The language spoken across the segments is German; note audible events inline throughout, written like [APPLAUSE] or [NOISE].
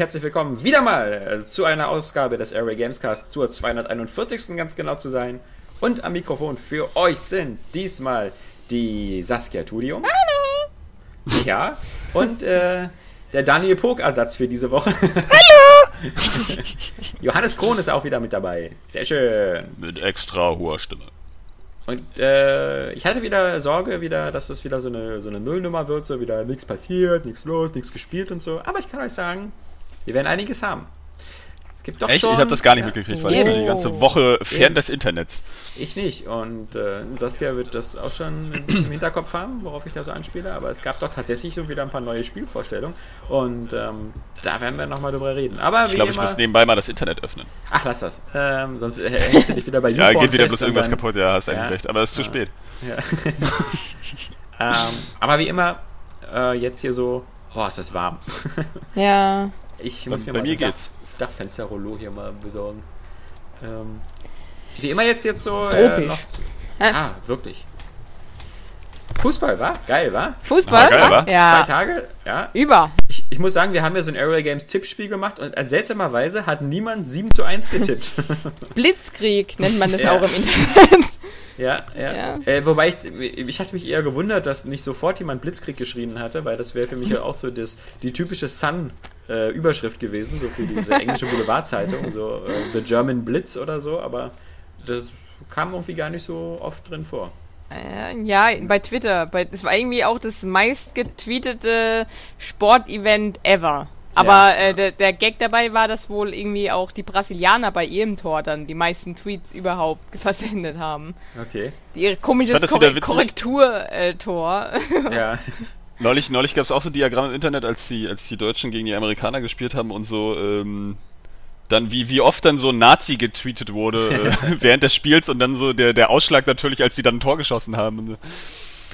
Herzlich willkommen wieder mal zu einer Ausgabe des Airway Gamescast zur 241. ganz genau zu sein. Und am Mikrofon für euch sind diesmal die Saskia Tudium. Hallo! Ja, und äh, der Daniel Pog-Ersatz für diese Woche. Hallo! [LAUGHS] Johannes Krohn ist auch wieder mit dabei. Sehr schön. Mit extra hoher Stimme. Und äh, ich hatte wieder Sorge, wieder, dass das wieder so eine, so eine Nullnummer wird, so wieder nichts passiert, nichts los, nichts gespielt und so. Aber ich kann euch sagen, wir werden einiges haben. Es gibt doch Echt? schon. Ich habe das gar nicht ja. mitgekriegt, weil oh. ich bin die ganze Woche fern Eben. des Internets. Ich nicht. Und äh, Saskia wird das auch schon [CLEARS THROAT] im Hinterkopf haben, worauf ich da so anspiele. Aber es gab doch tatsächlich so wieder ein paar neue Spielvorstellungen. Und ähm, da werden wir nochmal drüber reden. Aber ich glaube, ich muss nebenbei mal das Internet öffnen. Ach, lass das. Ähm, sonst hängst du dich wieder bei YouTube. [LAUGHS] ja, geht wieder bloß irgendwas dann, kaputt. Ja, hast eigentlich ja, recht. Aber es ist ja, zu spät. Ja. [LAUGHS] ähm, aber wie immer, äh, jetzt hier so. Oh, ist das warm. ja. [LAUGHS] Ich muss bei, mir, bei mir geht's. Dachfensterrollo hier mal besorgen. Ähm, wie immer jetzt jetzt so äh, noch. Ah, wirklich. Fußball, war? Geil, war? Fußball? Ah, geil, war? Ja. Zwei Tage, ja. Über. Ich, ich muss sagen, wir haben ja so ein Aerial Games Tippspiel gemacht und seltsamerweise hat niemand 7 zu 1 getippt. [LAUGHS] Blitzkrieg nennt man das ja. auch im Internet. Ja, ja. ja. Äh, wobei ich, ich hatte mich eher gewundert, dass nicht sofort jemand Blitzkrieg geschrien hatte, weil das wäre für mich ja auch so das, die typische Sun-Überschrift äh, gewesen, so für diese englische Boulevardzeitung, so äh, The German Blitz oder so, aber das kam irgendwie gar nicht so oft drin vor. Äh, ja, bei Twitter. Bei, das war irgendwie auch das meistgetweetete Sportevent ever. Aber ja. äh, der, der, Gag dabei war, dass wohl irgendwie auch die Brasilianer bei ihrem Tor dann die meisten Tweets überhaupt [LAUGHS] versendet haben. Okay. Die, ihr komisches Korre Korrektur-Tor. Äh, ja. [LAUGHS] Neulich, neulich gab es auch so Diagramme im Internet, als die, als die Deutschen gegen die Amerikaner gespielt haben und so, ähm, dann wie, wie oft dann so Nazi getweetet wurde [LAUGHS] äh, während des Spiels und dann so der, der Ausschlag natürlich, als sie dann ein Tor geschossen haben.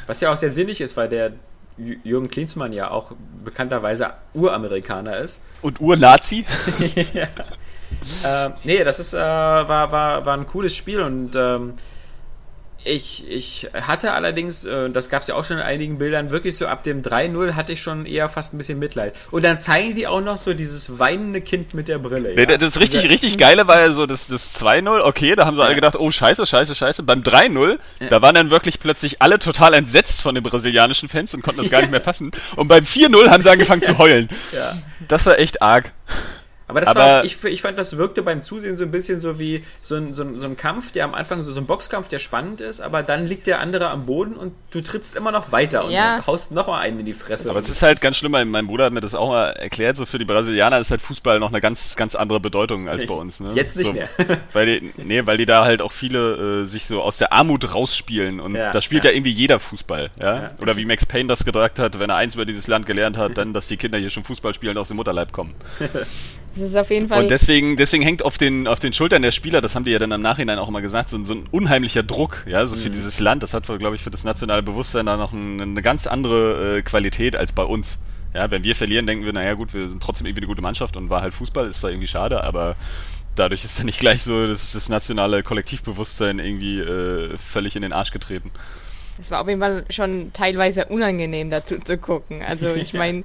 Was ja auch sehr sinnig ist, weil der Jürgen Klinsmann ja auch bekannterweise Uramerikaner ist. Und Ur-Nazi? [LAUGHS] ja. äh, nee, das ist, äh, war, war, war ein cooles Spiel und ähm, ich, ich hatte allerdings, äh, das gab es ja auch schon in einigen Bildern, wirklich so ab dem 3-0 hatte ich schon eher fast ein bisschen Mitleid. Und dann zeigen die auch noch so dieses weinende Kind mit der Brille. Ja? Nee, das richtig, richtig geile war ja so das, das 2-0, okay, da haben sie ja. alle gedacht, oh scheiße, scheiße, scheiße. Beim 3-0, ja. da waren dann wirklich plötzlich alle total entsetzt von den brasilianischen Fans und konnten das gar nicht mehr fassen. Und beim 4-0 haben sie angefangen zu [LAUGHS] heulen. Ja. Das war echt arg. Aber das aber war, ich, ich fand, das wirkte beim Zusehen so ein bisschen so wie so ein, so ein, so ein Kampf, der am Anfang so, so ein Boxkampf, der spannend ist, aber dann liegt der andere am Boden und du trittst immer noch weiter und ja. haust noch mal einen in die Fresse. Aber es ist halt ganz schlimm, mein Bruder hat mir das auch mal erklärt, so für die Brasilianer ist halt Fußball noch eine ganz, ganz andere Bedeutung als nicht, bei uns. Ne? Jetzt nicht so, mehr. [LAUGHS] weil die, nee, weil die da halt auch viele äh, sich so aus der Armut rausspielen und ja, da spielt ja. ja. irgendwie jeder Fußball. Ja? Oder wie Max Payne das gesagt hat, wenn er eins über dieses Land gelernt hat, dann, dass die Kinder hier schon Fußball spielen aus dem Mutterleib kommen. [LAUGHS] Das ist auf jeden Fall. Und deswegen, deswegen hängt auf den, auf den Schultern der Spieler, das haben die ja dann im Nachhinein auch immer gesagt, so, so ein unheimlicher Druck, ja, so für mhm. dieses Land. Das hat, glaube ich, für das nationale Bewusstsein da noch ein, eine ganz andere äh, Qualität als bei uns. Ja, wenn wir verlieren, denken wir, naja gut, wir sind trotzdem irgendwie eine gute Mannschaft und war halt Fußball, ist zwar irgendwie schade, aber dadurch ist dann nicht gleich so das, das nationale Kollektivbewusstsein irgendwie äh, völlig in den Arsch getreten. Es war auf jeden Fall schon teilweise unangenehm dazu zu gucken. Also [LAUGHS] ich meine,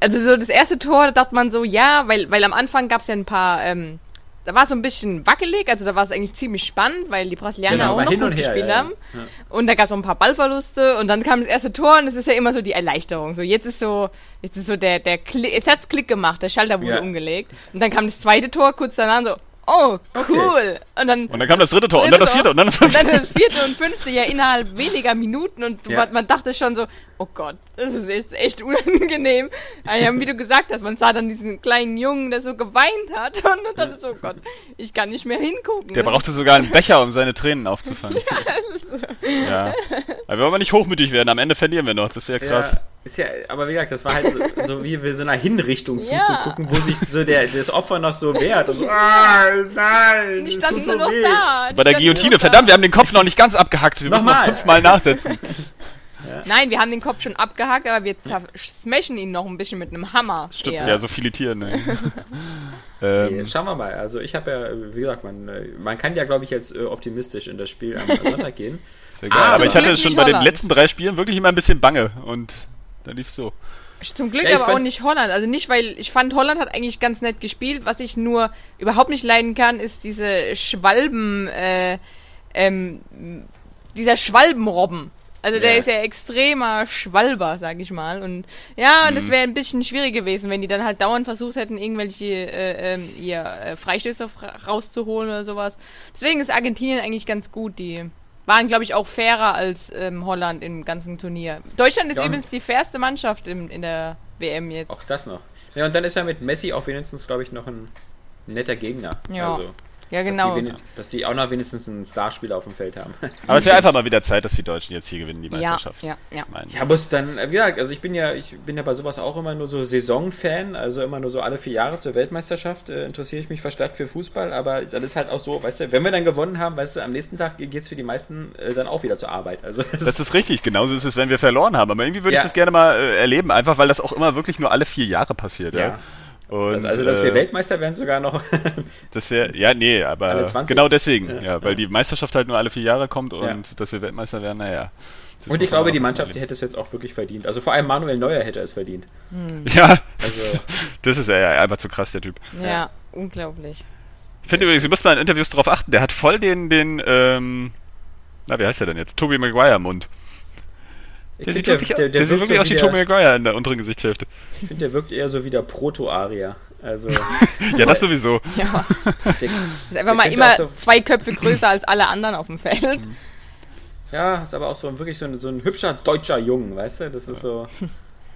also so das erste Tor, da dachte man so, ja, weil, weil am Anfang gab es ja ein paar, ähm, da war es so ein bisschen wackelig, also da war es eigentlich ziemlich spannend, weil die Brasilianer genau, auch noch gut gespielt ja, haben. Ja. Und da gab es auch ein paar Ballverluste und dann kam das erste Tor und es ist ja immer so die Erleichterung. So jetzt ist so, jetzt ist so der, der Klick, jetzt hat's Klick gemacht, der Schalter wurde ja. umgelegt. Und dann kam das zweite Tor kurz danach so, oh, cool. Okay. Und, dann, und dann kam das dritte Tor und dann das vierte und dann das fünfte. Und dann das vierte und fünfte ja innerhalb weniger Minuten und ja. man dachte schon so, oh Gott, das ist jetzt echt [LAUGHS] unangenehm. Ja, wie du gesagt hast, man sah dann diesen kleinen Jungen, der so geweint hat [LAUGHS] und dann dachte so, oh Gott, ich kann nicht mehr hingucken. Der brauchte sogar einen Becher, um seine Tränen aufzufangen. [LAUGHS] ja, das ist so. ja. Aber wir wollen nicht hochmütig werden, am Ende verlieren wir noch, das wäre krass. Ja. Ist ja, aber wie gesagt, das war halt so, so wie wir so einer Hinrichtung ja. zuzugucken, wo sich so der, das Opfer noch so wehrt und so, ah, nein, die standen so noch weh. da. So bei der Guillotine, verdammt, wir haben den Kopf noch nicht ganz abgehackt, wir Nochmal. müssen noch fünfmal nachsetzen. [LAUGHS] Ja. Nein, wir haben den Kopf schon abgehackt, aber wir smashen ihn noch ein bisschen mit einem Hammer. Stimmt, eher. ja, so viele Tiere, ne? [LAUGHS] ähm. Schauen wir mal. Also ich habe ja, wie gesagt, man, man kann ja, glaube ich, jetzt äh, optimistisch in das Spiel am Sonntag gehen. Sehr geil. Ah, aber ich hatte schon bei den letzten drei Spielen wirklich immer ein bisschen Bange und dann lief so. Zum Glück ja, aber auch nicht Holland. Also nicht, weil ich fand, Holland hat eigentlich ganz nett gespielt. Was ich nur überhaupt nicht leiden kann, ist diese Schwalben, äh, ähm, dieser Schwalbenrobben. Also der ja. ist ja extremer Schwalber, sag ich mal. Und ja, mhm. das wäre ein bisschen schwierig gewesen, wenn die dann halt dauernd versucht hätten, irgendwelche äh, ähm, ihr äh, Freistöße rauszuholen oder sowas. Deswegen ist Argentinien eigentlich ganz gut. Die waren, glaube ich, auch fairer als ähm, Holland im ganzen Turnier. Deutschland ist ja. übrigens die fairste Mannschaft im, in der WM jetzt. Auch das noch. Ja, und dann ist ja mit Messi auch wenigstens, glaube ich, noch ein netter Gegner. Ja. Also. Ja, genau. Dass sie, dass sie, auch noch wenigstens einen Starspieler auf dem Feld haben. Aber es wäre einfach mal wieder Zeit, dass die Deutschen jetzt hier gewinnen, die Meisterschaft. Ja, ja, ja. Ja, muss dann, wie gesagt, also ich bin ja, ich bin ja bei sowas auch immer nur so Saisonfan, also immer nur so alle vier Jahre zur Weltmeisterschaft äh, interessiere ich mich verstärkt für Fußball, aber das ist halt auch so, weißt du, wenn wir dann gewonnen haben, weißt du, am nächsten Tag geht es für die meisten äh, dann auch wieder zur Arbeit. Also das, das ist richtig, genauso ist es, wenn wir verloren haben. Aber irgendwie würde ja. ich das gerne mal äh, erleben, einfach weil das auch immer wirklich nur alle vier Jahre passiert, ja. ja. Und, also, dass wir äh, Weltmeister werden sogar noch. [LAUGHS] das wäre, ja, nee, aber genau deswegen, ja, ja weil die Meisterschaft halt nur alle vier Jahre kommt und ja. dass wir Weltmeister werden, naja. Und ich glaube, die Mannschaft die hätte es jetzt auch wirklich verdient. Also vor allem Manuel Neuer hätte es verdient. Hm. Ja, also, [LAUGHS] das ist ja einfach zu krass, der Typ. Ja, unglaublich. Ich finde übrigens, ihr müsst mal in Interviews darauf achten, der hat voll den, den, ähm, na, wie heißt der denn jetzt? Toby Maguire-Mund. Der sieht, wirklich, der, der, der sieht wirklich so aus wie Tom Maguire in der unteren Gesichtshälfte. Ich finde, der wirkt eher so wie der Proto-Aria. Also [LAUGHS] ja, das sowieso. Ja. [LAUGHS] Der, ist einfach mal immer so zwei Köpfe größer als alle anderen auf dem Feld. Ja, ist aber auch so wirklich so ein, so ein hübscher deutscher Jungen, weißt du? Das ist so.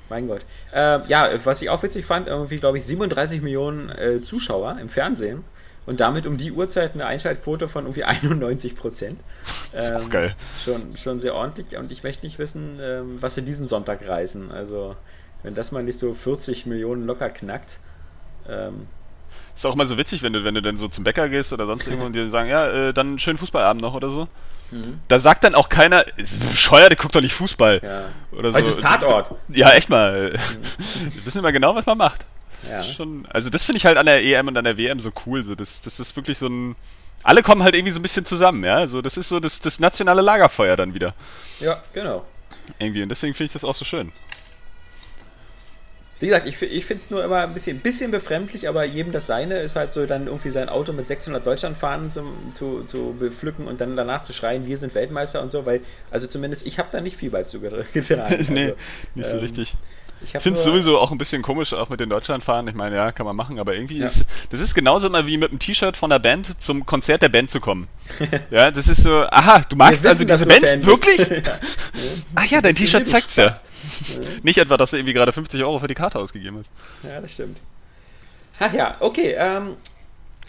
Mein Gott. Äh, ja, was ich auch witzig fand, irgendwie, glaube ich, 37 Millionen äh, Zuschauer im Fernsehen und damit um die Uhrzeit eine Einschaltquote von irgendwie [LAUGHS] 91 Prozent. Ähm, ist auch geil. Schon, schon sehr ordentlich und ich möchte nicht wissen, ähm, was sie diesen Sonntag reisen. Also, wenn das mal nicht so 40 Millionen locker knackt. Ähm, ist auch mal so witzig, wenn du, wenn du dann so zum Bäcker gehst oder sonst irgendwo [LAUGHS] und die sagen, ja, äh, dann schönen Fußballabend noch oder so. Mhm. Da sagt dann auch keiner, bescheuert, der guckt doch nicht Fußball. Ja. Oder so. Heute ist Tatort. Ja, echt mal. Mhm. [LAUGHS] Wir wissen immer genau, was man macht. Ja. Schon, also das finde ich halt an der EM und an der WM so cool. So, das, das ist wirklich so ein. Alle kommen halt irgendwie so ein bisschen zusammen, ja. Also das ist so das, das nationale Lagerfeuer dann wieder. Ja, genau. Irgendwie. Und deswegen finde ich das auch so schön. Wie gesagt, ich, ich finde es nur immer ein bisschen, bisschen befremdlich, aber jedem das seine ist halt so, dann irgendwie sein Auto mit 600 Deutschlandfahnen zum, zu, zu beflücken und dann danach zu schreien, wir sind Weltmeister und so, weil, also zumindest ich habe da nicht viel beizugetragen. [LAUGHS] nee, also, nicht so ähm, richtig. Ich, finde es sowieso auch ein bisschen komisch, auch mit den Deutschlandfahren. Ich meine, ja, kann man machen, aber irgendwie ja. ist das ist genauso immer wie mit einem T-Shirt von der Band zum Konzert der Band zu kommen. [LAUGHS] ja, das ist so, aha, du magst also diese Band? Fan Wirklich? [LAUGHS] ja. Ach ja, dein T-Shirt zeigt's ja. [LAUGHS] Nicht etwa, dass du irgendwie gerade 50 Euro für die Karte ausgegeben hast. Ja, das stimmt. Ach ja, okay, ähm,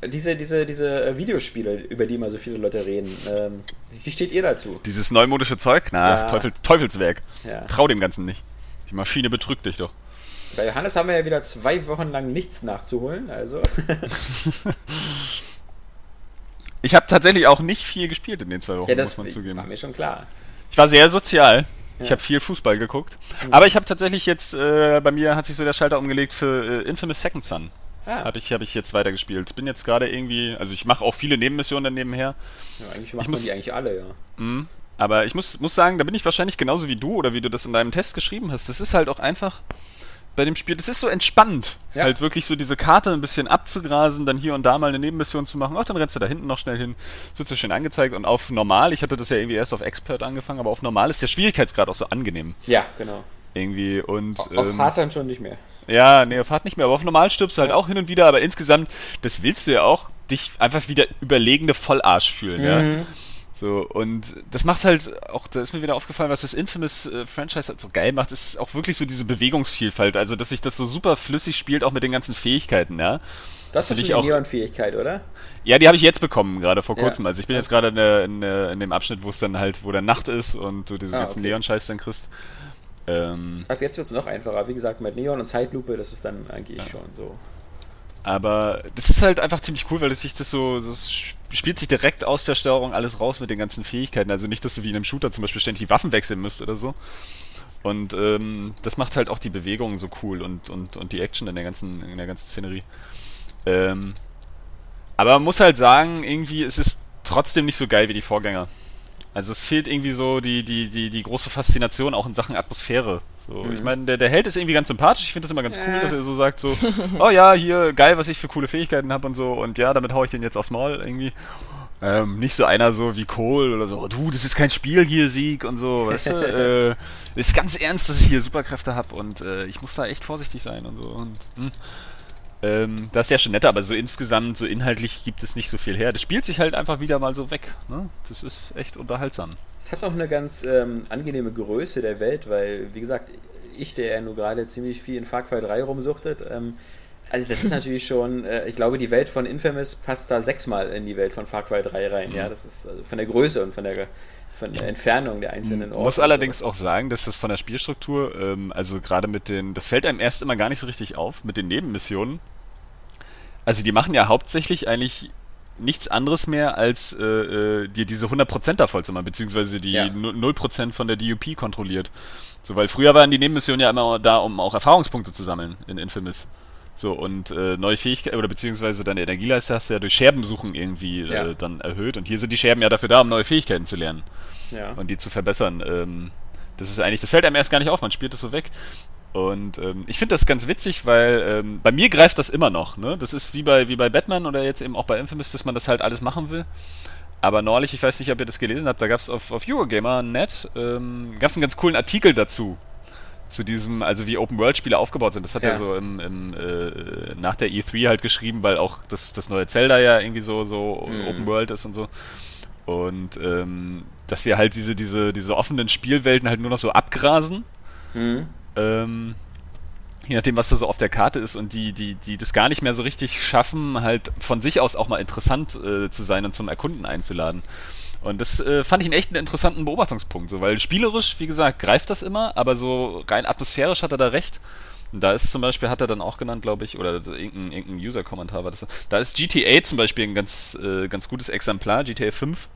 diese, diese, diese äh, Videospiele, über die immer so viele Leute reden, ähm, wie steht ihr dazu? Dieses neumodische Zeug? Na, ja. Teufel, Teufelswerk. Ja. Trau dem Ganzen nicht. Die Maschine betrügt dich doch. Bei Johannes haben wir ja wieder zwei Wochen lang nichts nachzuholen, also. [LAUGHS] ich habe tatsächlich auch nicht viel gespielt in den zwei Wochen, ja, muss man zugeben. War mir schon klar. Ich war sehr sozial. Ja. Ich habe viel Fußball geguckt. Mhm. Aber ich habe tatsächlich jetzt, äh, bei mir hat sich so der Schalter umgelegt für äh, Infamous Second Son. Ah. Habe ich, hab ich jetzt weitergespielt. Bin jetzt gerade irgendwie, also ich mache auch viele Nebenmissionen dann nebenher. Ja, eigentlich macht ich muss, die eigentlich alle, ja. Mh, aber ich muss, muss sagen, da bin ich wahrscheinlich genauso wie du oder wie du das in deinem Test geschrieben hast. Das ist halt auch einfach bei dem Spiel, das ist so entspannt. Ja. Halt wirklich so diese Karte ein bisschen abzugrasen, dann hier und da mal eine Nebenmission zu machen. Ach, dann rennst du da hinten noch schnell hin. Das wird so schön angezeigt. Und auf normal, ich hatte das ja irgendwie erst auf Expert angefangen, aber auf normal ist der Schwierigkeitsgrad auch so angenehm. Ja, genau. Irgendwie und. Auf ähm, hart dann schon nicht mehr. Ja, nee, auf hart nicht mehr, aber auf normal stirbst du halt ja. auch hin und wieder, aber insgesamt, das willst du ja auch, dich einfach wieder überlegende Vollarsch fühlen, mhm. ja. So, und das macht halt auch, da ist mir wieder aufgefallen, was das Infamous-Franchise äh, halt so geil macht, ist auch wirklich so diese Bewegungsvielfalt, also dass sich das so super flüssig spielt, auch mit den ganzen Fähigkeiten, ja. Das, ist die Neon-Fähigkeit, oder? Ja, die habe ich jetzt bekommen, gerade vor kurzem. Ja. Also ich bin jetzt gerade in, in, in, dem Abschnitt, wo es dann halt, wo dann Nacht ist und du diesen ah, ganzen okay. Neon-Scheiß dann kriegst. Ähm, Ab jetzt wird es noch einfacher. Wie gesagt, mit Neon und Zeitlupe, das ist dann eigentlich ja. schon so. Aber das ist halt einfach ziemlich cool, weil es sich das so, das spielt sich direkt aus der Steuerung alles raus mit den ganzen Fähigkeiten. Also nicht, dass du wie in einem Shooter zum Beispiel ständig die Waffen wechseln müsst oder so. Und ähm, das macht halt auch die Bewegungen so cool und, und, und die Action in der ganzen, in der ganzen Szenerie. Ähm, aber man muss halt sagen, irgendwie, es ist trotzdem nicht so geil wie die Vorgänger. Also es fehlt irgendwie so die, die, die, die große Faszination auch in Sachen Atmosphäre. So, mhm. Ich meine, der, der Held ist irgendwie ganz sympathisch. Ich finde das immer ganz cool, dass er so sagt, so, [LAUGHS] oh ja, hier, geil, was ich für coole Fähigkeiten habe und so. Und ja, damit hau ich den jetzt aufs Maul irgendwie. Ähm, nicht so einer so wie Cole oder so, oh, du, das ist kein Spiel hier, Sieg und so, weißt du? [LAUGHS] äh, ist ganz ernst, dass ich hier Superkräfte habe und äh, ich muss da echt vorsichtig sein und so. Und, hm. Ähm, das ist ja schon netter, aber so insgesamt, so inhaltlich gibt es nicht so viel her. Das spielt sich halt einfach wieder mal so weg. Ne? Das ist echt unterhaltsam. Es hat auch eine ganz ähm, angenehme Größe der Welt, weil, wie gesagt, ich, der ja nur gerade ziemlich viel in Far Cry 3 rumsuchtet, ähm, also das ist natürlich schon, äh, ich glaube, die Welt von Infamous passt da sechsmal in die Welt von Far Cry 3 rein. Mhm. Ja, das ist also von der Größe und von der, von der Entfernung der einzelnen Orte. Ich muss allerdings auch sagen, dass das von der Spielstruktur, ähm, also gerade mit den, das fällt einem erst immer gar nicht so richtig auf, mit den Nebenmissionen. Also die machen ja hauptsächlich eigentlich nichts anderes mehr, als äh, äh, dir diese 100% da voll zu machen, beziehungsweise die ja. 0% von der DUP kontrolliert. So, weil früher waren die Nebenmissionen ja immer da, um auch Erfahrungspunkte zu sammeln in Infamous. So, und äh, neue Fähigkeiten, oder beziehungsweise deine Energieleiste hast du ja durch Scherbensuchen irgendwie äh, ja. dann erhöht. Und hier sind die Scherben ja dafür da, um neue Fähigkeiten zu lernen. Ja. Und die zu verbessern. Ähm, das ist eigentlich, das fällt einem erst gar nicht auf, man spielt das so weg. Und ähm, ich finde das ganz witzig, weil ähm, bei mir greift das immer noch. Ne? Das ist wie bei, wie bei Batman oder jetzt eben auch bei Infamous, dass man das halt alles machen will. Aber neulich, ich weiß nicht, ob ihr das gelesen habt, da gab es auf, auf Eurogamer.net ähm, gab einen ganz coolen Artikel dazu zu diesem, also wie Open-World-Spiele aufgebaut sind. Das hat ja. er so im, im, äh, nach der E3 halt geschrieben, weil auch das, das neue Zelda ja irgendwie so, so mhm. Open-World ist und so. Und ähm, dass wir halt diese, diese, diese offenen Spielwelten halt nur noch so abgrasen. Mhm. Ähm, je nachdem, was da so auf der Karte ist und die, die, die das gar nicht mehr so richtig schaffen, halt von sich aus auch mal interessant äh, zu sein und zum Erkunden einzuladen. Und das äh, fand ich einen echt interessanten Beobachtungspunkt, so, weil spielerisch, wie gesagt, greift das immer, aber so rein atmosphärisch hat er da recht. Und da ist zum Beispiel, hat er dann auch genannt, glaube ich, oder irgendein, irgendein User-Kommentar war das. Da ist GTA zum Beispiel ein ganz, äh, ganz gutes Exemplar, GTA 5,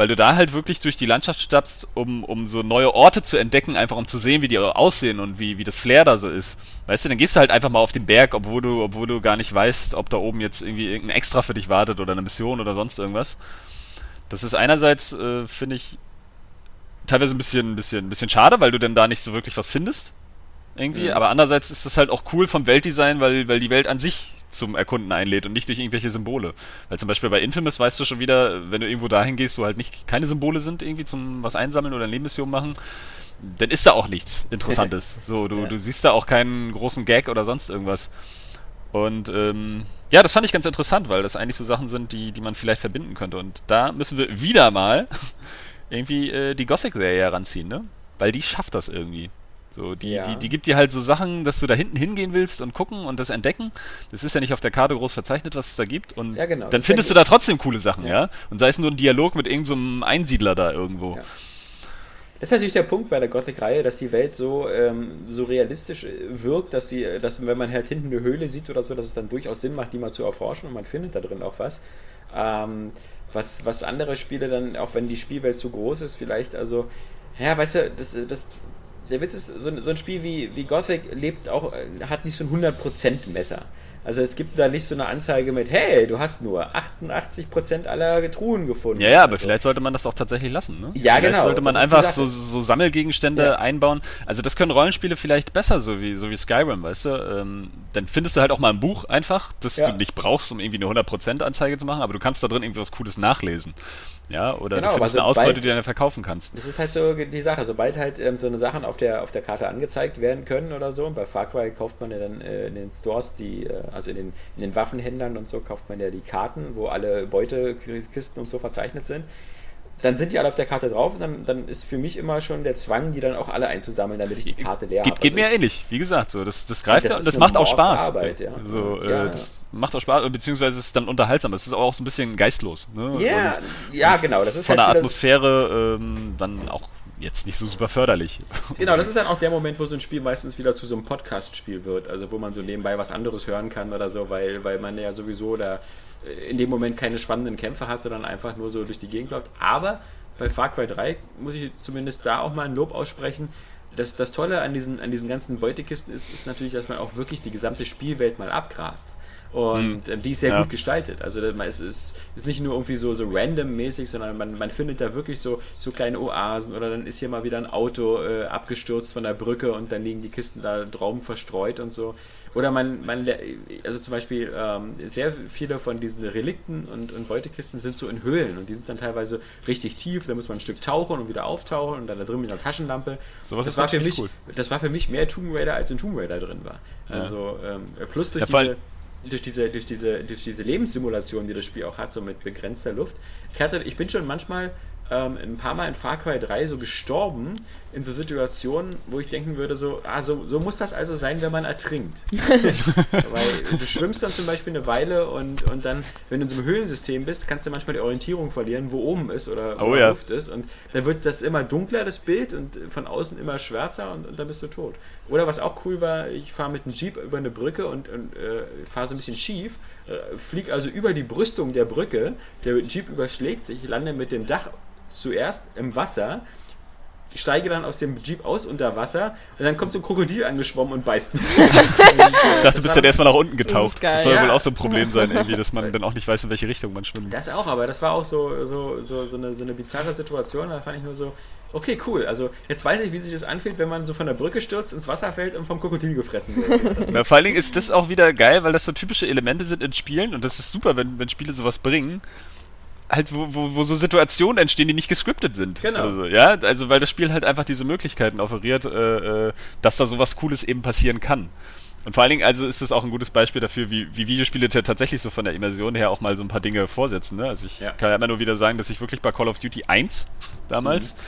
weil du da halt wirklich durch die Landschaft stapfst, um, um so neue Orte zu entdecken, einfach um zu sehen, wie die aussehen und wie, wie das Flair da so ist. Weißt du, dann gehst du halt einfach mal auf den Berg, obwohl du, obwohl du gar nicht weißt, ob da oben jetzt irgendwie irgendein Extra für dich wartet oder eine Mission oder sonst irgendwas. Das ist einerseits, äh, finde ich, teilweise ein bisschen, ein bisschen, ein bisschen schade, weil du denn da nicht so wirklich was findest. Irgendwie. Mhm. Aber andererseits ist es halt auch cool vom Weltdesign, weil, weil die Welt an sich zum Erkunden einlädt und nicht durch irgendwelche Symbole. Weil zum Beispiel bei Infamous weißt du schon wieder, wenn du irgendwo dahin gehst, wo halt nicht keine Symbole sind, irgendwie zum was einsammeln oder eine Nebenmission machen, dann ist da auch nichts Interessantes. [LAUGHS] so, du, ja. du siehst da auch keinen großen Gag oder sonst irgendwas. Und ähm, ja, das fand ich ganz interessant, weil das eigentlich so Sachen sind, die, die man vielleicht verbinden könnte. Und da müssen wir wieder mal [LAUGHS] irgendwie äh, die Gothic-Serie heranziehen, ne? Weil die schafft das irgendwie. So, die, ja. die, die gibt dir halt so Sachen, dass du da hinten hingehen willst und gucken und das entdecken. Das ist ja nicht auf der Karte groß verzeichnet, was es da gibt. Und ja, genau. dann findest du da trotzdem coole Sachen, ja. ja? Und sei es nur ein Dialog mit irgendeinem so Einsiedler da irgendwo. Das ist natürlich der Punkt bei der Gothic-Reihe, dass die Welt so, ähm, so realistisch äh, wirkt, dass sie, dass wenn man halt hinten eine Höhle sieht oder so, dass es dann durchaus Sinn macht, die mal zu erforschen und man findet da drin auch was. Ähm, was, was andere Spiele dann, auch wenn die Spielwelt zu groß ist, vielleicht, also, ja, weißt du, das, das, der Witz ist, so, so ein Spiel wie, wie Gothic lebt auch, hat nicht so ein 100% Messer. Also es gibt da nicht so eine Anzeige mit, hey, du hast nur 88% aller Truhen gefunden. Ja, ja, aber also. vielleicht sollte man das auch tatsächlich lassen, ne? Ja, vielleicht genau. sollte man einfach so, so Sammelgegenstände ja. einbauen. Also das können Rollenspiele vielleicht besser, so wie, so wie Skyrim, weißt du? Ähm, dann findest du halt auch mal ein Buch einfach, das ja. du nicht brauchst, um irgendwie eine 100% Anzeige zu machen, aber du kannst da drin irgendwie was Cooles nachlesen. Ja, oder genau, du findest eine Ausbeute, die du dann verkaufen kannst. Das ist halt so die Sache. Sobald halt ähm, so eine Sachen auf der, auf der Karte angezeigt werden können oder so, und bei Far Cry kauft man ja dann äh, in den Stores die, äh, also in den, in den Waffenhändlern und so, kauft man ja die Karten, wo alle Beutekisten und so verzeichnet sind dann sind die alle auf der Karte drauf und dann, dann ist für mich immer schon der Zwang, die dann auch alle einzusammeln, damit ich die Karte leer habe. Geht, geht also mir ähnlich, wie gesagt, so das, das greift ja, das, das macht auch Spaß. Arbeit, ja. So, äh, ja. das macht auch Spaß, beziehungsweise ist dann unterhaltsam. Das ist auch so ein bisschen geistlos. Ne? Ja, und ja, genau. Das ist von halt der Atmosphäre ähm, dann auch jetzt nicht so super förderlich. Genau, das ist dann auch der Moment, wo so ein Spiel meistens wieder zu so einem Podcast-Spiel wird, also wo man so nebenbei was anderes hören kann oder so, weil, weil man ja sowieso da in dem Moment keine spannenden Kämpfe hat, sondern einfach nur so durch die Gegend läuft. Aber bei Far Cry 3 muss ich zumindest da auch mal ein Lob aussprechen. Das, das Tolle an diesen, an diesen ganzen Beutekisten ist, ist natürlich, dass man auch wirklich die gesamte Spielwelt mal abgrast. Und mhm. die ist sehr ja. gut gestaltet. Also es ist, ist nicht nur irgendwie so, so random-mäßig, sondern man, man findet da wirklich so, so kleine Oasen oder dann ist hier mal wieder ein Auto äh, abgestürzt von der Brücke und dann liegen die Kisten da drauf verstreut und so. Oder man, man also zum Beispiel ähm, sehr viele von diesen Relikten und, und Beutekisten sind so in Höhlen und die sind dann teilweise richtig tief, da muss man ein Stück tauchen und wieder auftauchen und dann da drin mit einer Taschenlampe. So was das, war für mich, cool. das war für mich mehr Tomb Raider, als in Tomb Raider drin war. Also ja. ähm, plus durch ja, diese durch diese, durch diese, durch diese Lebenssimulation, die das Spiel auch hat, so mit begrenzter Luft. Ich, hatte, ich bin schon manchmal ähm, ein paar Mal in Far Cry 3 so gestorben in so Situationen, wo ich denken würde, so, ah, so, so muss das also sein, wenn man ertrinkt. [LAUGHS] Weil du schwimmst dann zum Beispiel eine Weile und, und dann, wenn du in so einem Höhlensystem bist, kannst du manchmal die Orientierung verlieren, wo oben ist oder wo oh, ja. Luft ist. Und dann wird das immer dunkler, das Bild, und von außen immer schwärzer und, und dann bist du tot. Oder was auch cool war, ich fahre mit einem Jeep über eine Brücke und, und äh, fahre so ein bisschen schief, fliege also über die Brüstung der Brücke, der Jeep überschlägt sich, lande mit dem Dach zuerst im Wasser, steige dann aus dem Jeep aus unter Wasser und dann kommt so ein Krokodil angeschwommen und beißt mich. [LAUGHS] ich dachte, du bist dann erstmal nach unten getaucht. Das, das soll ja. wohl auch so ein Problem [LAUGHS] sein, irgendwie, dass man dann auch nicht weiß, in welche Richtung man schwimmt. Das auch, aber das war auch so, so, so, so, eine, so eine bizarre Situation. Da fand ich nur so, okay, cool. Also jetzt weiß ich, wie sich das anfühlt, wenn man so von der Brücke stürzt, ins Wasser fällt und vom Krokodil gefressen wird. [LAUGHS] Ja, vor allen Dingen ist das auch wieder geil, weil das so typische Elemente sind in Spielen und das ist super, wenn, wenn Spiele sowas bringen halt, wo, wo, wo so Situationen entstehen, die nicht gescriptet sind. Genau. Also, ja, also weil das Spiel halt einfach diese Möglichkeiten offeriert, äh, äh, dass da sowas Cooles eben passieren kann. Und vor allen Dingen, also ist das auch ein gutes Beispiel dafür, wie, wie Videospiele tatsächlich so von der Immersion her auch mal so ein paar Dinge vorsetzen. Ne? Also ich ja. kann ja immer nur wieder sagen, dass ich wirklich bei Call of Duty 1 damals mhm.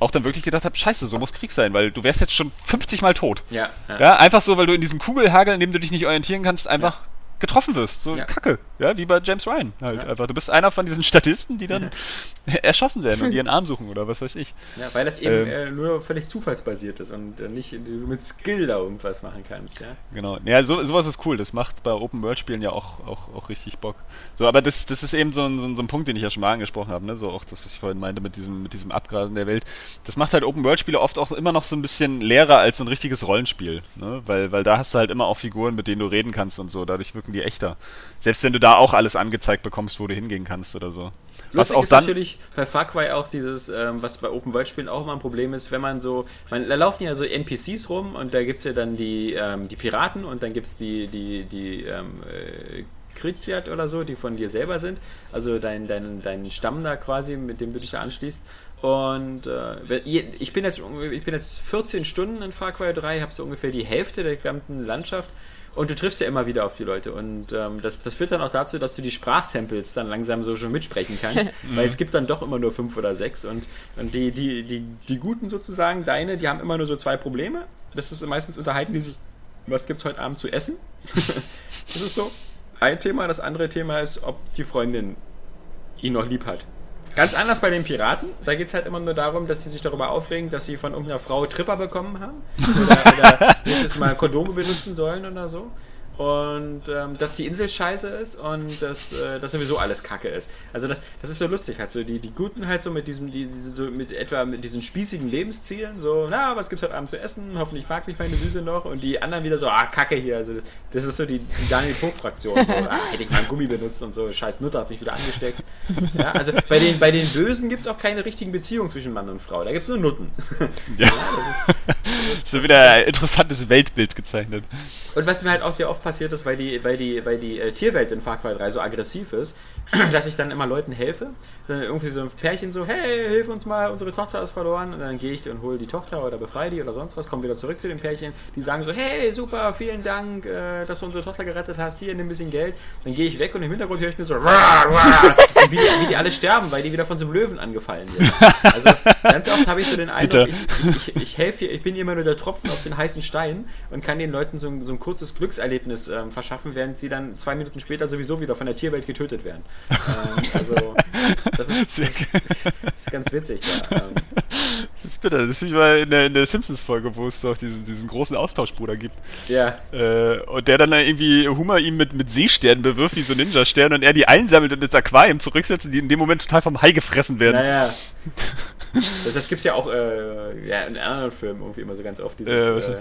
auch dann wirklich gedacht habe, scheiße, so muss Krieg sein, weil du wärst jetzt schon 50 Mal tot. Ja, ja. ja einfach so, weil du in diesem Kugelhagel, in dem du dich nicht orientieren kannst, einfach ja getroffen wirst. So ja. Kacke. Ja, wie bei James Ryan halt ja. einfach. Du bist einer von diesen Statisten, die dann [LAUGHS] erschossen werden und ihren [LAUGHS] Arm suchen oder was weiß ich. Ja, weil das eben ähm, äh, nur völlig zufallsbasiert ist und äh, nicht du mit Skill da irgendwas machen kannst, ja. Genau. Ja, so, sowas ist cool. Das macht bei Open World Spielen ja auch, auch, auch richtig Bock. So, aber das, das ist eben so ein, so ein Punkt, den ich ja schon mal angesprochen habe, ne? So auch das, was ich vorhin meinte mit diesem, mit diesem Abgrasen der Welt. Das macht halt Open World Spiele oft auch immer noch so ein bisschen leerer als ein richtiges Rollenspiel, ne? Weil, weil da hast du halt immer auch Figuren, mit denen du reden kannst und so. Dadurch wirken die echter. Selbst wenn du da auch alles angezeigt bekommst, wo du hingehen kannst oder so. Lustig was auch ist dann natürlich bei Far Cry auch dieses, ähm, was bei Open World Spielen auch immer ein Problem ist, wenn man so, man, da laufen ja so NPCs rum und da gibt es ja dann die, ähm, die Piraten und dann gibt es die, die, die ähm, äh, Kritjat oder so, die von dir selber sind, also dein, dein, dein Stamm da quasi, mit dem du dich da anschließt. Und äh, ich, bin jetzt, ich bin jetzt 14 Stunden in Far Cry 3, habe so ungefähr die Hälfte der gesamten Landschaft und du triffst ja immer wieder auf die Leute. Und ähm, das, das führt dann auch dazu, dass du die Sprachsamples dann langsam so schon mitsprechen kannst. [LAUGHS] weil es gibt dann doch immer nur fünf oder sechs. Und, und die, die, die, die Guten sozusagen, deine, die haben immer nur so zwei Probleme. Das ist meistens unterhalten die sich, was gibt's heute Abend zu essen? [LAUGHS] das ist so ein Thema. Das andere Thema ist, ob die Freundin ihn noch lieb hat. Ganz anders bei den Piraten. Da geht es halt immer nur darum, dass sie sich darüber aufregen, dass sie von irgendeiner Frau Tripper bekommen haben. Oder, oder [LAUGHS] nächstes Mal Kondome benutzen sollen oder so und ähm, dass die Insel scheiße ist und dass, äh, dass sowieso alles Kacke ist. Also das, das ist so lustig, halt so die, die Guten halt so mit diesem, die, so mit etwa mit diesen spießigen Lebenszielen, so, na, was gibt's heute Abend zu essen? Hoffentlich mag mich meine Süße noch und die anderen wieder so, ah, Kacke hier. Also das, das ist so die, die Daniel Puck-Fraktion, so, [LAUGHS] ah, hätte ich mal einen Gummi benutzt und so, scheiß Mutter hat mich wieder angesteckt. Ja, also bei den, bei den Bösen gibt's auch keine richtigen Beziehungen zwischen Mann und Frau, da gibt's nur Nutten. Ja. [LAUGHS] ja das ist, das so wieder ein interessantes Weltbild gezeichnet. Und was mir halt auch sehr oft passiert ist, weil die, weil die, weil die äh, Tierwelt in Far Cry 3 so aggressiv ist, [CLEARS THROAT] dass ich dann immer Leuten helfe. Dann irgendwie so ein Pärchen so, hey, hilf uns mal, unsere Tochter ist verloren. Und dann gehe ich und hole die Tochter oder befreie die oder sonst was, komme wieder zurück zu dem Pärchen. Die sagen so, hey, super, vielen Dank, äh, dass du unsere Tochter gerettet hast. Hier, nimm ein bisschen Geld. Dann gehe ich weg und im Hintergrund höre ich nur so, rah, rah, wie, die, wie die alle sterben, weil die wieder von so einem Löwen angefallen sind. Also ganz oft habe ich so den Eindruck, ich, ich, ich, ich helfe, ich bin immer nur der Tropfen auf den heißen Stein und kann den Leuten so ein, so ein kurzes Glückserlebnis ähm, verschaffen, während sie dann zwei Minuten später sowieso wieder von der Tierwelt getötet werden. Ähm, also, das ist, das ist, ganz witzig. Da, ähm. Das ist bitter. Das ist wie mal in der, in der Simpsons-Folge, wo es doch diesen, diesen großen Austauschbruder gibt. Ja. Äh, und der dann irgendwie Hummer ihm mit, mit Seesternen bewirft, wie so Ninja-Sterne, und er die einsammelt und ins Aquarium zurücksetzt und die in dem Moment total vom Hai gefressen werden. Naja. Das, das gibt es ja auch äh, ja, in anderen Filmen irgendwie immer so ganz oft. Dieses, äh, äh,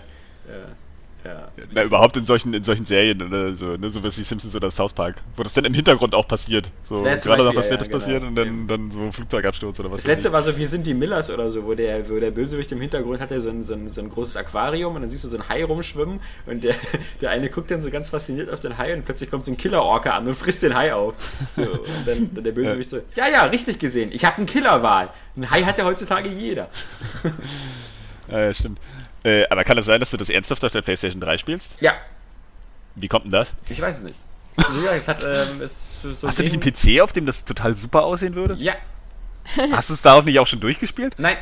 Ja. Na, überhaupt in solchen, in solchen Serien oder so, ne, sowas wie Simpsons oder South Park, wo das dann im Hintergrund auch passiert. So ja, gerade noch was Nettes ja, passiert genau. und dann, dann so Flugzeugabsturz oder was. Das letzte war so, wir sind die Millers oder so, wo der, wo der Bösewicht im Hintergrund hat, der so ein, so, ein, so ein großes Aquarium und dann siehst du so ein Hai rumschwimmen und der, [LAUGHS] der eine guckt dann so ganz fasziniert auf den Hai und plötzlich kommt so ein Killer-Orca an und frisst den Hai auf. So, und dann, dann der Bösewicht so, ja, ja, richtig gesehen, ich habe einen Killerwal. Ein Hai hat ja heutzutage jeder. [LAUGHS] ja, stimmt. Äh, aber kann es das sein, dass du das ernsthaft auf der PlayStation 3 spielst? Ja. Wie kommt denn das? Ich weiß es nicht. Ja, es hat, ähm, es so Hast du nicht einen PC, auf dem das total super aussehen würde? Ja. [LAUGHS] Hast du es darauf nicht auch schon durchgespielt? Nein.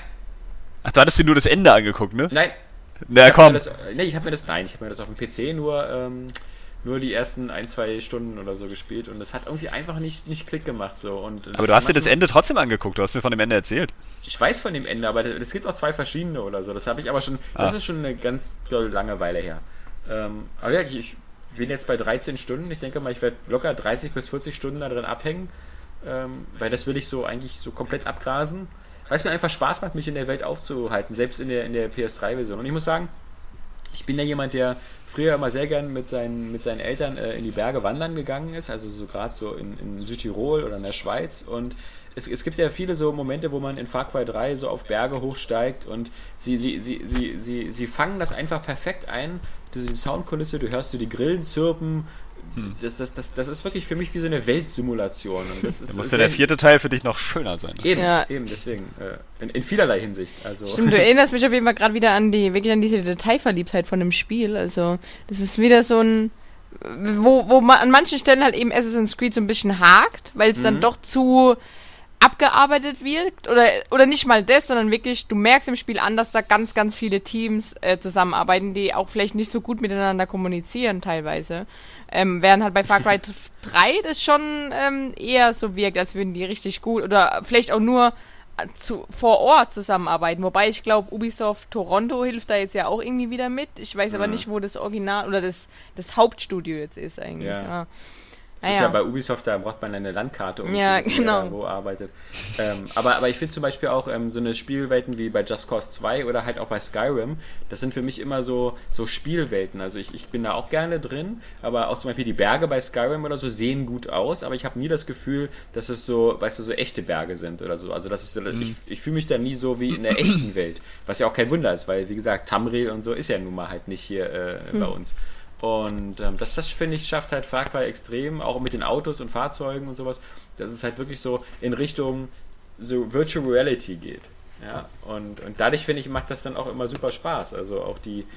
Ach, du hattest dir nur das Ende angeguckt, ne? Nein. Na komm. Das, nee, ich habe mir das, nein, ich habe mir das auf dem PC nur, ähm, nur die ersten ein, zwei Stunden oder so gespielt und das hat irgendwie einfach nicht, nicht Klick gemacht so. Und aber du hast dir das Ende trotzdem angeguckt, du hast mir von dem Ende erzählt. Ich weiß von dem Ende, aber es gibt auch zwei verschiedene oder so. Das habe ich aber schon, das ah. ist schon eine ganz lange Weile her. Ähm, aber ja, ich, ich, bin jetzt bei 13 Stunden. Ich denke mal, ich werde locker 30 bis 40 Stunden da drin abhängen, ähm, weil das will ich so eigentlich so komplett abgrasen. Weil es mir einfach Spaß macht, mich in der Welt aufzuhalten, selbst in der, in der PS3-Version. Und ich muss sagen, ich bin ja jemand, der früher immer sehr gern mit seinen, mit seinen Eltern äh, in die Berge wandern gegangen ist, also so gerade so in, in Südtirol oder in der Schweiz. Und es, es gibt ja viele so Momente, wo man in Far Cry 3 so auf Berge hochsteigt und sie, sie, sie, sie, sie, sie fangen das einfach perfekt ein. Diese Soundkulisse, du hörst du die Grillen zirpen, hm. Das, das, das, das ist wirklich für mich wie so eine Weltsimulation. Und das ist, da muss ja der vierte Teil für dich noch schöner sein. Eben, ja. eben deswegen. Äh, in, in, vielerlei Hinsicht. Also. Stimmt, du [LAUGHS] erinnerst mich auf jeden Fall gerade wieder an die, wirklich an diese Detailverliebtheit von dem Spiel. Also, das ist wieder so ein, wo, wo man an manchen Stellen halt eben Assassin's Creed so ein bisschen hakt, weil es mhm. dann doch zu abgearbeitet wirkt oder oder nicht mal das, sondern wirklich du merkst im Spiel an, dass da ganz ganz viele Teams äh, zusammenarbeiten, die auch vielleicht nicht so gut miteinander kommunizieren teilweise. Ähm, während halt bei Far Cry 3 das schon ähm, eher so wirkt, als würden die richtig gut oder vielleicht auch nur zu, vor Ort zusammenarbeiten. Wobei ich glaube, Ubisoft Toronto hilft da jetzt ja auch irgendwie wieder mit. Ich weiß aber nicht, wo das Original oder das, das Hauptstudio jetzt ist eigentlich. Ja. ja. Ah, ist ja. ja. bei Ubisoft, da braucht man eine Landkarte, um ja, zu wissen, genau. wer wo arbeitet. Ähm, aber, aber ich finde zum Beispiel auch ähm, so eine Spielwelten wie bei Just Cause 2 oder halt auch bei Skyrim, das sind für mich immer so, so Spielwelten. Also ich, ich bin da auch gerne drin, aber auch zum Beispiel die Berge bei Skyrim oder so sehen gut aus, aber ich habe nie das Gefühl, dass es so, weißt du, so echte Berge sind oder so. Also das ist, mhm. ich, ich fühle mich da nie so wie in der echten Welt. Was ja auch kein Wunder ist, weil wie gesagt, Tamriel und so ist ja nun mal halt nicht hier äh, mhm. bei uns. Und ähm, das, das finde ich, schafft halt Far extrem, auch mit den Autos und Fahrzeugen und sowas, dass es halt wirklich so in Richtung so Virtual Reality geht. Ja, und, und dadurch finde ich, macht das dann auch immer super Spaß. Also auch die,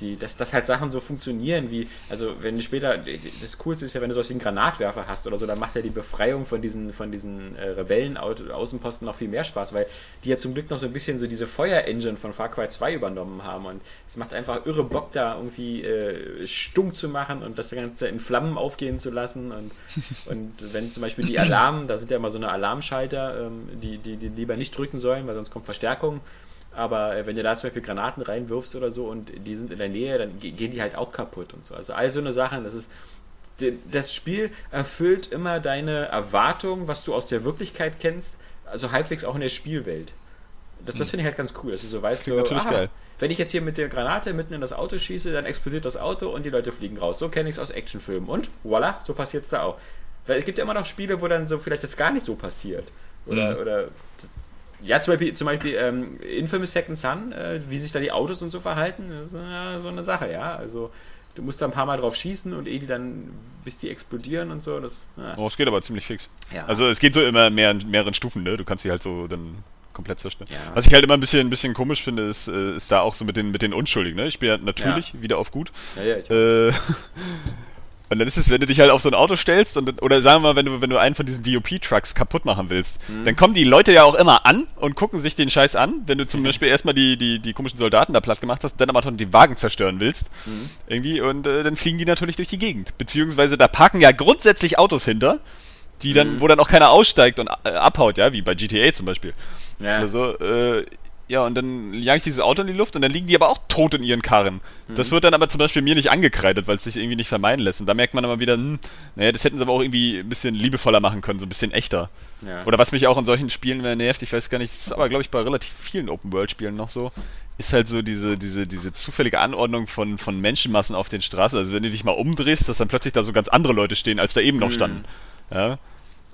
die, dass, dass halt Sachen so funktionieren wie, also wenn du später, das Coolste ist ja, wenn du solchen Granatwerfer hast oder so, dann macht ja die Befreiung von diesen, von diesen äh, Rebellen-Außenposten noch viel mehr Spaß, weil die ja zum Glück noch so ein bisschen so diese Feuer-Engine von Far Cry 2 übernommen haben und es macht einfach irre Bock da irgendwie äh, stumm zu machen und das Ganze in Flammen aufgehen zu lassen und, [LAUGHS] und wenn zum Beispiel die Alarm, da sind ja immer so eine Alarmschalter, ähm, die, die, die lieber nicht drücken sollen, weil sonst kommt Verstärkung aber äh, wenn du da zum Beispiel Granaten reinwirfst oder so und die sind in der Nähe, dann gehen die halt auch kaputt und so. Also all so eine Sachen, das ist das Spiel erfüllt immer deine Erwartungen, was du aus der Wirklichkeit kennst, also halbwegs auch in der Spielwelt. Das, das hm. finde ich halt ganz cool, dass du so weißt, so, aha, wenn ich jetzt hier mit der Granate mitten in das Auto schieße, dann explodiert das Auto und die Leute fliegen raus. So kenne ich es aus Actionfilmen. Und voila, so passiert es da auch. Weil es gibt ja immer noch Spiele, wo dann so vielleicht das gar nicht so passiert. Oder, mhm. oder ja, zum Beispiel, zum Beispiel ähm, Infamous Second Son, äh, wie sich da die Autos und so verhalten, ist äh, so eine Sache, ja. Also du musst da ein paar Mal drauf schießen und eh die dann, bis die explodieren und so. Das, ja. Oh, es geht aber ziemlich fix. Ja. Also es geht so immer mehr in mehreren Stufen, ne? Du kannst sie halt so dann komplett zerstören. Ja. Was ich halt immer ein bisschen, ein bisschen komisch finde, ist, äh, ist da auch so mit den, mit den Unschuldigen, ne? Ich bin ja natürlich wieder auf gut. Ja, ja, ich äh, [LAUGHS] Und dann ist es, wenn du dich halt auf so ein Auto stellst und oder sagen wir mal, wenn du, wenn du einen von diesen DOP-Trucks kaputt machen willst, mhm. dann kommen die Leute ja auch immer an und gucken sich den Scheiß an. Wenn du zum mhm. Beispiel erstmal die, die, die komischen Soldaten da platt gemacht hast, dann aber schon den Wagen zerstören willst. Mhm. Irgendwie, und äh, dann fliegen die natürlich durch die Gegend. Beziehungsweise da parken ja grundsätzlich Autos hinter, die dann, mhm. wo dann auch keiner aussteigt und äh, abhaut, ja, wie bei GTA zum Beispiel. Ja. Also, äh, Ja, und dann jag ich dieses Auto in die Luft und dann liegen die aber auch tot in ihren Karren. Mhm. Das wird dann aber zum Beispiel mir nicht angekreidet, weil es sich irgendwie nicht vermeiden lässt. Und da merkt man immer wieder, hm, naja, das hätten sie aber auch irgendwie ein bisschen liebevoller machen können, so ein bisschen echter. Ja. Oder was mich auch in solchen Spielen nervt, ich weiß gar nicht, das ist aber glaube ich bei relativ vielen Open-World-Spielen noch so, ist halt so diese, diese, diese zufällige Anordnung von, von Menschenmassen auf den Straßen. Also wenn du dich mal umdrehst, dass dann plötzlich da so ganz andere Leute stehen, als da eben noch mhm. standen. Ja.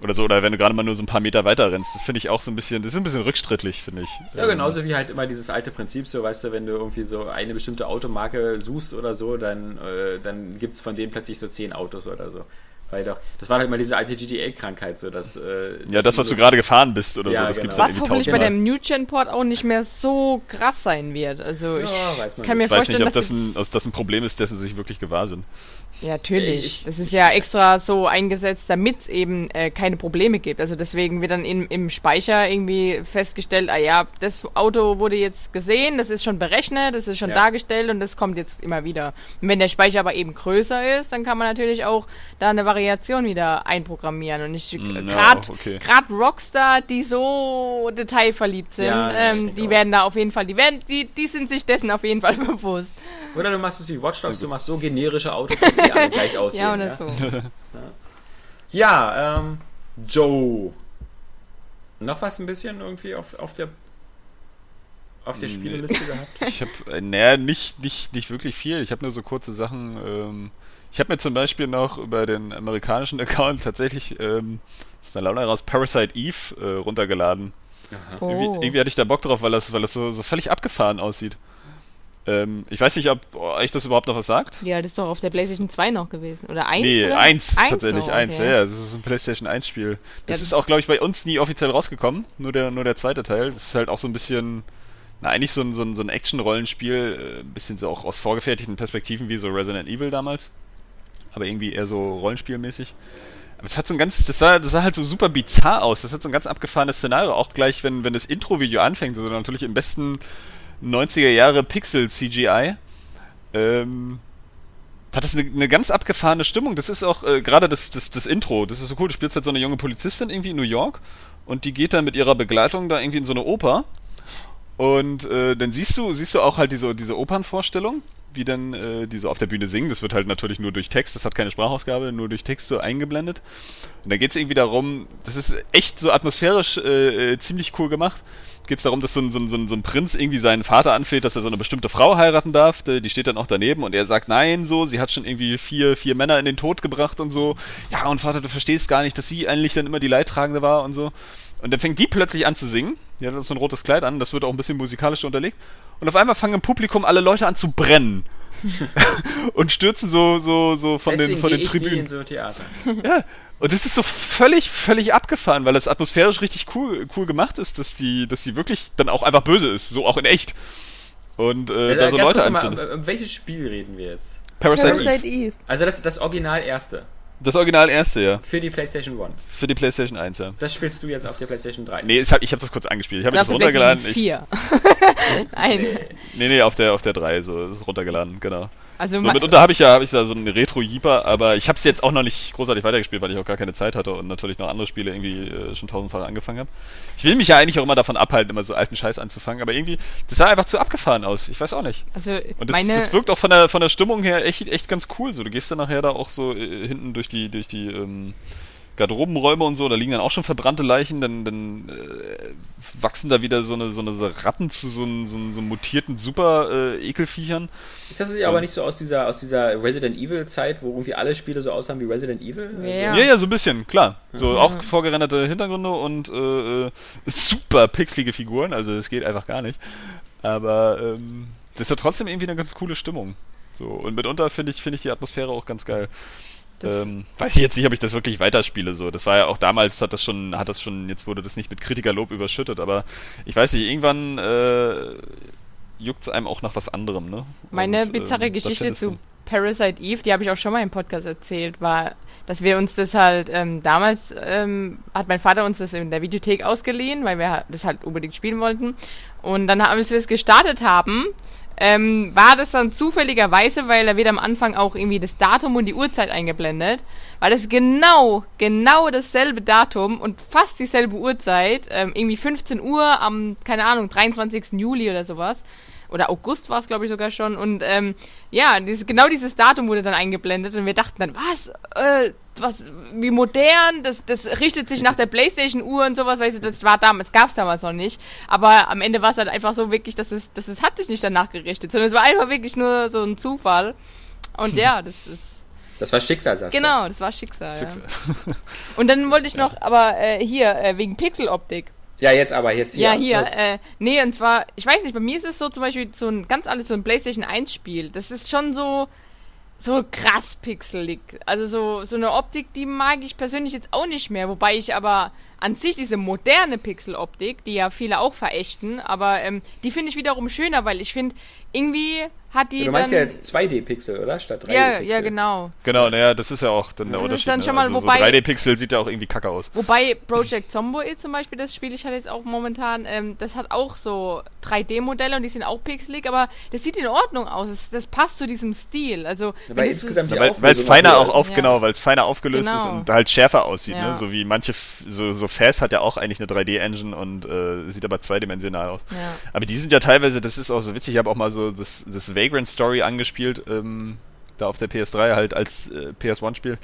Oder so, oder wenn du gerade mal nur so ein paar Meter weiter rennst. Das finde ich auch so ein bisschen, das ist ein bisschen rückstrittlich, finde ich. Ja, genauso wie halt immer dieses alte Prinzip, so weißt du, wenn du irgendwie so eine bestimmte Automarke suchst oder so, dann, äh, dann gibt es von denen plötzlich so zehn Autos oder so. Weil doch, das war halt mal diese alte GTA-Krankheit, so dass. Äh, ja, das, was du gerade gefahren bist oder ja, so, das genau. gibt's Was hoffentlich bei dem New Gen Port auch nicht mehr so krass sein wird. Also ich ja, kann mir ich weiß nicht, ob das ein, ob das ein Problem ist, dessen sie sich wirklich gewahr sind. Ja, natürlich. Ich, das ist ja extra so eingesetzt, damit es eben äh, keine Probleme gibt. Also deswegen wird dann in, im Speicher irgendwie festgestellt, ah ja, das Auto wurde jetzt gesehen, das ist schon berechnet, das ist schon ja. dargestellt und das kommt jetzt immer wieder. Und wenn der Speicher aber eben größer ist, dann kann man natürlich auch da eine Variation wieder einprogrammieren. Und ich mm, gerade okay. Rockstar, die so detailverliebt sind, ja, ähm, die werden da auf jeden Fall, die werden, die, die sind sich dessen auf jeden Fall [LAUGHS] bewusst. Oder du machst es wie Watch Dogs, du machst so generische Autos, [LAUGHS] dass die alle gleich [LAUGHS] aussehen. ja, oder ja? so. [LAUGHS] ja, ähm, Joe. Noch was ein bisschen irgendwie auf, auf der auf der Spieleliste gehabt? [LAUGHS] Ich habe, äh, naja, nicht, nicht, nicht wirklich viel. Ich habe nur so kurze Sachen. Ähm, ich habe mir zum Beispiel noch über den amerikanischen Account tatsächlich, ähm, ist eine Laune raus, Parasite Eve äh, runtergeladen. Oh. Irgendwie, irgendwie, hatte ich da Bock drauf, weil das, weil das so, so völlig abgefahren aussieht. Ähm, ich weiß nicht, ob euch das überhaupt noch was sagt. Ja, das ist doch auf der PlayStation 2 noch gewesen. Oder 1? Nee, 1, tatsächlich, noch, 1, okay. ja, Das ist ein PlayStation 1 Spiel. Das ja, ist auch, glaube ich, bei uns nie offiziell rausgekommen. Nur der, nur der zweite Teil. Das ist halt auch so ein bisschen, na, eigentlich so ein, so ein, so ein Action-Rollenspiel. Ein äh, bisschen so auch aus vorgefertigten Perspektiven, wie so Resident Evil damals. Aber irgendwie eher so Rollenspielmäßig. Aber das hat so ein ganz, das sah, das sah halt so super bizarr aus. Das hat so ein ganz abgefahrenes Szenario. Auch gleich, wenn, wenn das Intro-Video anfängt, also natürlich im besten 90er Jahre Pixel CGI. Ähm, hat das eine, eine, ganz abgefahrene Stimmung. Das ist auch äh, gerade das, das, das Intro. Das ist so cool. Du spielst halt so eine junge Polizistin irgendwie in New York und die geht dann mit ihrer Begleitung da irgendwie in so eine Oper. Und äh, dann siehst du, siehst du auch halt diese, diese Opernvorstellung, wie dann äh, die so auf der Bühne singen. Das wird halt natürlich nur durch Text, das hat keine Sprachausgabe, nur durch Text so eingeblendet. Und da geht es irgendwie darum, das ist echt so atmosphärisch äh, äh ziemlich cool gemacht geht es darum, dass so ein, so, ein, so ein Prinz irgendwie seinen Vater anfleht, dass er so eine bestimmte Frau heiraten darf. Die steht dann auch daneben und er sagt nein, so, sie hat schon irgendwie vier, vier Männer in den Tod gebracht und so. Ja, und Vater, du verstehst gar nicht, dass sie eigentlich dann immer die Leidtragende war und so. Und dann fängt die plötzlich an zu singen. Die hat so ein rotes Kleid an, das wird auch ein bisschen musikalisch unterlegt. Und auf einmal fangen im Publikum alle Leute an zu brennen. [LAUGHS] [LAUGHS] und stürzen so, so, so von Deswegen den, von den Tribünen. in so Theater. Ja, und das ist so völlig, völlig abgefahren, weil das atmosphärisch richtig cool, cool gemacht ist, dass die, dass die wirklich dann auch einfach böse ist, so auch in echt. Und äh, ja, da so Leute anzündet. Um, um welches Spiel reden wir jetzt? Parasite, Parasite Eve. Eve. Also das, das Original erste. Das Original erste, ja. Für die PlayStation 1. Für die PlayStation 1, ja. Das spielst du jetzt auf der PlayStation 3. Nee, hab, ich habe das kurz angespielt. Ich habe das runtergeladen. 4. [LAUGHS] Nein. Nee, nee, auf der, auf der 3, so, das ist runtergeladen, genau. Also so, mitunter habe ich ja hab ich da so einen Retro-Jeeper, aber ich habe es jetzt auch noch nicht großartig weitergespielt, weil ich auch gar keine Zeit hatte und natürlich noch andere Spiele irgendwie äh, schon tausendfach angefangen habe. Ich will mich ja eigentlich auch immer davon abhalten, immer so alten Scheiß anzufangen, aber irgendwie, das sah einfach zu abgefahren aus. Ich weiß auch nicht. Also und das, das wirkt auch von der, von der Stimmung her echt, echt ganz cool. So, du gehst dann nachher da auch so äh, hinten durch die, durch die, ähm, Garderobenräume und so, da liegen dann auch schon verbrannte Leichen, dann, dann äh, wachsen da wieder so eine, so eine Ratten zu so, einen, so, so mutierten Super-Ekelviechern. Äh, ist das aber nicht so aus dieser, aus dieser Resident Evil-Zeit, wo irgendwie alle Spiele so aussahen wie Resident Evil? Ja, also, ja, ja, so ein bisschen, klar. So mhm. auch vorgerenderte Hintergründe und äh, äh, super pixelige Figuren, also es geht einfach gar nicht. Aber ähm, das ist ja trotzdem irgendwie eine ganz coole Stimmung. So, und mitunter finde ich, find ich die Atmosphäre auch ganz geil. Ähm, weiß ich jetzt nicht, ob ich das wirklich weiterspiele. So, das war ja auch damals hat das schon, hat das schon, jetzt wurde das nicht mit Kritikerlob überschüttet, aber ich weiß nicht, irgendwann äh, juckt es einem auch nach was anderem, ne? Meine Und, bizarre ähm, Geschichte zu Parasite Eve, die habe ich auch schon mal im Podcast erzählt, war, dass wir uns das halt ähm, damals ähm, hat mein Vater uns das in der Videothek ausgeliehen, weil wir das halt unbedingt spielen wollten. Und dann, als wir es gestartet haben, ähm, war das dann zufälligerweise, weil da wird am Anfang auch irgendwie das Datum und die Uhrzeit eingeblendet, weil das genau, genau dasselbe Datum und fast dieselbe Uhrzeit, ähm, irgendwie 15 Uhr am, keine Ahnung, 23. Juli oder sowas, oder August war es, glaube ich, sogar schon. Und ähm, ja, dieses, genau dieses Datum wurde dann eingeblendet und wir dachten dann, was, äh, was, wie modern, das, das richtet sich nach der Playstation-Uhr und sowas, weißt du, das war damals, gab es damals noch nicht. Aber am Ende war es halt einfach so wirklich, dass es, dass es hat sich nicht danach gerichtet, sondern es war einfach wirklich nur so ein Zufall. Und [LAUGHS] ja, das ist. Das war Schicksal, sagst Genau, das war Schicksal. Schicksal. Ja. [LAUGHS] Und dann wollte ich noch, aber äh, hier, äh, wegen Pixeloptik. Ja, jetzt aber, jetzt hier. Ja, hier. Äh, nee, und zwar, ich weiß nicht, bei mir ist es so zum Beispiel so ein ganz alles so ein PlayStation 1 Spiel. Das ist schon so, so krass pixelig. Also so, so eine Optik, die mag ich persönlich jetzt auch nicht mehr. Wobei ich aber an sich diese moderne Pixeloptik, die ja viele auch verächten, aber ähm, die finde ich wiederum schöner, weil ich finde, irgendwie hat die. Du meinst ja jetzt 2D-Pixel, oder? Statt 3D-Pixel. Ja, ja, genau. Genau, naja, das ist ja auch dann der das Unterschied. Dann ne? schon mal, also wobei, so 3D-Pixel sieht ja auch irgendwie kacke aus. Wobei Project Zomboid zum Beispiel, das spiele ich halt jetzt auch momentan, ähm, das hat auch so 3D-Modelle und die sind auch pixelig, aber das sieht in Ordnung aus. Das, das passt zu diesem Stil. Also, weil insgesamt ja, weil es feiner auch auf, ja. genau, weil es feiner aufgelöst genau. ist und halt schärfer aussieht, ja. ne? So wie manche, so, so Fast hat ja auch eigentlich eine 3D-Engine und äh, sieht aber zweidimensional aus. Aber die sind ja teilweise, das ist auch so witzig, ich habe auch mal so das, das Vagrant Story angeschaut gespielt, ähm, da auf der PS3 halt als äh, PS1-Spiel.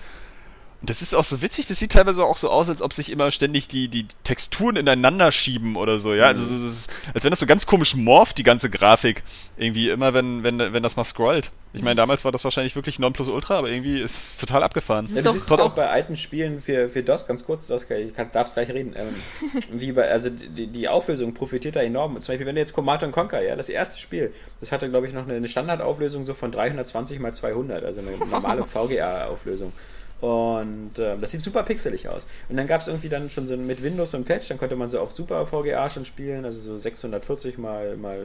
Das ist auch so witzig, das sieht teilweise auch so aus, als ob sich immer ständig die, die Texturen ineinander schieben oder so, ja. Also mhm. ist, als wenn das so ganz komisch morpht, die ganze Grafik. Irgendwie immer, wenn, wenn, wenn das mal scrollt. Ich meine, damals war das wahrscheinlich wirklich Nonplusultra, aber irgendwie ist es total abgefahren. Ja, du siehst auch bei alten Spielen für, für DOS, ganz kurz, DOS, ich darf es gleich reden, ähm, [LAUGHS] wie bei, also die, die Auflösung profitiert da enorm. Zum Beispiel, wenn du jetzt Command Conquer, ja, das erste Spiel, das hatte, glaube ich, noch eine Standardauflösung so von 320 mal 200, also eine normale [LAUGHS] VGA-Auflösung. Und äh, das sieht super pixelig aus. Und dann gab es irgendwie dann schon so mit Windows und Patch, dann konnte man so auf Super VGA schon spielen, also so 640 mal, mal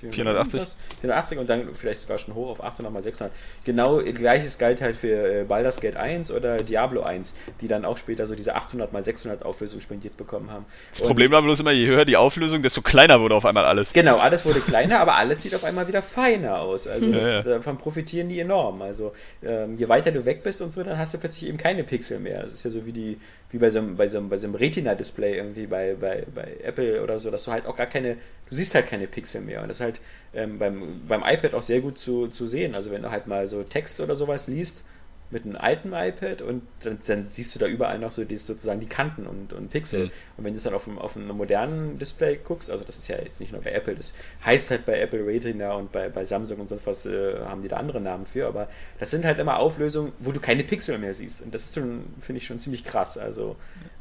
480. 480 und dann vielleicht sogar schon hoch auf 800 mal 600. Genau gleiches galt halt für äh, Baldur's Gate 1 oder Diablo 1, die dann auch später so diese 800 mal 600 Auflösung spendiert bekommen haben. Das und Problem war bloß immer, je höher die Auflösung, desto kleiner wurde auf einmal alles. Genau, alles wurde kleiner, aber alles sieht auf einmal wieder feiner aus. Also das, ja, ja. davon profitieren die enorm. Also ähm, je weiter du weg bist und so, dann hast du plötzlich plötzlich eben keine Pixel mehr. Das ist ja so wie die, wie bei so einem, bei so einem, bei so einem Retina-Display irgendwie bei, bei, bei Apple oder so, dass du halt auch gar keine, du siehst halt keine Pixel mehr. Und das ist halt ähm, beim, beim iPad auch sehr gut zu, zu sehen. Also wenn du halt mal so Text oder sowas liest, mit einem alten iPad und dann, dann, siehst du da überall noch so die, sozusagen die Kanten und, und Pixel. Mhm. Und wenn du es dann auf, einem, auf einem modernen Display guckst, also das ist ja jetzt nicht nur bei Apple, das heißt halt bei Apple Retina und bei, bei Samsung und sonst was äh, haben die da andere Namen für, aber das sind halt immer Auflösungen, wo du keine Pixel mehr siehst. Und das ist schon, finde ich, schon ziemlich krass. Also,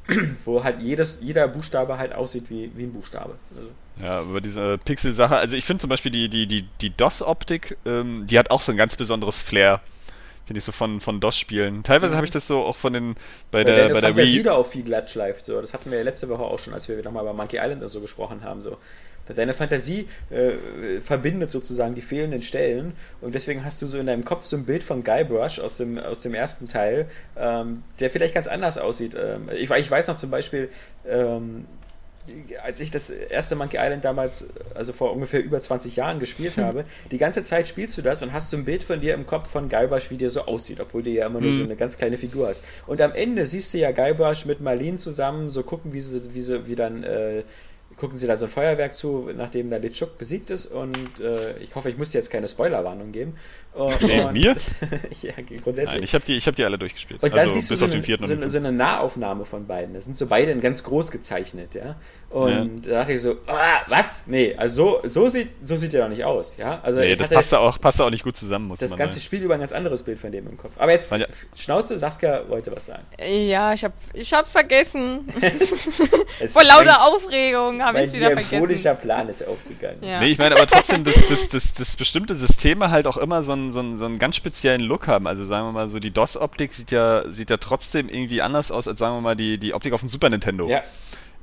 [CLEARS THROAT] wo halt jedes, jeder Buchstabe halt aussieht wie, wie ein Buchstabe. Also. Ja, über diese Pixel-Sache, also ich finde zum Beispiel die, die, die, die DOS-Optik, ähm, die hat auch so ein ganz besonderes Flair finde ich so von, von DOS-Spielen. Teilweise mhm. habe ich das so auch von den bei der bei der Wii. da auch viel glatt schleift. So. Das hatten wir ja letzte Woche auch schon, als wir nochmal über Monkey Island und so gesprochen haben. So. Deine Fantasie äh, verbindet sozusagen die fehlenden Stellen und deswegen hast du so in deinem Kopf so ein Bild von Guybrush aus dem, aus dem ersten Teil, ähm, der vielleicht ganz anders aussieht. Ähm, ich, ich, weiß noch zum Beispiel, ähm, als ich das erste Monkey Island damals, also vor ungefähr über 20 Jahren gespielt hm. habe, die ganze Zeit spielst du das und hast so ein Bild von dir im Kopf von Guybrush, wie der so aussieht, obwohl du ja immer nur mhm. so eine ganz kleine Figur hast. Und am Ende siehst du ja Guybrush mit Marlene zusammen so gucken, wie sie, wie sie, wie dann äh, gucken sie da so ein Feuerwerk zu, nachdem da Lichuk besiegt ist und äh, ich hoffe, ich muss dir jetzt keine Spoilerwarnung geben. Und, nee, mir? [LAUGHS] ja, grundsätzlich. Nein, ich habe die, hab die alle durchgespielt. Und dann also, siehst du so, eine, so, so, eine Nahaufnahme von beiden. Das sind so beide in ganz groß gezeichnet, ja. Und ja. da dachte ich so, ah, was? Nee, also so, so sieht so sieht der doch nicht aus, ja. Also nee, das passt auch, passt auch nicht gut zusammen, muss Das man ganze sagen. Spiel über ein ganz anderes Bild von dem im Kopf. Aber jetzt, ja. Schnauze, Saskia wollte was sagen. Ja, ich hab, ich hab's vergessen. [LAUGHS] Vor lauter Aufregung habe ich es wieder vergessen. Mein Plan ist aufgegangen. Ja. Nee, ich meine aber trotzdem, dass, dass, dass, dass bestimmte Systeme halt auch immer so so, einen, so einen ganz speziellen Look haben. Also sagen wir mal so, die DOS-Optik sieht ja, sieht ja trotzdem irgendwie anders aus als sagen wir mal die, die Optik auf dem Super Nintendo. Ja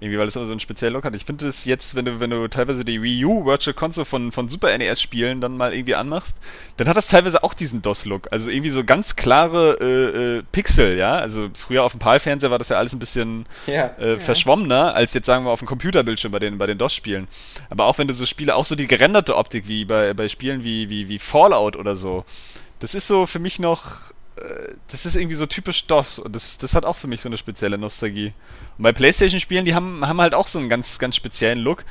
Irgendwie, weil es immer so einen speziellen Look hat. Ich finde es jetzt, wenn du, wenn du teilweise die Wii U Virtual Console von, von Super NES Spielen dann mal irgendwie anmachst, dann hat das teilweise auch diesen DOS-Look. Also irgendwie so ganz klare äh, äh, Pixel, ja. Also früher auf dem PAL-Fernseher war das ja alles ein bisschen Ja. äh, verschwommener, als jetzt sagen wir auf dem Computerbildschirm bei den, bei den DOS-Spielen. Aber auch wenn du so Spiele, auch so die gerenderte Optik wie bei, bei Spielen wie, wie, wie Fallout oder so, das ist so für mich noch, das ist irgendwie so typisch DOS und das, das hat auch für mich so eine spezielle Nostalgie. Und bei Playstation-Spielen, die haben, haben halt auch so einen ganz, ganz speziellen Look,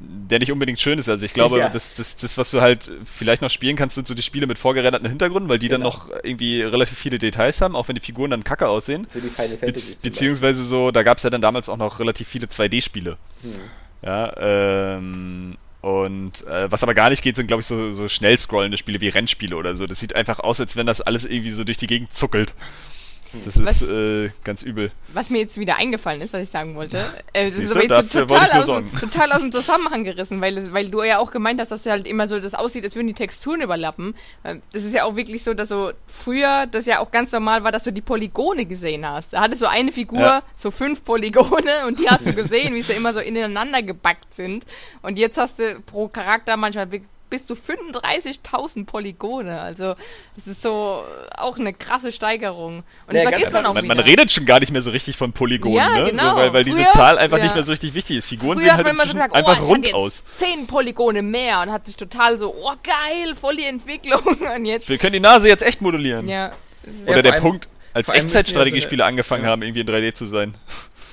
der nicht unbedingt schön ist. Also ich glaube, Ja. das, das, das, was du halt vielleicht noch spielen kannst, sind so die Spiele mit vorgerenderten Hintergründen, weil die dann Genau. noch irgendwie relativ viele Details haben, auch wenn die Figuren dann kacke aussehen. So die Final Be Fantasy. beziehungsweise so, da gab es ja dann damals auch noch relativ viele 2D-Spiele. Hm. Ja, ähm, und äh, was aber gar nicht geht, sind, glaube ich, so, so schnell scrollende Spiele wie Rennspiele oder so. Das sieht einfach aus, als wenn das alles irgendwie so durch die Gegend zuckelt. Das Was- ist äh, ganz übel. Was mir jetzt wieder eingefallen ist, was ich sagen wollte, äh, das ist aber jetzt so total aus, total aus dem Zusammenhang gerissen, weil, weil du ja auch gemeint hast, dass halt immer so das aussieht, als würden die Texturen überlappen. Ähm, Das ist ja auch wirklich so, dass so früher das ja auch ganz normal war, dass du die Polygone gesehen hast. Da hattest du eine Figur, Ja. so fünf Polygone und die hast du gesehen, wie sie immer so ineinander gebackt sind. Und jetzt hast du pro Charakter manchmal wirklich bis zu 35.000 Polygone. Also, das ist so auch eine krasse Steigerung. Und Ja, das vergisst man auch Man, wieder. man redet schon gar nicht mehr so richtig von Polygonen, Ja, ne? genau. So, weil, weil diese Zahl einfach ja. nicht mehr so richtig wichtig ist. Figuren Früher sehen halt inzwischen gesagt, einfach oh, rund aus. Zehn Polygone mehr und hat sich total so, oh geil, voll die Entwicklung. [LAUGHS] Und jetzt, Wir können die Nase jetzt echt modellieren. ja. Oder Ja, der Punkt, als Echtzeitstrategiespiele so angefangen ja. haben, irgendwie in 3D zu sein.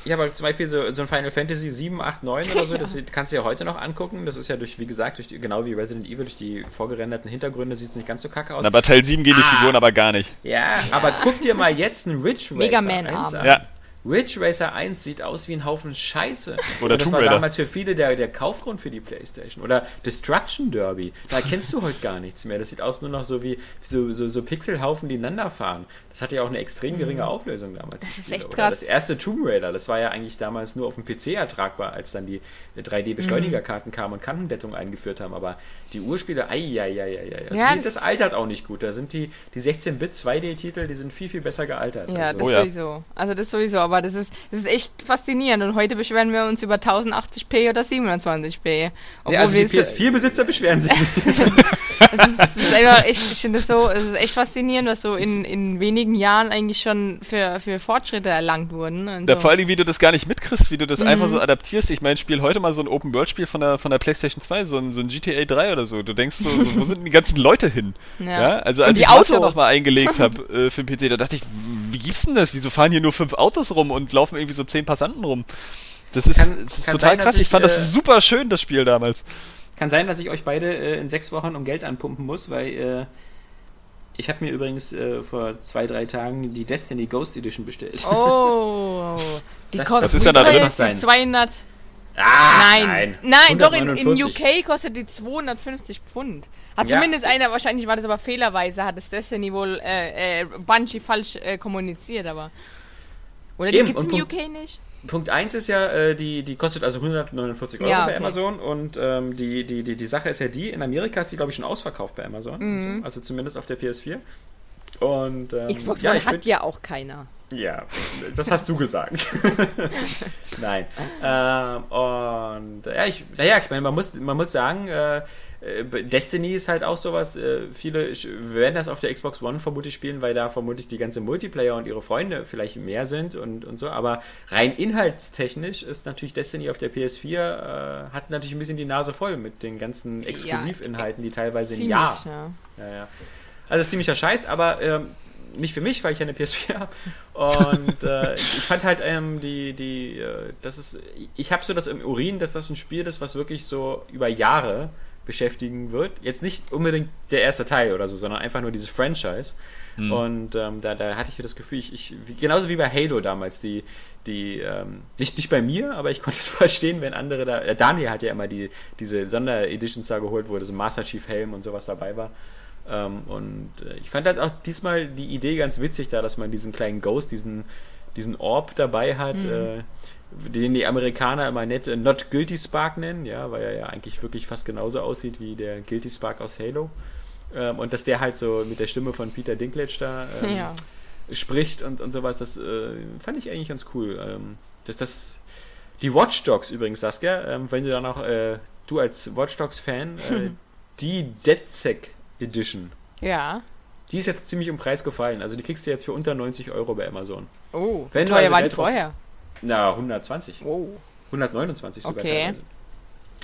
Ja, aber zum Beispiel so, so ein Final Fantasy 7, 8, 9 oder so, das kannst du ja heute noch angucken. Das ist ja durch, wie gesagt, durch die, genau wie Resident Evil, durch die vorgerenderten Hintergründe sieht es nicht ganz so kacke aus. Na, bei Teil 7 gehen die Ah. Figuren aber gar nicht. ja, aber guck dir mal jetzt einen Ridge Racer Mega Man 1 Arm. an. Ja. Ridge Racer 1 sieht aus wie ein Haufen Scheiße. Oder Und das Tomb war Raider. damals für viele der, der Kaufgrund für die Playstation. Oder Destruction Derby. Da kennst du heute gar nichts mehr. Das sieht aus nur noch so wie so, so, so Pixelhaufen, die ineinander fahren. Das hatte ja auch eine extrem geringe Auflösung damals. Mhm. ist echt Oder krass. Das erste Tomb Raider, das war ja eigentlich damals nur auf dem PC ertragbar, als dann die 3D-Beschleunigerkarten kamen und Kantendettung eingeführt haben. Aber die Urspiele, ei, ei, ei, ei, ei. Also Ja, das- das altert auch nicht gut. Da sind die, die 16-Bit 2D-Titel, die sind viel, viel besser gealtert. Ja, also, das Oh ja. sowieso. Also das sowieso, aber das ist, das ist echt faszinierend. Und heute beschweren wir uns über 1080p oder 720p. Obwohl ja, also die wir es- PS4-Besitzer beschweren sich nicht. [LAUGHS] es ist, es ist einfach ich finde es so, es ist echt faszinierend, was so in, in wenigen Jahren eigentlich schon für, für Fortschritte erlangt wurden. Und Da so. vor allem, wie du das gar nicht mitkriegst, wie du das einfach Mhm. so adaptierst. Ich meine, spiel heute mal so ein Open-World-Spiel von der, von der PlayStation 2, so ein, so ein GTA 3 oder so. Du denkst so, so wo [LAUGHS] sind denn die ganzen Leute hin? Ja. Also Und als die ich Mafia Autos. noch mal eingelegt [LAUGHS] habe äh, für den PC, da dachte ich, wie gibt's denn das? Wieso fahren hier nur fünf Autos rum und laufen irgendwie so zehn Passanten rum? Das ist, Kann- das ist total sein, krass. Ich ich, fand äh, das super schön, das Spiel damals. Kann sein, dass ich euch beide äh, in sechs Wochen um Geld anpumpen muss, weil äh, ich habe mir übrigens äh, vor zwei, drei Tagen die Destiny Ghost Edition bestellt. Oh, [LAUGHS] die Das- kostet das ist ja da drin. jetzt die sein. 200. Ah, Nein, nein, doch in, in 149. UK kostet die 250 Pfund. Hat Ja. zumindest einer, wahrscheinlich war das aber fehlerweise, hat das Destiny wohl äh, äh, Bungie falsch äh, kommuniziert, aber. Oder die Eben, gibt's und im Punkt- UK nicht? Punkt 1 ist ja, äh, die, die kostet also 149 Euro Ja, bei okay. Amazon und ähm, die, die, die, die Sache ist ja die, in Amerika ist die glaube ich schon ausverkauft bei Amazon, Mhm. so, also zumindest auf der PS4. Und ähm, Xbox ja, One hat find- ja auch keiner. Ja, das hast du gesagt. [LAUGHS] Nein. Ähm, und ja, ich, naja, ich meine, man muss, man muss sagen, äh, äh, Destiny ist halt auch sowas. Äh, viele werden das auf der Xbox One vermutlich spielen, weil da vermutlich die ganze Multiplayer und ihre Freunde vielleicht mehr sind und, und so. Aber rein inhaltstechnisch ist natürlich Destiny auf der PS4 äh, hat natürlich ein bisschen die Nase voll mit den ganzen Exklusivinhalten, die teilweise ein Ziemlich, Jahr ja. ja, ja. Also ziemlicher Scheiß, aber ähm, nicht für mich, weil ich ja eine PS4 [LAUGHS] habe. Und äh, ich fand halt ähm, die, die, äh, das ist, ich habe so das im Urin, dass das ein Spiel ist, was wirklich so über Jahre beschäftigen wird. Jetzt nicht unbedingt der erste Teil oder so, sondern einfach nur dieses Franchise. Und ähm, da, da hatte ich das Gefühl, ich, ich genauso wie bei Halo damals, die, die, ähm, nicht, nicht bei mir, aber ich [LAUGHS] konnte es verstehen, wenn andere da, äh, Daniel hat ja immer die, diese Sondereditions da geholt, wo so ein Master Chief Helm und sowas dabei war. Ähm, und äh, ich fand halt auch diesmal die Idee ganz witzig da, dass man diesen kleinen Ghost, diesen, diesen Orb dabei hat, äh, den die Amerikaner immer nett äh, Not Guilty Spark nennen, ja, weil er ja eigentlich wirklich fast genauso aussieht wie der Guilty Spark aus Halo. Ähm, und dass der halt so mit der Stimme von Peter Dinklage da ähm, ja. spricht und, und sowas, das äh, fand ich eigentlich ganz cool. Ähm, das, das Die Watch Dogs übrigens, Saskia, ähm, wenn du da noch, äh, du als Watch Dogs-Fan, äh, [LAUGHS] die DedSec Edition. Ja. Die ist jetzt ziemlich um Preis gefallen. Also die kriegst du jetzt für unter 90 Euro bei Amazon. Oh, Wenn teuer also war die drauf- vorher? Na, 120. Oh. 129 sogar Okay. teilweise.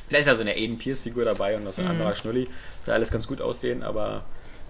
Da ist ja so eine Aiden Pierce-Figur dabei und noch so ein anderer Schnulli. Soll alles ganz gut aussehen, aber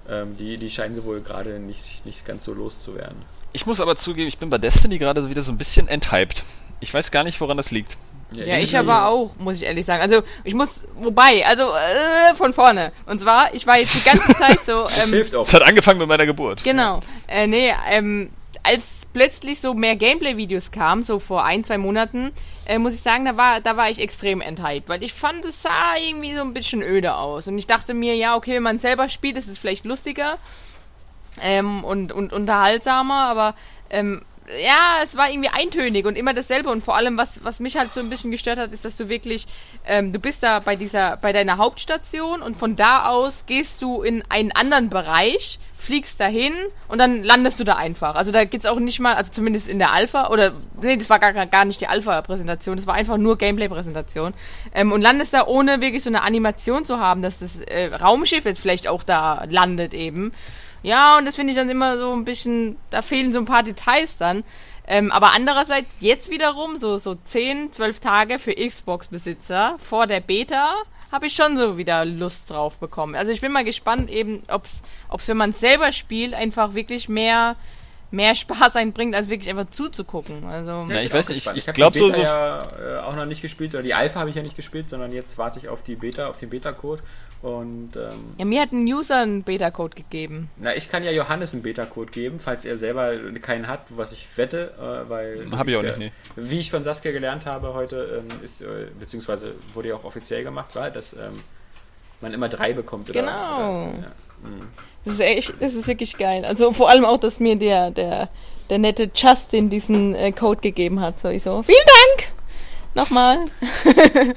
ähm, die, die scheinen sie wohl gerade nicht, nicht ganz so loszuwerden. Ich muss aber zugeben, ich bin bei Destiny gerade so wieder so ein bisschen enthyped. Ich weiß gar nicht, woran das liegt. Ja, irgendwie ich aber auch, muss ich ehrlich sagen. Also, ich muss, wobei, also, äh, von vorne. Und zwar, ich war jetzt die ganze [LAUGHS] Zeit so, Das ähm, hilft auch. Es hat angefangen mit meiner Geburt. Genau. Äh, nee, ähm, als plötzlich so mehr Gameplay-Videos kamen, so vor ein, zwei Monaten, äh, muss ich sagen, da war, da war ich extrem enthyped, weil ich fand, es sah irgendwie so ein bisschen öde aus. Und ich dachte mir, ja, okay, wenn man selber spielt, ist es vielleicht lustiger ähm, und, und unterhaltsamer, aber ähm, ja, es war irgendwie eintönig und immer dasselbe und vor allem, was, was mich halt so ein bisschen gestört hat, ist, dass du wirklich, ähm, du bist da bei dieser, bei deiner Hauptstation und von da aus gehst du in einen anderen Bereich, fliegst dahin und dann landest du da einfach. Also da gibt's auch nicht mal, also zumindest in der Alpha, oder nee, das war gar, gar nicht die Alpha-Präsentation, das war einfach nur Gameplay-Präsentation. Ähm, und landest da ohne wirklich so eine Animation zu haben, dass das äh, Raumschiff jetzt vielleicht auch da landet eben. Ja, und das finde ich dann immer so ein bisschen, da fehlen so ein paar Details dann. Ähm, aber andererseits, jetzt wiederum, so, so 10, 12 Tage für Xbox-Besitzer vor der Beta, habe ich schon so wieder Lust drauf bekommen. Also ich bin mal gespannt eben, ob's, ob's wenn man selber spielt, einfach wirklich mehr, mehr [LAUGHS] Spaß einbringt, als wirklich einfach zuzugucken. Also, Ja, ich bin weiß nicht, ich hab glaub die so- Beta so- ja äh, auch noch nicht gespielt, oder die Alpha habe ich ja nicht gespielt, sondern jetzt warte ich auf die Beta, auf den Beta-Code. Und ähm, ja, mir hat ein User einen Beta-Code gegeben. na, ich kann ja Johannes einen Beta-Code geben, falls er selber keinen hat, was ich wette, äh, weil Hab ich auch ist nicht, ja, Wie ich von Saskia gelernt habe heute, ähm, ist, äh, beziehungsweise wurde ja auch offiziell gemacht, war, dass ähm, man immer drei bekommt. Oder, Genau. Oder, ja. Mhm. Das ist echt, das ist wirklich geil. Also vor allem auch, dass mir der, der, der nette Justin diesen äh, Code gegeben hat. So, ich so, vielen Dank! Nochmal.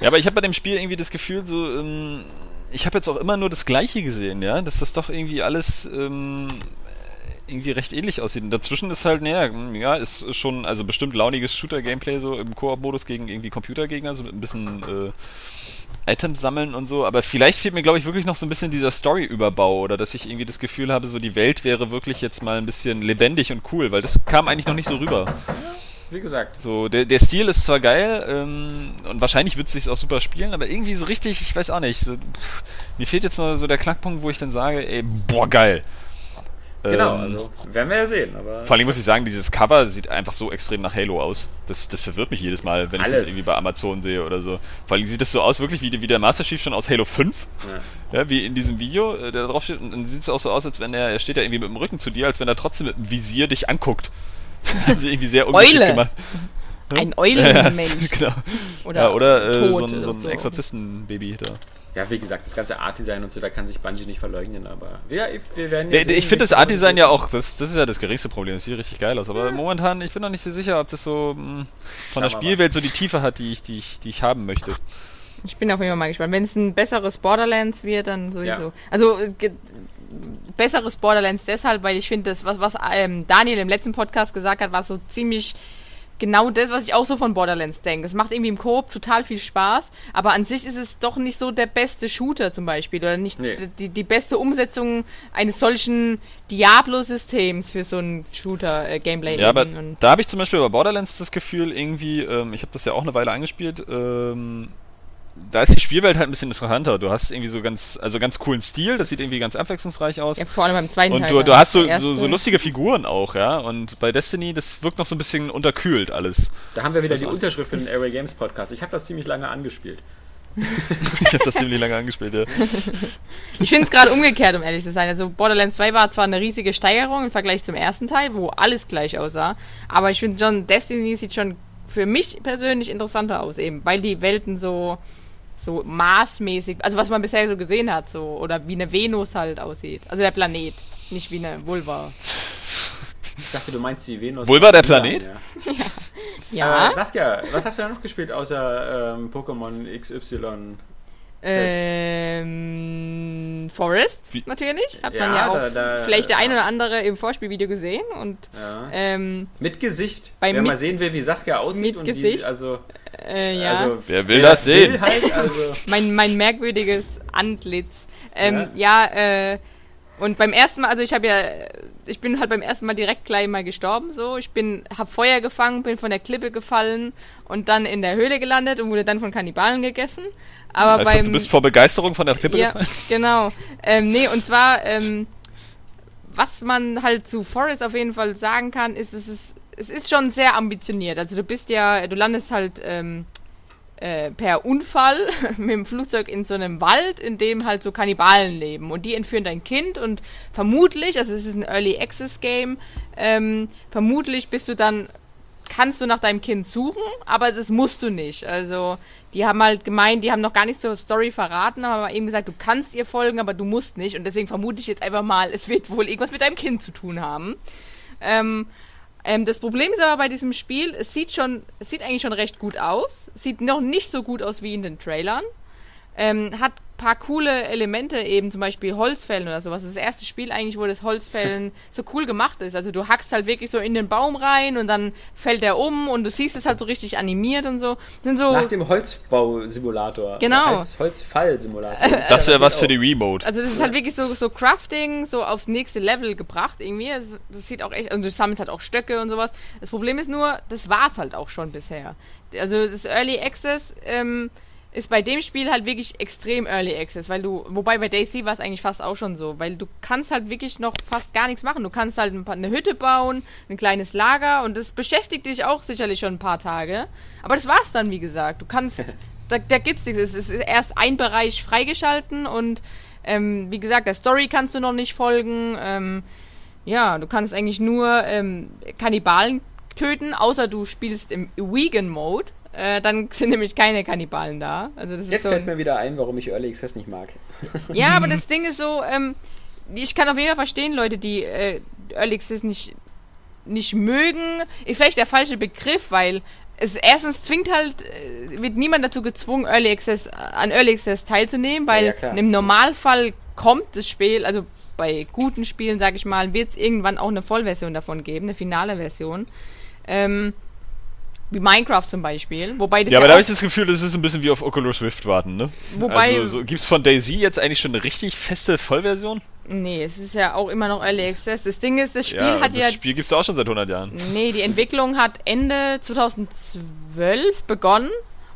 Ja, aber ich [LAUGHS] habe bei dem Spiel irgendwie das Gefühl, so, ähm, ich habe jetzt auch immer nur das Gleiche gesehen, ja, dass das doch irgendwie alles ähm, irgendwie recht ähnlich aussieht. Und dazwischen ist halt, naja, ja, ist schon, also bestimmt launiges Shooter-Gameplay so im Koop-Modus gegen irgendwie Computergegner, so mit ein bisschen äh, Items sammeln und so, aber vielleicht fehlt mir, glaube ich, wirklich noch so ein bisschen dieser Story-Überbau oder dass ich irgendwie das Gefühl habe, so die Welt wäre wirklich jetzt mal ein bisschen lebendig und cool, weil das kam eigentlich noch nicht so rüber. Wie gesagt, So, der, der Stil ist zwar geil ähm, und wahrscheinlich wird es sich auch super spielen, aber irgendwie so richtig, ich weiß auch nicht. So, pff, mir fehlt jetzt noch so der Knackpunkt, wo ich dann sage, ey, boah, geil. genau, Ähm, also werden wir ja sehen. Aber Vor allem muss ich sagen, dieses Cover sieht einfach so extrem nach Halo aus. Das, das verwirrt mich jedes Mal, wenn ich Alles. das irgendwie bei Amazon sehe oder so. Vor allem sieht das so aus, wirklich wie, wie der Master Chief schon aus Halo 5. ja. Ja, wie in diesem Video, äh, der da drauf steht. Und dann sieht es auch so aus, als wenn er, er steht ja irgendwie mit dem Rücken zu dir, als wenn er trotzdem mit dem Visier dich anguckt. [LAUGHS] Haben sie irgendwie sehr ungeschickt Eule. gemacht. Ein Eulenmensch. [LAUGHS] genau. Oder, ja, oder äh, so ein, so ein Exorzistenbaby da. ja, wie gesagt, das ganze Art-Design und so, da kann sich Bungie nicht verleugnen, aber ja, wir werden Nee, ja sehen, ich finde das es Art-Design ja auch, das, das ist ja das geringste Problem. Das sieht richtig geil aus. Aber momentan, ich bin noch nicht so sicher, ob das so mh, von der Spielwelt so die Tiefe hat, die ich, die ich, die ich haben möchte. Ich bin auf jeden Fall mal gespannt. Wenn es ein besseres Borderlands wird, dann sowieso. Ja. Also äh, besseres Borderlands deshalb, weil ich finde, das, was, was ähm, Daniel im letzten Podcast gesagt hat, war so ziemlich genau das, was ich auch so von Borderlands denke. Es macht irgendwie im Koop total viel Spaß, aber an sich ist es doch nicht so der beste Shooter zum Beispiel oder nicht Nee. die, die beste Umsetzung eines solchen Diablo-Systems für so ein Shooter-Gameplay. Ja, aber und da habe ich zum Beispiel bei Borderlands das Gefühl, irgendwie, ähm, ich habe das ja auch eine Weile angespielt, ähm, da ist die Spielwelt halt ein bisschen interessanter. Du hast irgendwie so ganz, also ganz coolen Stil, das sieht irgendwie ganz abwechslungsreich aus. ja, vor allem beim zweiten Und Teil. du, du hast so, so, so lustige Figuren auch, ja. Und bei Destiny, das wirkt noch so ein bisschen unterkühlt alles. Da haben wir wieder die Unterschrift für den Airway Games Podcast. Ich habe das ziemlich lange angespielt. [LAUGHS] Ich habe das ziemlich lange angespielt, ja. [LAUGHS] Ich finde es gerade umgekehrt, um ehrlich zu sein. Also Borderlands 2 war zwar eine riesige Steigerung im Vergleich zum ersten Teil, wo alles gleich aussah, aber ich finde schon, Destiny sieht schon für mich persönlich interessanter aus, eben, weil die Welten so so maßmäßig, also was man bisher so gesehen hat, so oder wie eine Venus halt aussieht. Also der Planet, nicht wie eine Vulva. Ich dachte, du meinst die Venus. Vulva der Planet? Ja. [LAUGHS] Ja. Äh, Saskia, was hast du da noch gespielt außer ähm, Pokémon XY? Ähm, Forest, Wie- natürlich. Hat Ja, man ja auch da- da- vielleicht der ein ja. oder andere im Vorspielvideo gesehen. Und Ja. ähm, Mit Gesicht. Bei Wer mit- mal sehen will, wie Saskia aussieht mit und Gesicht? wie, also, äh, ja, also Wer will das sehen? Will halt, also, [LAUGHS] mein, mein merkwürdiges Antlitz. Ähm, ja, äh, und beim ersten Mal, also ich habe ja, ich bin halt beim ersten Mal direkt gleich mal gestorben, so. Ich bin, hab Feuer gefangen, bin von der Klippe gefallen und dann in der Höhle gelandet und wurde dann von Kannibalen gegessen. Aber Heißt beim, das, du bist vor Begeisterung von der Klippe ja, gefallen? [LAUGHS] genau. Ähm, nee, und zwar, ähm, was man halt zu Forest auf jeden Fall sagen kann, ist, es ist, es ist schon sehr ambitioniert. Also du bist ja, du landest halt ähm, äh, per Unfall [LAUGHS] mit dem Flugzeug in so einem Wald, in dem halt so Kannibalen leben. Und die entführen dein Kind und vermutlich, also es ist ein Early Access Game, ähm, vermutlich bist du dann, kannst du nach deinem Kind suchen, aber das musst du nicht. Also die haben halt gemeint, die haben noch gar nicht zur Story verraten, aber eben gesagt, du kannst ihr folgen, aber du musst nicht. Und deswegen vermute ich jetzt einfach mal, es wird wohl irgendwas mit deinem Kind zu tun haben. Ähm, ähm, das Problem ist aber bei diesem Spiel, es sieht schon, es sieht eigentlich schon recht gut aus. Sieht noch nicht so gut aus wie in den Trailern. Ähm, hat paar coole Elemente, eben zum Beispiel Holzfällen oder sowas. Das ist das erste Spiel eigentlich, wo das Holzfällen [LAUGHS] so cool gemacht ist. Also du hackst halt wirklich so in den Baum rein und dann fällt er um und du siehst es halt so richtig animiert und so. Das sind so nach dem Holzbausimulator. Genau. Holz, Holzfallsimulator. [LAUGHS] Das wäre was für die Remote. Also das ist halt wirklich so, so Crafting, so aufs nächste Level gebracht irgendwie. Das, das sieht auch echt, und du sammelst halt auch Stöcke und sowas. Das Problem ist nur, das war's halt auch schon bisher. Also das Early Access ähm, ist bei dem Spiel halt wirklich extrem Early Access, weil du, wobei bei Daisy war es eigentlich fast auch schon so, weil du kannst halt wirklich noch fast gar nichts machen. Du kannst halt ein paar, eine Hütte bauen, ein kleines Lager und das beschäftigt dich auch sicherlich schon ein paar Tage. Aber das war's dann, wie gesagt. Du kannst, [LAUGHS] da, da gibt's nichts. Es ist erst ein Bereich freigeschalten und ähm, wie gesagt, der Story kannst du noch nicht folgen. Ähm, ja, du kannst eigentlich nur ähm, Kannibalen töten, außer du spielst im Vegan-Mode. Äh, dann sind nämlich keine Kannibalen da. Also das Jetzt ist so fällt mir wieder ein, warum ich Early Access nicht mag. [LAUGHS] ja, aber das [LAUGHS] Ding ist so, ähm, ich kann auf jeden Fall verstehen, Leute, die äh, Early Access nicht, nicht mögen. Ist vielleicht der falsche Begriff, weil es erstens zwingt halt, äh, wird niemand dazu gezwungen, Early Access, an Early Access teilzunehmen, weil Ja, ja, im Normalfall kommt das Spiel, also bei guten Spielen, sag ich mal, wird es irgendwann auch eine Vollversion davon geben, eine finale Version. Ähm, wie Minecraft zum Beispiel. Wobei das Ja, aber da habe ich das Gefühl, das ist ein bisschen wie auf Oculus Rift warten, ne? Wobei- also, so, gibt's von Daisy jetzt eigentlich schon eine richtig feste Vollversion? Nee, es ist ja auch immer noch Early Access. Das Ding ist, das Spiel ja, hat das ja. Spiel gibt's auch schon seit 100 Jahren. Nee, die Entwicklung hat Ende 2012 begonnen.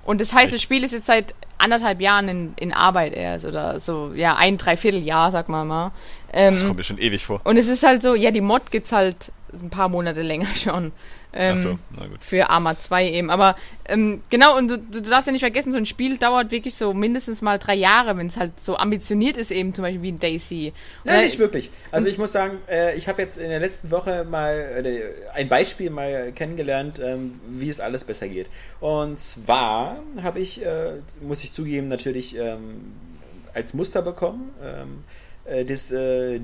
Und das heißt, das Spiel ist jetzt seit anderthalb Jahren in, in Arbeit erst. Oder so, ja, ein Dreivierteljahr, sag mal mal. Ähm, Das kommt mir schon ewig vor. und es ist halt so, ja, die Mod gibt's halt ein paar Monate länger schon. Ähm, Achso, na gut. für Arma 2 eben. Aber ähm, genau, und du, du darfst ja nicht vergessen, so ein Spiel dauert wirklich so mindestens mal drei Jahre, wenn es halt so ambitioniert ist, eben zum Beispiel wie ein Daisy. Dann- nicht wirklich. Also ich muss sagen, äh, ich habe jetzt in der letzten Woche mal äh, ein Beispiel mal kennengelernt, ähm, wie es alles besser geht. Und zwar habe ich, äh, muss ich zugeben, natürlich ähm, als Muster bekommen, ähm, äh, das äh,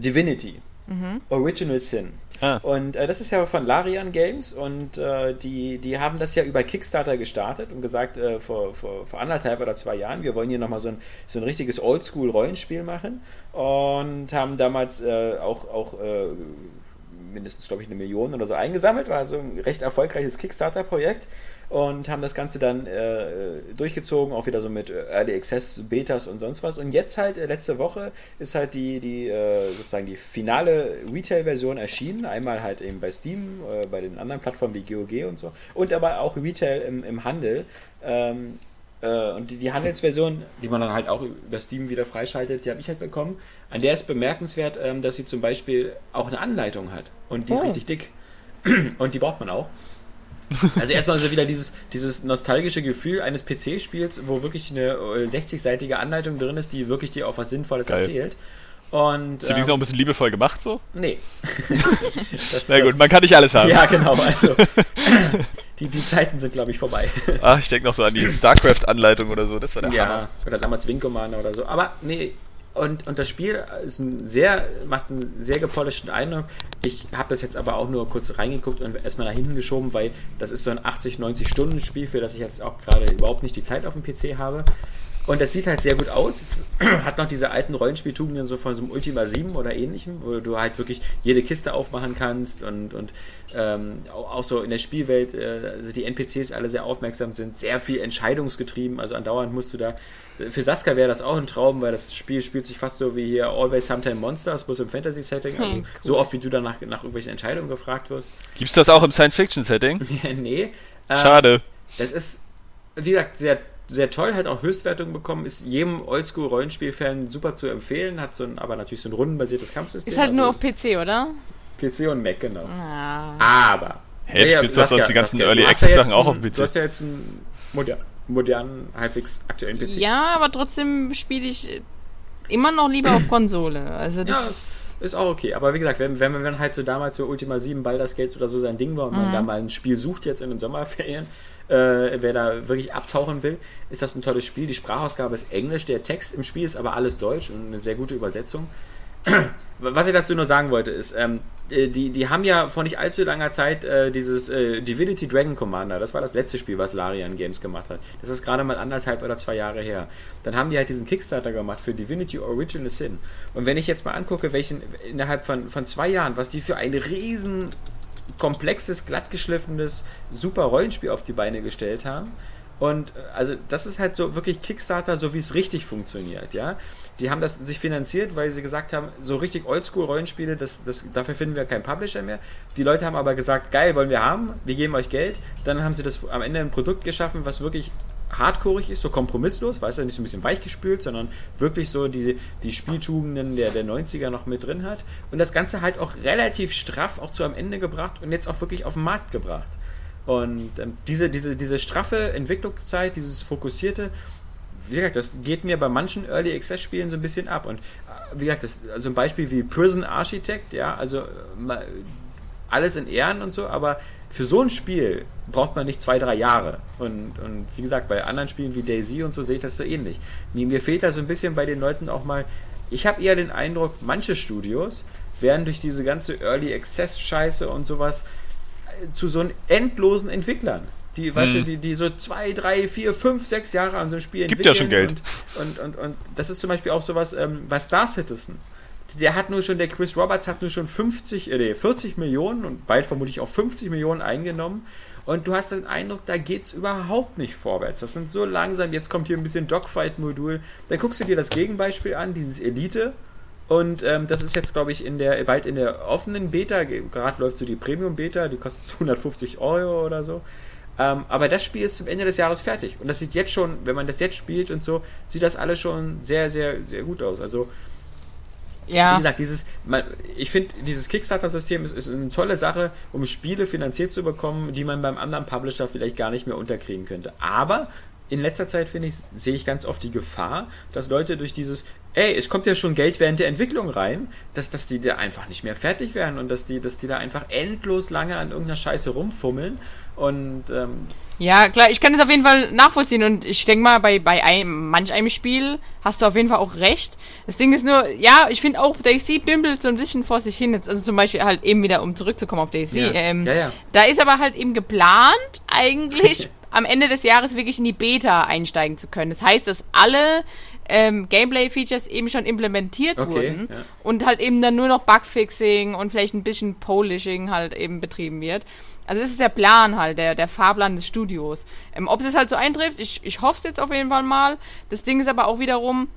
Divinity. Original Sin. Ah. Und äh, das ist ja von Larian Games und äh, die, die haben das ja über Kickstarter gestartet und gesagt, äh, vor, vor, vor anderthalb oder zwei Jahren, wir wollen hier nochmal so ein, so ein richtiges Oldschool-Rollenspiel machen und haben damals äh, auch, auch äh, mindestens, glaube ich, eine Million oder so eingesammelt, war so ein recht erfolgreiches Kickstarter-Projekt und haben das Ganze dann äh, durchgezogen, auch wieder so mit Early Access, Betas und sonst was. Und jetzt halt, äh, letzte Woche, ist halt die, die äh, sozusagen die finale Retail-Version erschienen. Einmal halt eben bei Steam, äh, bei den anderen Plattformen wie GOG und so. Und aber auch Retail im, im Handel. Ähm, äh, und die, die Handelsversion, die man dann halt auch über Steam wieder freischaltet, die habe ich halt bekommen. An der ist bemerkenswert, ähm, dass sie zum Beispiel auch eine Anleitung hat. Und die ist Oh. richtig dick. [CLEARS THROAT] Und die braucht man auch. Also erstmal so wieder dieses, dieses nostalgische Gefühl eines PC-Spiels, wo wirklich eine äh, 60-seitige Anleitung drin ist, die wirklich dir auch was Sinnvolles Geil. erzählt. Und Ist übrigens auch ähm, ein bisschen liebevoll gemacht so? nee. [LAUGHS] das, Na gut, das- man kann nicht alles haben. Ja, genau, also [LAUGHS] die, die Zeiten sind, glaube ich, vorbei. Ach, ich denke noch so an die StarCraft-Anleitung oder so, das war der Ja, Hammer. oder damals Wing Commander oder so. Aber nee, und, und das Spiel ist ein sehr, macht einen sehr gepolischten Eindruck. Ich habe das jetzt aber auch nur kurz reingeguckt und erstmal nach hinten geschoben, weil das ist so ein 80, 90 Stunden Spiel, für das ich jetzt auch gerade überhaupt nicht die Zeit auf dem PC habe. Und das sieht halt sehr gut aus. Es [CLEARS THROAT] hat noch diese alten Rollenspieltugenden so von so einem Ultima 7 oder ähnlichem, wo du halt wirklich jede Kiste aufmachen kannst und, und ähm, auch so in der Spielwelt, äh, also die NPCs alle sehr aufmerksam sind, sehr viel entscheidungsgetrieben, also andauernd musst du da. Für Saskia wäre das auch ein Traum, weil das Spiel spielt sich fast so wie hier Always Sometime Monsters, bloß im Fantasy-Setting. Also hm, so oft wie du danach nach irgendwelchen Entscheidungen gefragt wirst. Gibt es das auch im Science-Fiction-Setting? [LAUGHS] nee. Ähm, Schade. Das ist, wie gesagt, sehr sehr toll, hat auch Höchstwertungen bekommen, ist jedem Oldschool-Rollenspiel-Fan super zu empfehlen, hat so ein, aber natürlich so ein rundenbasiertes Kampfsystem. Ist halt also nur auf PC, oder? PC und Mac, genau. Ah. Aber. Hey, ja, spielst du sonst die ganzen Early Access-Sachen ja auch auf PC? Du hast ja jetzt einen modern, modernen, halbwegs aktuellen PC. Ja, aber trotzdem spiele ich immer noch lieber auf Konsole. Also das ja, das ist auch okay. Aber wie gesagt, wenn, wenn man halt so damals so Ultima 7 Baldur's Gate oder so sein Ding war und mhm. man da mal ein Spiel sucht jetzt in den Sommerferien, äh, wer da wirklich abtauchen will, ist das ein tolles Spiel. Die Sprachausgabe ist Englisch, der Text im Spiel ist aber alles Deutsch und eine sehr gute Übersetzung. [CLEARS THROAT] Was ich dazu nur sagen wollte, ist, ähm, äh, die, die haben ja vor nicht allzu langer Zeit äh, dieses äh, Divinity Dragon Commander, das war das letzte Spiel, was Larian Games gemacht hat. Das ist gerade mal anderthalb oder zwei Jahre her. Dann haben die halt diesen Kickstarter gemacht für Divinity Original Sin. Und wenn ich jetzt mal angucke, welchen innerhalb von, von zwei Jahren, was die für ein riesen komplexes, glattgeschliffenes, super Rollenspiel auf die Beine gestellt haben. Und äh, also das ist halt so wirklich Kickstarter, so wie es richtig funktioniert, ja. Die haben das sich finanziert, weil sie gesagt haben, so richtig Oldschool-Rollenspiele, das, das, dafür finden wir keinen Publisher mehr. Die Leute haben aber gesagt, geil, wollen wir haben, wir geben euch Geld. Dann haben sie das am Ende ein Produkt geschaffen, was wirklich hardcoreig ist, so kompromisslos, weißt du, nicht so ein bisschen weichgespült, sondern wirklich so die, die Spieltugenden der, der 90er noch mit drin hat. Und das Ganze halt auch relativ straff auch zu am Ende gebracht und jetzt auch wirklich auf den Markt gebracht. Und ähm, diese, diese, diese straffe Entwicklungszeit, dieses fokussierte, wie gesagt, das geht mir bei manchen Early Access Spielen so ein bisschen ab. Und äh, wie gesagt, das, also ein Beispiel wie Prison Architect, ja, also äh, alles in Ehren und so, aber für so ein Spiel braucht man nicht zwei, drei Jahre. Und, und wie gesagt, bei anderen Spielen wie Daisy und so sehe ich das so ähnlich. Mir, mir fehlt da so ein bisschen bei den Leuten auch mal, ich habe eher den Eindruck, manche Studios werden durch diese ganze Early Access Scheiße und sowas zu so endlosen Entwicklern. Die, hm. weißt du, die, die so zwei, drei, vier, fünf, sechs Jahre an so einem Spiel Gibt entwickeln. Gibt ja schon Geld. Und, und, und, und, das ist zum Beispiel auch sowas ähm, bei Star Citizen. Der hat nur schon, der Chris Roberts hat nur schon 50, äh, 40 Millionen und bald vermutlich auch 50 Millionen eingenommen. Und du hast den Eindruck, da geht es überhaupt nicht vorwärts. Das sind so langsam, jetzt kommt hier ein bisschen Dogfight-Modul. Dann guckst du dir das Gegenbeispiel an, dieses Elite. Und ähm, das ist jetzt, glaube ich, in der, bald in der offenen Beta, gerade läuft so die Premium-Beta, die kostet 150 Euro oder so. Ähm, aber das Spiel ist zum Ende des Jahres fertig. Und das sieht jetzt schon, wenn man das jetzt spielt und so, sieht das alles schon sehr, sehr, sehr gut aus. Also, ja. wie gesagt, dieses, man, ich finde, dieses Kickstarter-System ist, ist eine tolle Sache, um Spiele finanziert zu bekommen, die man beim anderen Publisher vielleicht gar nicht mehr unterkriegen könnte. Aber in letzter Zeit, finde ich, sehe ich ganz oft die Gefahr, dass Leute durch dieses, ey, es kommt ja schon Geld während der Entwicklung rein, dass, dass die da einfach nicht mehr fertig werden und dass die, dass die da einfach endlos lange an irgendeiner Scheiße rumfummeln und ähm, ja, klar, ich kann das auf jeden Fall nachvollziehen und ich denke mal, bei, bei einem, manch einem Spiel hast du auf jeden Fall auch recht. Das Ding ist nur, ja, ich finde auch, Daisy dümpelt so ein bisschen vor sich hin. Jetzt, also zum Beispiel halt eben wieder, um zurückzukommen auf Daisy. Ja. Ähm, ja, ja. Da ist aber halt eben geplant, eigentlich [LAUGHS] am Ende des Jahres wirklich in die Beta einsteigen zu können. Das heißt, dass alle ähm, Gameplay-Features eben schon implementiert okay, wurden und halt eben dann nur noch Bugfixing und vielleicht ein bisschen Polishing halt eben betrieben wird. Also das ist der Plan halt, der, der Fahrplan des Studios. Ähm, ob das halt so eintrifft, ich, ich hoffe es jetzt auf jeden Fall mal. Das Ding ist aber auch wiederum,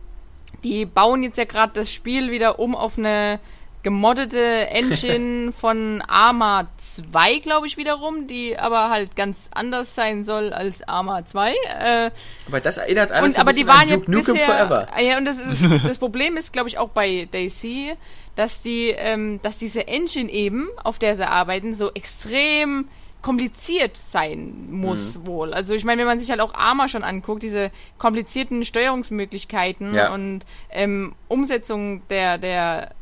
die bauen jetzt ja gerade das Spiel wieder um auf eine gemoddete Engine [LAUGHS] von Arma 2, glaube ich, wiederum, die aber halt ganz anders sein soll als Arma 2. Äh, aber das erinnert alles und, aber die waren Duke ja bisher, Forever. Ja, und das, ist, [LAUGHS] das Problem ist, glaube ich, auch bei Daisy, dass die, ähm, dass diese Engine eben, auf der sie arbeiten, so extrem kompliziert sein muss mhm. wohl. Also ich meine, wenn man sich halt auch Arma schon anguckt, diese komplizierten Steuerungsmöglichkeiten ja. und ähm, Umsetzung der, der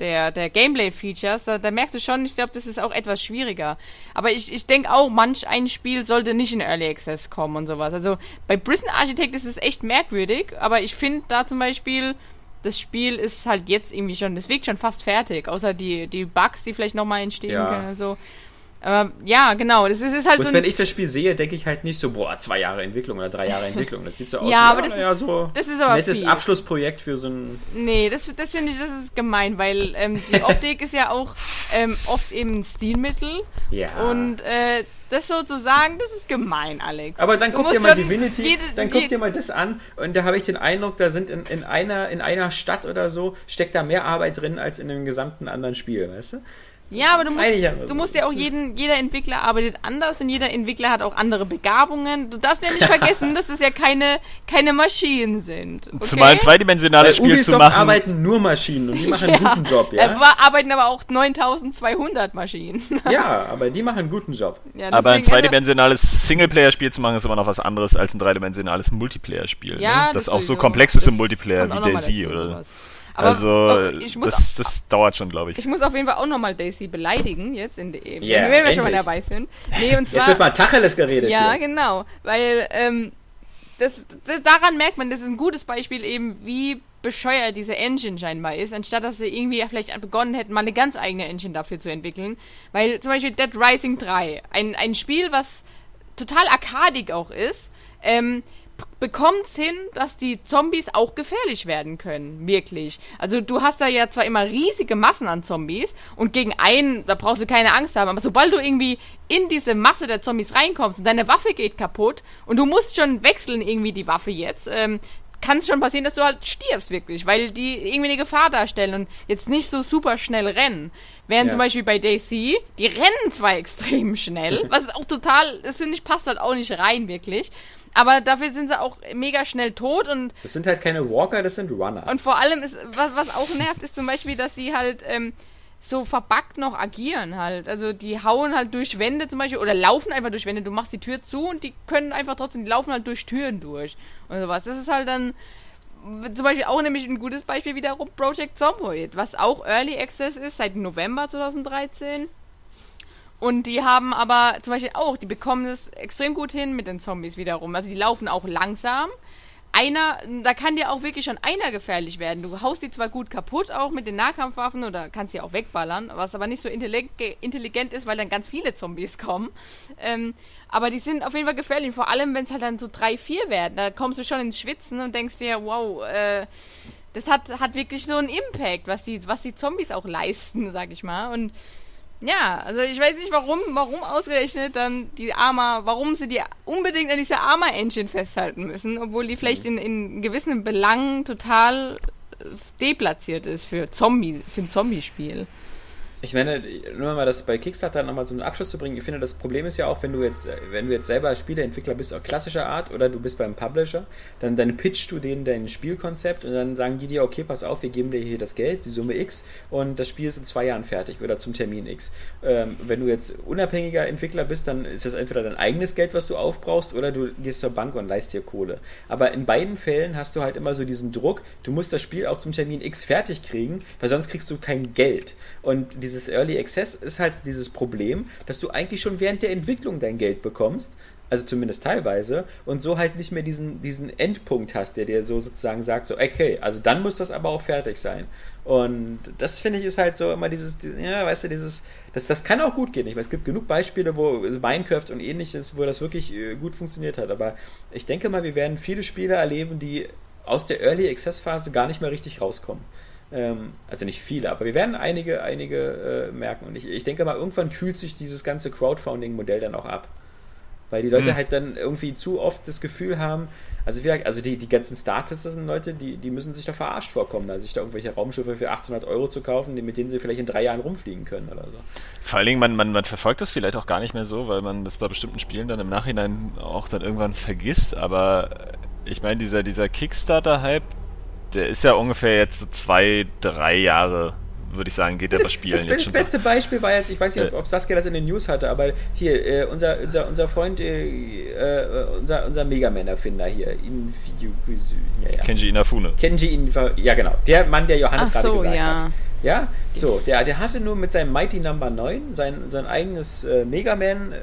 der, der Gameplay-Features, da, da, merkst du schon, ich glaube, das ist auch etwas schwieriger. Aber ich, ich denke auch, manch ein Spiel sollte nicht in Early Access kommen und sowas. Also bei Prison Architect ist es echt merkwürdig, aber ich finde da zum Beispiel, das Spiel ist halt jetzt irgendwie schon, das wirkt schon fast fertig, außer die, die Bugs, die vielleicht nochmal entstehen ja. können. Also, Aber ja, genau. Das ist, ist halt Bloß so. wenn ich das Spiel sehe, denke ich halt nicht so, boah, zwei Jahre Entwicklung oder drei Jahre Entwicklung. Das sieht so [LAUGHS] aus Ja, wie, aber das ja, ist- so das ist aber nettes viel. Abschlussprojekt für so ein. Nee, das, das finde ich, das ist gemein, weil ähm, die [LAUGHS] Optik ist ja auch ähm, oft eben ein Stilmittel. Ja. Und äh, das sozusagen, das ist gemein, Alex. Aber dann guck dir mal Divinity, jede- dann guck dir mal das an und da habe ich den Eindruck, da sind in, in, einer, in einer Stadt oder so, steckt da mehr Arbeit drin als in dem gesamten anderen Spiel, weißt du? Ja, aber du musst, du musst ja auch jeden, jeder Entwickler arbeitet anders und jeder Entwickler hat auch andere Begabungen. Du darfst ja nicht [LAUGHS] vergessen, dass es ja keine, keine Maschinen sind. Okay? Zumal ein zweidimensionales Bei Spiel Ubisoft zu machen. arbeiten nur Maschinen und die machen einen [LAUGHS] guten Job, ja? wa- arbeiten aber auch 9200 Maschinen. [LAUGHS] Ja, aber die machen einen guten Job. Ja, aber ein zweidimensionales Singleplayer-Spiel zu machen, ist immer noch was anderes als ein dreidimensionales Multiplayer-Spiel. Ja, ne? Das auch so komplex ist im Das Multiplayer wie Daisy oder. sowas. Aber also, oh, ich muss, das, das dauert schon, glaube ich. ich muss auf jeden Fall auch nochmal Daisy beleidigen, jetzt in der Ja, wenn wir schon mal endlich. dabei sind. Nee, und Jetzt zwar. wird mal Tacheles geredet Ja, hier. genau. Weil ähm, das, das, daran merkt man, das ist ein gutes Beispiel eben, wie bescheuert diese Engine scheinbar ist, anstatt dass sie irgendwie vielleicht begonnen hätten, mal eine ganz eigene Engine dafür zu entwickeln. Weil zum Beispiel Dead Rising 3, ein, ein Spiel, was total arkadig auch ist, ähm, bekommt es hin, dass die Zombies auch gefährlich werden können. Wirklich. Also du hast da ja zwar immer riesige Massen an Zombies und gegen einen, da brauchst du keine Angst haben, aber sobald du irgendwie in diese Masse der Zombies reinkommst und deine Waffe geht kaputt und du musst schon wechseln irgendwie die Waffe jetzt, ähm, kann es schon passieren, dass du halt stirbst wirklich, weil die irgendwie eine Gefahr darstellen und jetzt nicht so super schnell rennen. Während Ja. zum Beispiel bei Daisy, die rennen zwar [LAUGHS] extrem schnell, was auch total, das finde ich, passt halt auch nicht rein wirklich. Aber dafür sind sie auch mega schnell tot und, Das sind halt keine Walker, das sind Runner. und vor allem ist, was, was auch nervt, ist zum Beispiel, dass sie halt ähm, so verbuggt noch agieren halt. Also die hauen halt durch Wände zum Beispiel oder laufen einfach durch Wände. Du machst die Tür zu und die können einfach trotzdem, die laufen halt durch Türen durch und sowas. Das ist halt dann zum Beispiel auch nämlich ein gutes Beispiel wiederum Project Zomboid, was auch Early Access ist seit November 2013. Und die haben aber zum Beispiel auch, die bekommen es extrem gut hin mit den Zombies wiederum. Also die laufen auch langsam. Einer, da kann dir auch wirklich schon einer gefährlich werden. Du haust die zwar gut kaputt, auch mit den Nahkampfwaffen oder kannst sie auch wegballern, was aber nicht so intellig intelligent ist, weil dann ganz viele Zombies [LAUGHS] kommen. Ähm, aber die sind auf jeden Fall gefährlich, vor allem wenn es halt dann so drei, vier werden. Da kommst du schon ins Schwitzen und denkst dir, wow, äh, das hat, hat wirklich so einen Impact, was die, was die Zombies auch leisten, sag ich mal. Und ja, also ich weiß nicht, warum, warum ausgerechnet dann die Arma, warum sie die unbedingt an dieser Arma-Engine festhalten müssen, obwohl die vielleicht in, in gewissen Belangen total äh, deplatziert ist für Zombie, für ein Zombie-Spiel. Ich meine, nur mal das bei Kickstarter nochmal einen Abschluss zu bringen. Ich finde, das Problem ist ja auch, wenn du jetzt, wenn du jetzt selber Spieleentwickler bist, auch klassischer Art, oder du bist beim Publisher, dann, dann pitchst du denen dein Spielkonzept und dann sagen die dir, okay, pass auf, wir geben dir hier das Geld, die Summe X, und das Spiel ist in zwei Jahren fertig oder zum Termin X. Ähm, wenn du jetzt unabhängiger Entwickler bist, dann ist das entweder dein eigenes Geld, was du aufbrauchst, oder du gehst zur Bank und leist dir Kohle. Aber in beiden Fällen hast du halt immer so diesen Druck, du musst das Spiel auch zum Termin X fertig kriegen, weil sonst kriegst du kein Geld. Und dieses Early Access ist halt dieses Problem, dass du eigentlich schon während der Entwicklung dein Geld bekommst, also zumindest teilweise, und so halt nicht mehr diesen, diesen Endpunkt hast, der dir so sozusagen sagt, so, okay, also dann muss das aber auch fertig sein. Und das finde ich ist halt so immer dieses, ja, weißt du, dieses, das, das kann auch gut gehen. Ich meine, es gibt genug Beispiele, wo Minecraft und ähnliches, wo das wirklich äh, gut funktioniert hat. Aber ich denke mal, wir werden viele Spiele erleben, die aus der Early Access Phase gar nicht mehr richtig rauskommen. Ähm, also nicht viele, aber wir werden einige, einige äh, merken. Und ich, ich denke mal, irgendwann kühlt sich dieses ganze Crowdfunding-Modell dann auch ab. Weil die Leute Hm. halt dann irgendwie zu oft das Gefühl haben, also, wie, gesagt, also die, die ganzen Starters sind Leute, die, die müssen sich da verarscht vorkommen, da sich da irgendwelche Raumschiffe für 800 Euro zu kaufen, mit denen sie vielleicht in drei Jahren rumfliegen können oder so. Vor allen Dingen, man, man, man verfolgt das vielleicht auch gar nicht mehr so, weil man das bei bestimmten Spielen dann im Nachhinein auch dann irgendwann vergisst. Aber ich meine, dieser, dieser Kickstarter-Hype, der ist ja ungefähr jetzt so zwei, drei Jahre, würde ich sagen, geht der bei Das, Spielen das, jetzt das beste Beispiel war jetzt, ich weiß nicht, Äh. ob Saskia das in den News hatte, aber hier, äh, unser, unser, unser Freund, äh, äh, unser, unser Megaman-Erfinder hier, Infiu, ja, ja. Kenji Inafune. Kenji Infa, ja genau, der Mann, der Johannes Ach gerade so, gesagt ja. hat. Ja, so, der, der hatte nur mit seinem Mighty Number 9 sein, sein eigenes äh, Megaman äh,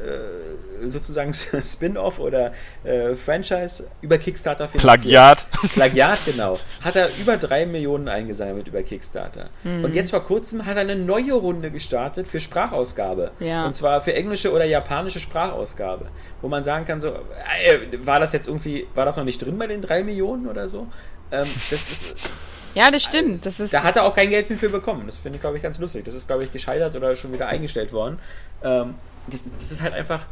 sozusagen [LAUGHS] Spin-off oder äh, Franchise über Kickstarter finanziert. Plagiat. Plagiat, genau. Hat er über drei Millionen eingesammelt über Kickstarter. Mhm. Und jetzt vor kurzem hat er eine neue Runde gestartet für Sprachausgabe. Ja. Und zwar für englische oder japanische Sprachausgabe. Wo man sagen kann, so, äh, war das jetzt irgendwie, war das noch nicht drin bei den drei Millionen oder so? Ähm, das ist ja, das stimmt. Das ist da hat er auch kein Geld mehr für bekommen. Das finde ich, glaube ich, ganz lustig. Das ist, glaube ich, gescheitert oder schon wieder eingestellt worden. Ähm, das, das, ist halt einfach.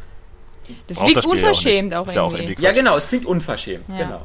Das wirkt unverschämt auch, auch irgendwie. Ja, genau, es klingt unverschämt. Ja. Genau.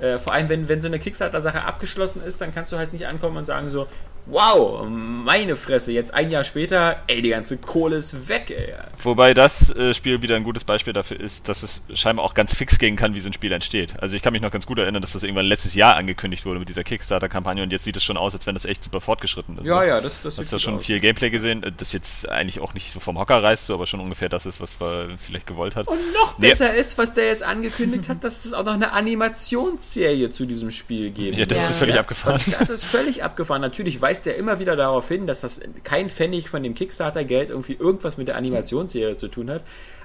Äh, vor allem, wenn, wenn so eine Kickstarter-Sache abgeschlossen ist, dann kannst du halt nicht ankommen und sagen so, wow, meine Fresse, jetzt ein Jahr später, ey, die ganze Kohle ist weg, ey. Wobei das äh, Spiel wieder ein gutes Beispiel dafür ist, dass es scheinbar auch ganz fix gehen kann, wie so ein Spiel entsteht. Also ich kann mich noch ganz gut erinnern, dass das irgendwann letztes Jahr angekündigt wurde mit dieser Kickstarter-Kampagne und jetzt sieht es schon aus, als wenn das echt super fortgeschritten ist. Ja, ja, das, das Hast du schon aus. viel Gameplay gesehen, äh, das jetzt eigentlich auch nicht so vom Hocker reißt, so, aber schon ungefähr das ist, was man vielleicht gewollt hat. Und noch nee. besser ist, was der jetzt angekündigt hat, dass es auch noch eine Animationsserie zu diesem Spiel gibt. Ja, das ja. ist völlig ja. abgefahren. Und das ist völlig abgefahren. Natürlich weist der immer wieder darauf darauf hin, dass das kein Pfennig von dem Kickstarter-Geld irgendwie irgendwas mit der Animationsserie zu tun hat.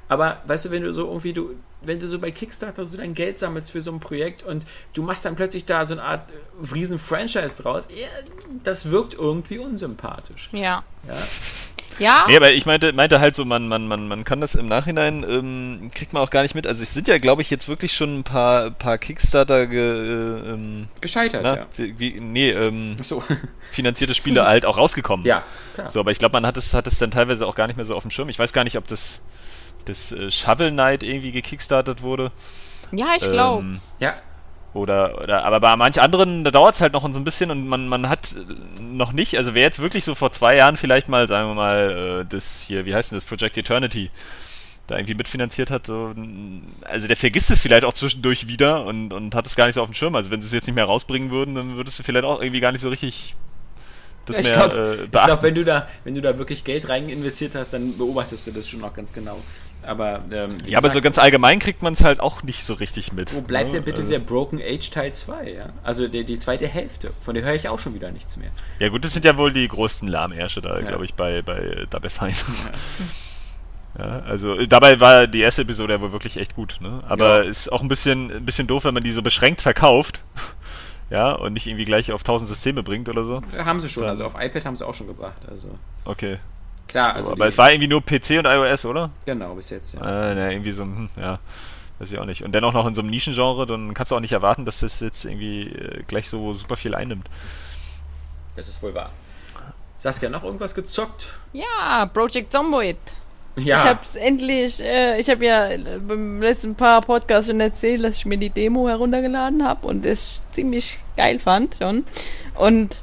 Aber weißt du, wenn du so irgendwie, du, wenn du so bei Kickstarter so dein Geld sammelst für so ein Projekt und du machst dann plötzlich da so eine Art äh, riesen Franchise draus, das wirkt irgendwie unsympathisch. Ja. Ja. Ja. Nee, aber ich meinte, meinte halt so, man, man, man, man kann das im Nachhinein, ähm, kriegt man auch gar nicht mit. Also es sind ja, glaube ich, jetzt wirklich schon ein paar, paar Kickstarter ge, äh, ähm, gescheitert, na, ja. Wie, wie, nee, ähm, so. [LAUGHS] finanzierte Spiele halt auch rausgekommen. Ja, klar. So, aber ich glaube, man hat es, hat es dann teilweise auch gar nicht mehr so auf dem Schirm. Ich weiß gar nicht, ob das, das äh, Shovel Knight irgendwie gekickstartet wurde. Ja, ich glaube. Ähm, ja. Oder, oder, aber bei manch anderen, da dauert es halt noch so ein bisschen und man, man hat noch nicht, also wer jetzt wirklich so vor zwei Jahren vielleicht mal, sagen wir mal, äh, das hier, wie heißt denn das, Project Eternity, da irgendwie mitfinanziert hat, so, also der vergisst es vielleicht auch zwischendurch wieder und, und hat es gar nicht so auf dem Schirm. Also wenn sie es jetzt nicht mehr rausbringen würden, dann würdest du vielleicht auch irgendwie gar nicht so richtig das mehr glaub, äh, Ich glaube, wenn du da, wenn du da wirklich Geld rein investiert hast, dann beobachtest du das schon noch ganz genau. Aber ähm, ja, aber so ganz allgemein kriegt man es halt auch nicht so richtig mit. Wo bleibt ne? denn bitte also, der Broken Age Teil 2? Ja? Also die, die zweite Hälfte. Von der höre ich auch schon wieder nichts mehr. Ja gut, das sind ja wohl die größten Lahmärsche da, ja. glaube ich, bei, bei Double Fine. Ja. [LAUGHS] ja. also dabei war die erste Episode ja wohl wirklich echt gut. Ne? Aber ist auch ein bisschen, ein bisschen doof, wenn man die so beschränkt verkauft. Ja, und nicht irgendwie gleich auf 1000 Systeme bringt oder so. Haben sie schon, also auf iPad haben sie auch schon gebracht. Also. Okay. Klar, so, also aber es war irgendwie nur PC und iOS, oder? Genau, bis jetzt, ja. Äh, ne, irgendwie so, hm, ja, weiß ich auch nicht. Und dennoch noch in so einem Nischengenre, dann kannst du auch nicht erwarten, dass das jetzt irgendwie äh, gleich so super viel einnimmt. Das ist wohl wahr. Saskia, noch irgendwas gezockt? Ja, Project Zomboid. Ja. Ich hab's endlich, äh, ich habe ja beim letzten paar Podcasts schon erzählt, dass ich mir die Demo heruntergeladen habe und es ziemlich geil fand schon. Und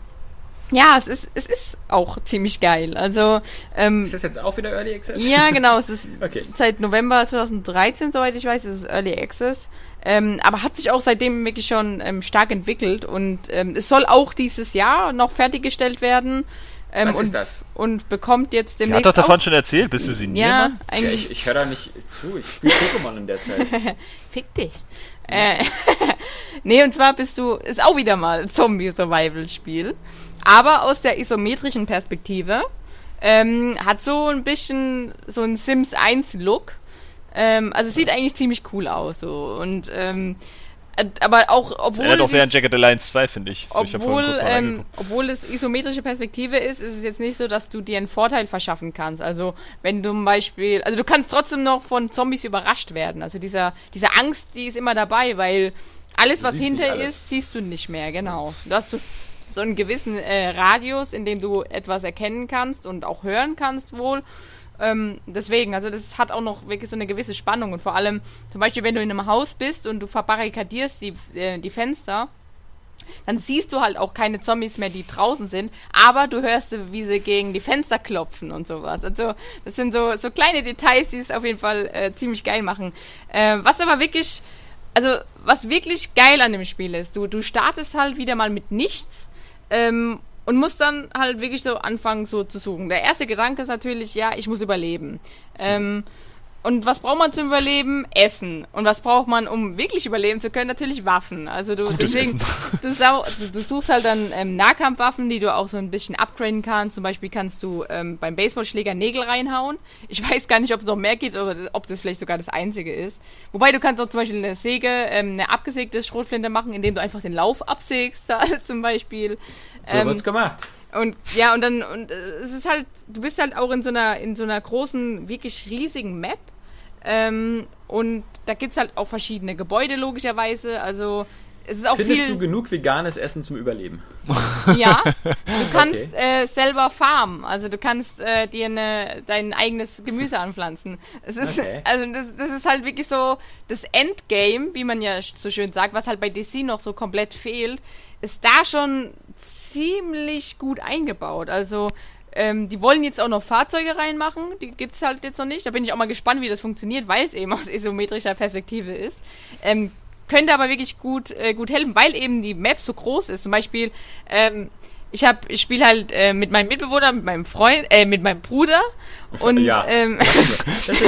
ja, es ist, es ist auch ziemlich geil. Also, ähm, ist das jetzt auch wieder Early Access? Ja, genau. Es [LAUGHS] ist okay. seit November 2013, soweit ich weiß, ist es Early Access. Ähm, aber hat sich auch seitdem wirklich schon ähm, stark entwickelt und ähm, es soll auch dieses Jahr noch fertiggestellt werden. Ähm, Was und, ist das? Und bekommt jetzt demnächst. Sie hat doch davon schon erzählt, bist du sie nie? Ja, eigentlich. Ja, ich, ich höre da nicht zu, ich spiele Pokémon in der Zeit. [LAUGHS] Fick dich. Äh, [LAUGHS] nee, und zwar bist du, ist auch wieder mal Zombie-Survival-Spiel aber aus der isometrischen Perspektive. Ähm, hat so ein bisschen so ein Sims 1 Look. Ähm, also sieht eigentlich ziemlich cool aus so und ähm, äh, aber auch obwohl er hat auch sehr an Jagged Alliance 2 finde ich. So, obwohl, ich ähm, obwohl es isometrische Perspektive ist, ist es jetzt nicht so, dass du dir einen Vorteil verschaffen kannst. Also wenn du zum Beispiel, also du kannst trotzdem noch von Zombies überrascht werden. Also dieser diese Angst, die ist immer dabei, weil alles was hinter ist, siehst du nicht mehr. Genau. Du hast so so einen gewissen äh, Radius, in dem du etwas erkennen kannst und auch hören kannst wohl. Ähm, deswegen, also das hat auch noch wirklich so eine gewisse Spannung und vor allem zum Beispiel, wenn du in einem Haus bist und du verbarrikadierst die, äh, die Fenster, dann siehst du halt auch keine Zombies mehr, die draußen sind, aber du hörst, wie sie gegen die Fenster klopfen und sowas. Also das sind so, so kleine Details, die es auf jeden Fall äh, ziemlich geil machen. Äh, was aber wirklich, also was wirklich geil an dem Spiel ist, du, du startest halt wieder mal mit nichts ähm, und muss dann halt wirklich so anfangen, so zu suchen. Der erste Gedanke ist natürlich, ja, ich muss überleben. Ähm, und was braucht man zum Überleben? Essen. Und was braucht man, um wirklich überleben zu können? Natürlich Waffen. Also du Gutes deswegen, [LAUGHS] du, sau- du, du suchst halt dann ähm, Nahkampfwaffen, die du auch so ein bisschen upgraden kannst. Zum Beispiel kannst du ähm, beim Baseballschläger Nägel reinhauen. Ich [LAUGHS] weiß gar nicht, ob es noch mehr geht oder ob das vielleicht sogar das einzige ist. Wobei du kannst auch zum Beispiel eine Säge, ähm, eine abgesägte Schrotflinte machen, indem du einfach den Lauf absägst, [LAUGHS] zum Beispiel. So Ähm, wird's gemacht. Und ja, und dann, und äh, es ist halt, du bist halt auch in so einer, in so einer großen, wirklich riesigen Map. Ähm, und da gibt's halt auch verschiedene Gebäude, logischerweise. Also es ist auch Findest viel. du genug veganes Essen zum Überleben? [LAUGHS] Ja, du kannst Okay. äh, selber farmen. Also du kannst äh, dir eine, dein eigenes Gemüse anpflanzen. Es ist, Okay. also das, das ist halt wirklich so das Endgame, wie man ja so schön sagt, was halt bei DC noch so komplett fehlt, ist da schon ziemlich gut eingebaut. Also ähm, die wollen jetzt auch noch Fahrzeuge reinmachen, die gibt's halt jetzt noch nicht. Da bin ich auch mal gespannt, wie das funktioniert, weil es eben aus [LAUGHS] isometrischer Perspektive ist. Ähm, könnte aber wirklich gut, äh, gut helfen, weil eben die Map so groß ist. Zum Beispiel, ähm, ich hab, ich spiele halt äh, mit meinem Mitbewohner, mit meinem Freund, äh, mit meinem Bruder und Ja. ähm, [LAUGHS] ist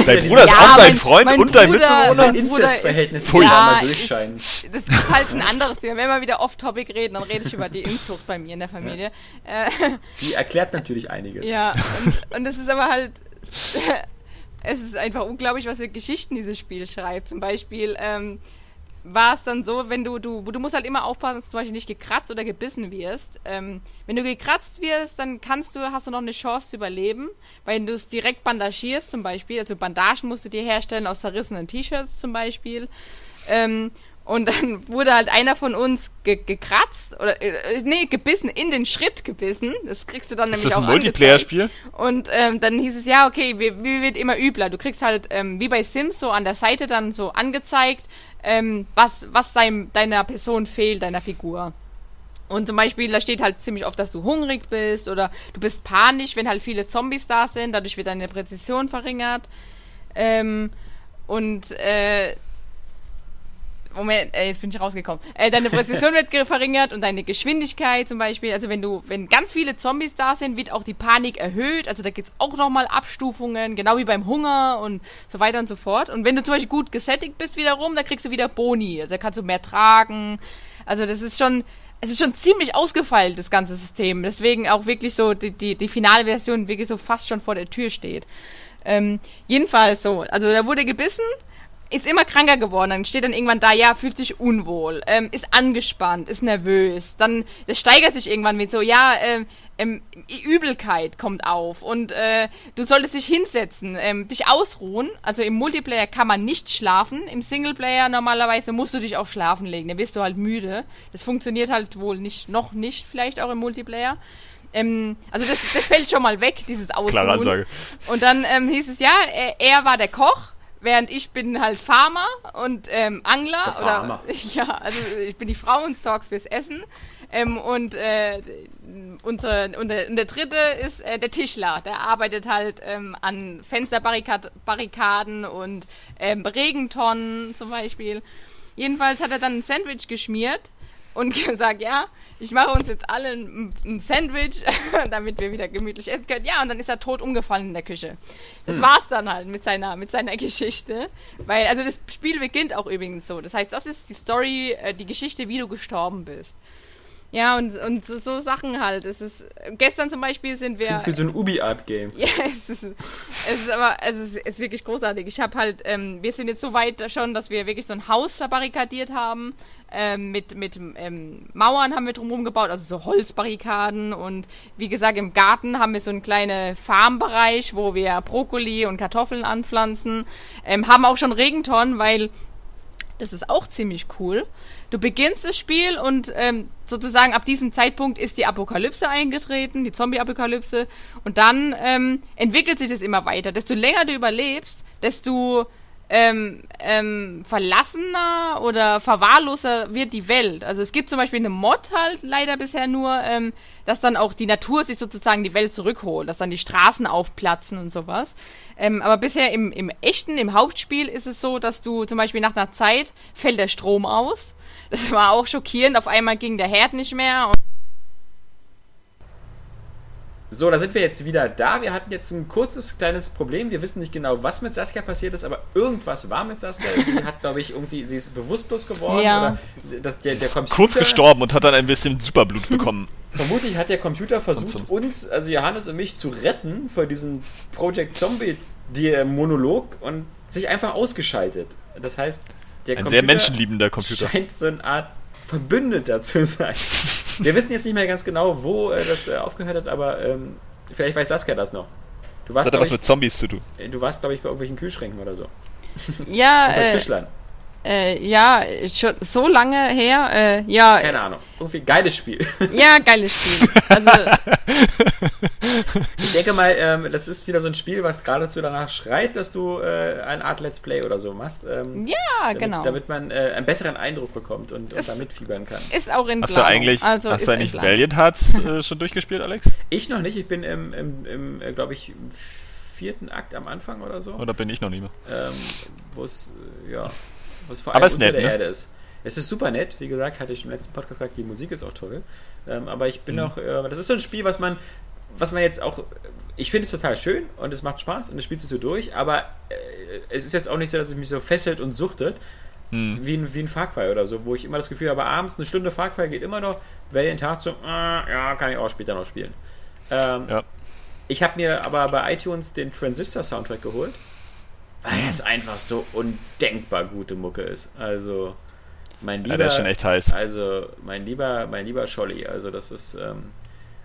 Dein ja Bruder ist Ja, auch dein mein- Freund mein und dein Bruder- so Mitbewohner? ein mein Inzestverhältnis, ist- wo ja, ja, mal ist- durchscheinen. [LAUGHS] das ist halt ein anderes Thema. Wenn wir wieder off-topic reden, dann rede ich über die Inzucht bei mir in der Familie. Äh, Die erklärt natürlich einiges. ja, und, und es ist aber halt. [LAUGHS] es ist einfach unglaublich, was für Geschichten dieses Spiel schreibt. Zum Beispiel ähm, war es dann so, wenn du, du, du musst halt immer aufpassen, dass du zum Beispiel nicht gekratzt oder gebissen wirst. Ähm, wenn du gekratzt wirst, dann kannst du, hast du noch eine Chance zu überleben, weil du es direkt bandagierst zum Beispiel. Also Bandagen musst du dir herstellen aus zerrissenen T-Shirts zum Beispiel. Ähm, und dann [LAUGHS] wurde halt einer von uns ge gekratzt oder äh, nee, gebissen, in den Schritt gebissen. Das kriegst du dann Ist nämlich das ein auch angezeigt. Multiplayer-Spiel? Und ähm, dann hieß es, ja, okay, wie, wie wird immer übler. Du kriegst halt, ähm, wie bei Sims, so an der Seite dann so angezeigt, ähm, was, was dein, deiner Person fehlt, deiner Figur. Und zum Beispiel, da steht halt ziemlich oft, dass du hungrig bist oder du bist panisch, wenn halt viele Zombies da sind. Dadurch wird deine Präzision verringert. Ähm, und äh, Moment, äh, jetzt bin ich rausgekommen. Äh, deine Präzision wird ge- verringert und deine Geschwindigkeit zum Beispiel. Also wenn du, wenn ganz viele Zombies da sind, wird auch die Panik erhöht. Also da gibt's auch nochmal Abstufungen, genau wie beim Hunger und so weiter und so fort. Und wenn du zum Beispiel gut gesättigt bist wiederum, dann kriegst du wieder Boni. Also da kannst du mehr tragen. Also das ist schon, es ist schon ziemlich ausgefeilt, das ganze System. Deswegen auch wirklich so die, die, die finale Version wirklich so fast schon vor der Tür steht. Ähm, jedenfalls so. Also da wurde gebissen, ist immer kranker geworden. Dann steht dann irgendwann da, ja, fühlt sich unwohl, ähm, ist angespannt, ist nervös. Dann, das steigert sich irgendwann mit so, ja, ähm, ähm, Übelkeit kommt auf und äh, du solltest dich hinsetzen, ähm, dich ausruhen. Also im Multiplayer kann man nicht schlafen. Im Singleplayer normalerweise musst du dich auch schlafen legen. Dann wirst du halt müde. Das funktioniert halt wohl nicht, noch nicht, vielleicht auch im Multiplayer. Ähm, also das, das fällt schon mal weg, dieses Ausruhen. Klare Ansage. Und dann ähm, hieß es ja, er, er war der Koch, während ich bin halt Farmer und ähm, Angler. Der Farmer. Oder, [LAUGHS] ja, also ich bin die Frau und sorge fürs Essen. Ähm, und äh, unsere, und, der, und der dritte ist äh, der Tischler. Der arbeitet halt ähm, an Fensterbarrikaden und ähm, Regentonnen zum Beispiel. Jedenfalls hat er dann ein Sandwich geschmiert und [LAUGHS] gesagt, ja, ich mache uns jetzt alle ein, ein Sandwich, [LAUGHS] damit wir wieder gemütlich essen können. Ja, und dann ist er tot umgefallen in der Küche. Das war's dann halt mit seiner, mit seiner [LAUGHS] Geschichte. Weil, also das Spiel beginnt auch übrigens so. Das heißt, das ist die Story, äh, die Geschichte, wie du gestorben bist. Ja, und, und so, so Sachen halt. Es ist, gestern zum Beispiel sind wir. Für so ein Ubi-Art-Game. [LAUGHS] Ja, es ist, es ist aber, es ist, es ist wirklich großartig. Ich habe halt, ähm, wir sind jetzt so weit schon, dass wir wirklich so ein Haus verbarrikadiert haben. Ähm, mit mit ähm, Mauern haben wir drumherum gebaut, also so Holzbarrikaden. Und wie gesagt, im Garten haben wir so einen kleinen Farmbereich, wo wir Brokkoli und Kartoffeln anpflanzen. Ähm, haben auch schon Regentonnen, weil das ist auch ziemlich cool. Du beginnst das Spiel und ähm, sozusagen ab diesem Zeitpunkt ist die Apokalypse eingetreten, die Zombie-Apokalypse. Und dann ähm, entwickelt sich das immer weiter. Desto länger du überlebst, desto ähm, ähm, verlassener oder verwahrloser wird die Welt. Also es gibt zum Beispiel eine Mod halt leider bisher nur, ähm, dass dann auch die Natur sich sozusagen die Welt zurückholt, dass dann die Straßen aufplatzen und sowas. Ähm, aber bisher im, im echten, im Hauptspiel ist es so, dass du zum Beispiel nach einer Zeit fällt der Strom aus. Das war auch schockierend. Auf einmal ging der Herd nicht mehr. Und So, da sind wir jetzt wieder da. Wir hatten jetzt ein kurzes kleines Problem. Wir wissen nicht genau, was mit Saskia passiert ist, aber irgendwas war mit Saskia. Sie hat, glaube ich, irgendwie, sie ist bewusstlos geworden Ja. oder das, der, der Computer. Kurz gestorben und hat dann ein bisschen Superblut bekommen. Vermutlich hat der Computer versucht, uns, also Johannes und mich, zu retten vor diesem Project Zombie der Monolog und sich einfach ausgeschaltet. Das heißt, der Ein sehr menschenliebender Computer. scheint so eine Art Verbündeter zu sein. Wir wissen jetzt nicht mehr ganz genau, wo äh, das äh, aufgehört hat, aber ähm, vielleicht weiß Saskia das noch. Du Das warst, hat ja glaub was ich, mit Zombies zu tun. äh, du warst, glaube ich, bei irgendwelchen Kühlschränken oder so. Ja, Bei äh, Tischlern. Äh, ja, schon so lange her. Äh, ja, Keine Ahnung. Irgendwie geiles Spiel. [LAUGHS] ja, geiles Spiel. Also, Ich denke mal, ähm, das ist wieder so ein Spiel, was geradezu danach schreit, dass du äh, eine Art Let's Play oder so machst. Ähm, ja, damit, genau. Damit man äh, einen besseren Eindruck bekommt und, und Es- da mitfiebern kann. ist auch in Hast du eigentlich, also hast du eigentlich Planung. Valiant Hearts äh, [LAUGHS] schon durchgespielt, Alex? Ich noch nicht, ich bin im, im, im äh, glaube ich, im vierten Akt am Anfang oder so, Oder bin ich noch nie mehr? ähm, wo es, äh, ja, wo es vor Aber allem ist unter nett, der ne? Erde ist. Es ist super nett, wie gesagt, hatte ich im letzten Podcast gesagt, die Musik ist auch toll. Ähm, aber ich bin Mhm. auch, äh, das ist so ein Spiel, was man, was man jetzt auch, ich finde es total schön und es macht Spaß und es spielt sich so durch, aber äh, es ist jetzt auch nicht so, dass es mich so fesselt und suchtet, Hm. wie ein, wie ein Far Cry oder so, wo ich immer das Gefühl habe, abends eine Stunde Far Cry geht immer noch, Valiant Hearts so, äh, ja, kann ich auch später noch spielen. Ähm, Ja. Ich habe mir aber bei iTunes den Transistor-Soundtrack geholt, weil es einfach so undenkbar gute Mucke ist. Also, mein lieber, Ja, der ist schon echt heiß. also mein lieber, mein lieber Scholli, also das ist ähm,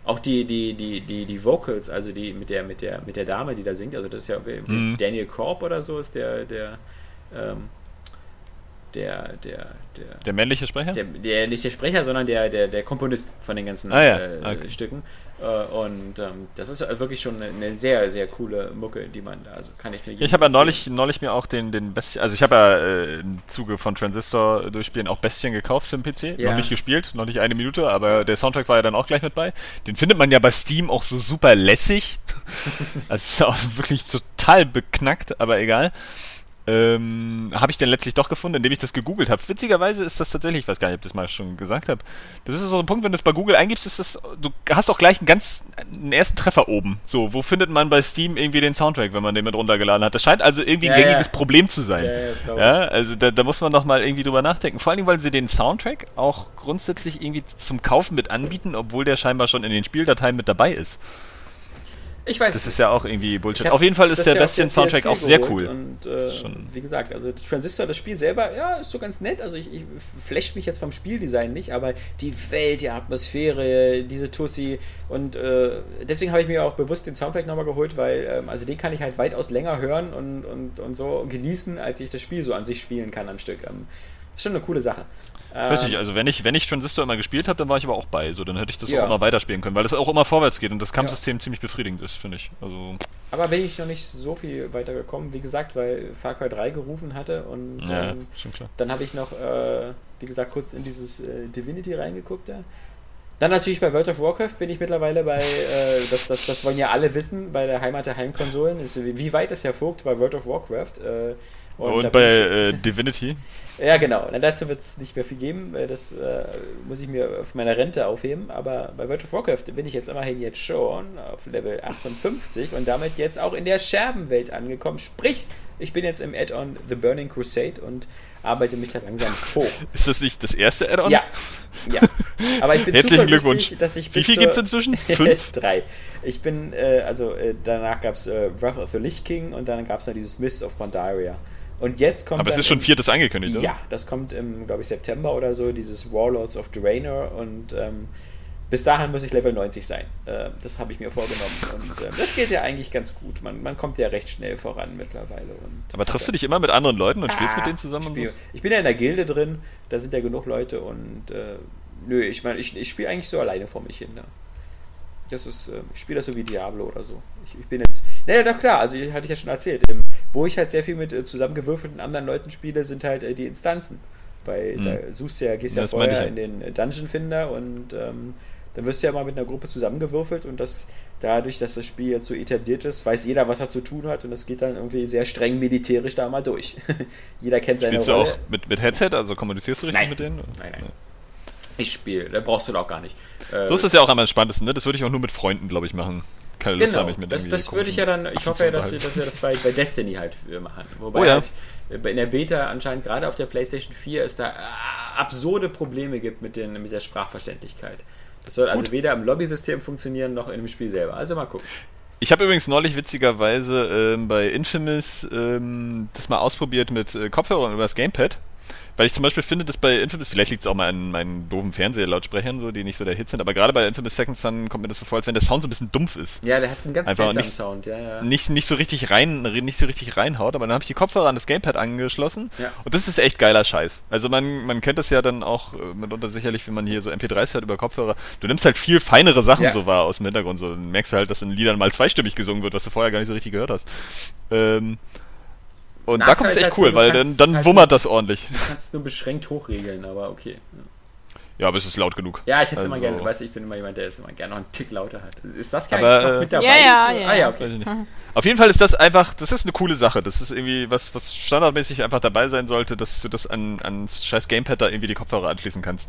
auch die, die, die, die, die Vocals, also die mit der, mit der, mit der Dame, die da singt, also das ist ja Mhm. Daniel Korb oder so ist der, der, ähm, der, der, der, Der männliche Sprecher? der, der nicht der Sprecher, sondern der, der, der Komponist von den ganzen Ah ja, äh, okay. Stücken. Äh, und ähm, das ist wirklich schon eine, sehr, sehr coole Mucke, die man da, also kann ich mir ich habe ja neulich, neulich mir auch den, den Bestien, also ich habe ja äh, im Zuge von Transistor durchspielen auch Bestien gekauft für den PC. Ja. Noch nicht gespielt, noch nicht eine Minute, aber der Soundtrack war ja dann auch gleich mit bei. Den findet man ja bei Steam auch so super lässig. [LAUGHS] also ist auch wirklich total beknackt, aber egal. Ähm, habe ich den letztlich doch gefunden, indem ich das gegoogelt habe. Witzigerweise ist das tatsächlich, ich weiß gar nicht, ob ich das mal schon gesagt habe. Das ist so ein Punkt, wenn du es bei Google eingibst, ist das, du hast auch gleich einen ganz, einen ersten Treffer oben. So, wo findet man bei Steam irgendwie den Soundtrack, wenn man den mit runtergeladen hat? Das scheint also irgendwie Ja, ein gängiges ja. Problem zu sein. Ja, ja, also da, da muss man noch mal irgendwie drüber nachdenken. Vor allen Dingen, weil sie den Soundtrack auch grundsätzlich irgendwie zum Kaufen mit anbieten, obwohl der scheinbar schon in den Spieldateien mit dabei ist. Ich weiß. Das ist ja auch irgendwie Bullshit. Hab Auf jeden Fall ist der ja Bestien-Soundtrack PS4 auch sehr cool. Und äh, wie gesagt, also Transistor, das Spiel selber, ja, ist so ganz nett. Also ich, ich flasht mich jetzt vom Spieldesign nicht, aber die Welt, die Atmosphäre, diese Tussi und äh, deswegen habe ich mir auch bewusst den Soundtrack nochmal geholt, weil ähm, also den kann ich halt weitaus länger hören und, und, und so genießen, als ich das Spiel so an sich spielen kann am Stück. Ähm, ist schon eine coole Sache. Ich weiß nicht, Ähm, also wenn ich, wenn ich Transistor immer gespielt habe, dann war ich aber auch bei. So, dann hätte ich das Ja. auch immer weiterspielen können, weil das auch immer vorwärts geht und das Kampfsystem ziemlich befriedigend ist, finde ich. Also, Aber bin ich noch nicht so viel weitergekommen, wie gesagt, weil Far Cry 3 gerufen hatte und ja, ähm. Dann habe ich noch, äh, wie gesagt, kurz in dieses äh, Divinity reingeguckt. Ja. Dann natürlich bei World of Warcraft bin ich mittlerweile bei, äh, das, das, das wollen ja alle wissen, bei der Heimat der Heimkonsolen, ist, wie, wie weit es hervorgt bei World of Warcraft. Äh, Und, da bei äh, Divinity. [LAUGHS] Ja, genau. Na, dazu wird es nicht mehr viel geben, weil das äh, muss ich mir auf meiner Rente aufheben. Aber bei World of Warcraft bin ich jetzt immerhin jetzt schon auf Level 58 und damit jetzt auch in der Scherbenwelt angekommen. Sprich, ich bin jetzt im Add-on The Burning Crusade und arbeite mich da langsam hoch. [LAUGHS] Ist das nicht das erste Add-on? Ja, ja. Aber ich bin [LAUGHS] Herzlichen Glückwunsch. dass ich Wie viel zur- gibt's inzwischen? [LAUGHS] Fünf? Drei. Ich bin, äh, also äh, danach gab es äh, Wrath of the Lich King und dann gab es noch dieses Mists of Pandaria. Und jetzt kommt. Aber es ist schon viertes angekündigt, oder? Ja, das kommt im, glaube ich, September oder so, dieses Warlords of Draenor und ähm, bis dahin muss ich Level 90 sein. Äh, das habe ich mir vorgenommen. Und äh, das geht ja eigentlich ganz gut. Man, man kommt ja recht schnell voran mittlerweile. Und Aber triffst du dich immer mit anderen Leuten und spielst Ah, mit denen zusammen so? spiel, Ich bin ja in der Gilde drin, da sind ja genug Leute und äh, nö, ich meine, ich, ich spiele eigentlich so alleine vor mich hin. Ne? Das ist, äh, ich spiele das so wie Diablo oder so. Ich, ich bin jetzt, naja, doch klar, also hatte ich ja schon erzählt. Wo ich halt sehr viel mit äh, zusammengewürfelten anderen Leuten spiele, sind halt äh, die Instanzen. Bei, Hm. da suchst du ja, gehst ja Das vorher ja. in den äh, Dungeon Finder und ähm, dann wirst du ja mal mit einer Gruppe zusammengewürfelt und das dadurch, dass das Spiel jetzt so etabliert ist, weiß jeder, was er zu tun hat und das geht dann irgendwie sehr streng militärisch da mal durch. [LAUGHS] jeder kennt seine Spielst du Rolle. auch mit, mit Headset? Also kommunizierst du richtig Nein. mit denen? Nein, nein. Ich spiele, da brauchst du doch gar nicht. Äh, so ist das ja auch am entspanntesten, ne? Das würde ich auch nur mit Freunden, glaube ich, machen. Keine Lust genau, mit das, das würde ich ja dann, ich hoffe ja, dass, dass, wir das bei, bei Destiny halt machen. Wobei oh, ja. halt in der Beta anscheinend gerade auf der PlayStation 4 es da absurde Probleme gibt mit, den, mit der Sprachverständlichkeit. Das soll also Gut. weder im Lobby-System funktionieren noch in dem Spiel selber. Also mal gucken. Ich habe übrigens neulich witzigerweise ähm, bei Infamous ähm, das mal ausprobiert mit äh, Kopfhörern über das Gamepad. Weil ich zum Beispiel finde, dass bei Infamous, vielleicht liegt es auch mal an meinen doofen Fernsehlautsprechern, so, die nicht so der Hit sind, aber gerade bei Infamous Second Son kommt mir das so vor, als wenn der Sound so ein bisschen dumpf ist. Ja, der hat einen ganz Einfach nicht, Sound, ja, ja. Nicht, nicht so richtig rein, nicht so richtig reinhaut, aber dann habe ich die Kopfhörer an das Gamepad angeschlossen ja. und das ist echt geiler Scheiß. Also man, man kennt das ja dann auch äh, mitunter sicherlich, wenn man hier so MP3s hört über Kopfhörer. Du nimmst halt viel feinere Sachen ja. so wahr aus dem Hintergrund, so dann merkst du halt, dass in Liedern mal zweistimmig gesungen wird, was du vorher gar nicht so richtig gehört hast. Ähm, und Nachteil da kommt es echt halt, cool, weil dann, dann halt wummert das ordentlich. [LAUGHS] Du kannst nur beschränkt hochregeln, aber okay. Ja, aber es ist laut genug. Ja, ich hätte es immer also gerne, weißt du, ich bin immer jemand, der es immer gerne noch einen Tick lauter hat. Ist das gar aber, noch mit dabei? Ja, ja, ja. Ah, ja, okay. Auf jeden Fall ist das einfach, das ist eine coole Sache. Das ist irgendwie was, was standardmäßig einfach dabei sein sollte, dass du das an, an scheiß Gamepad da irgendwie die Kopfhörer anschließen kannst.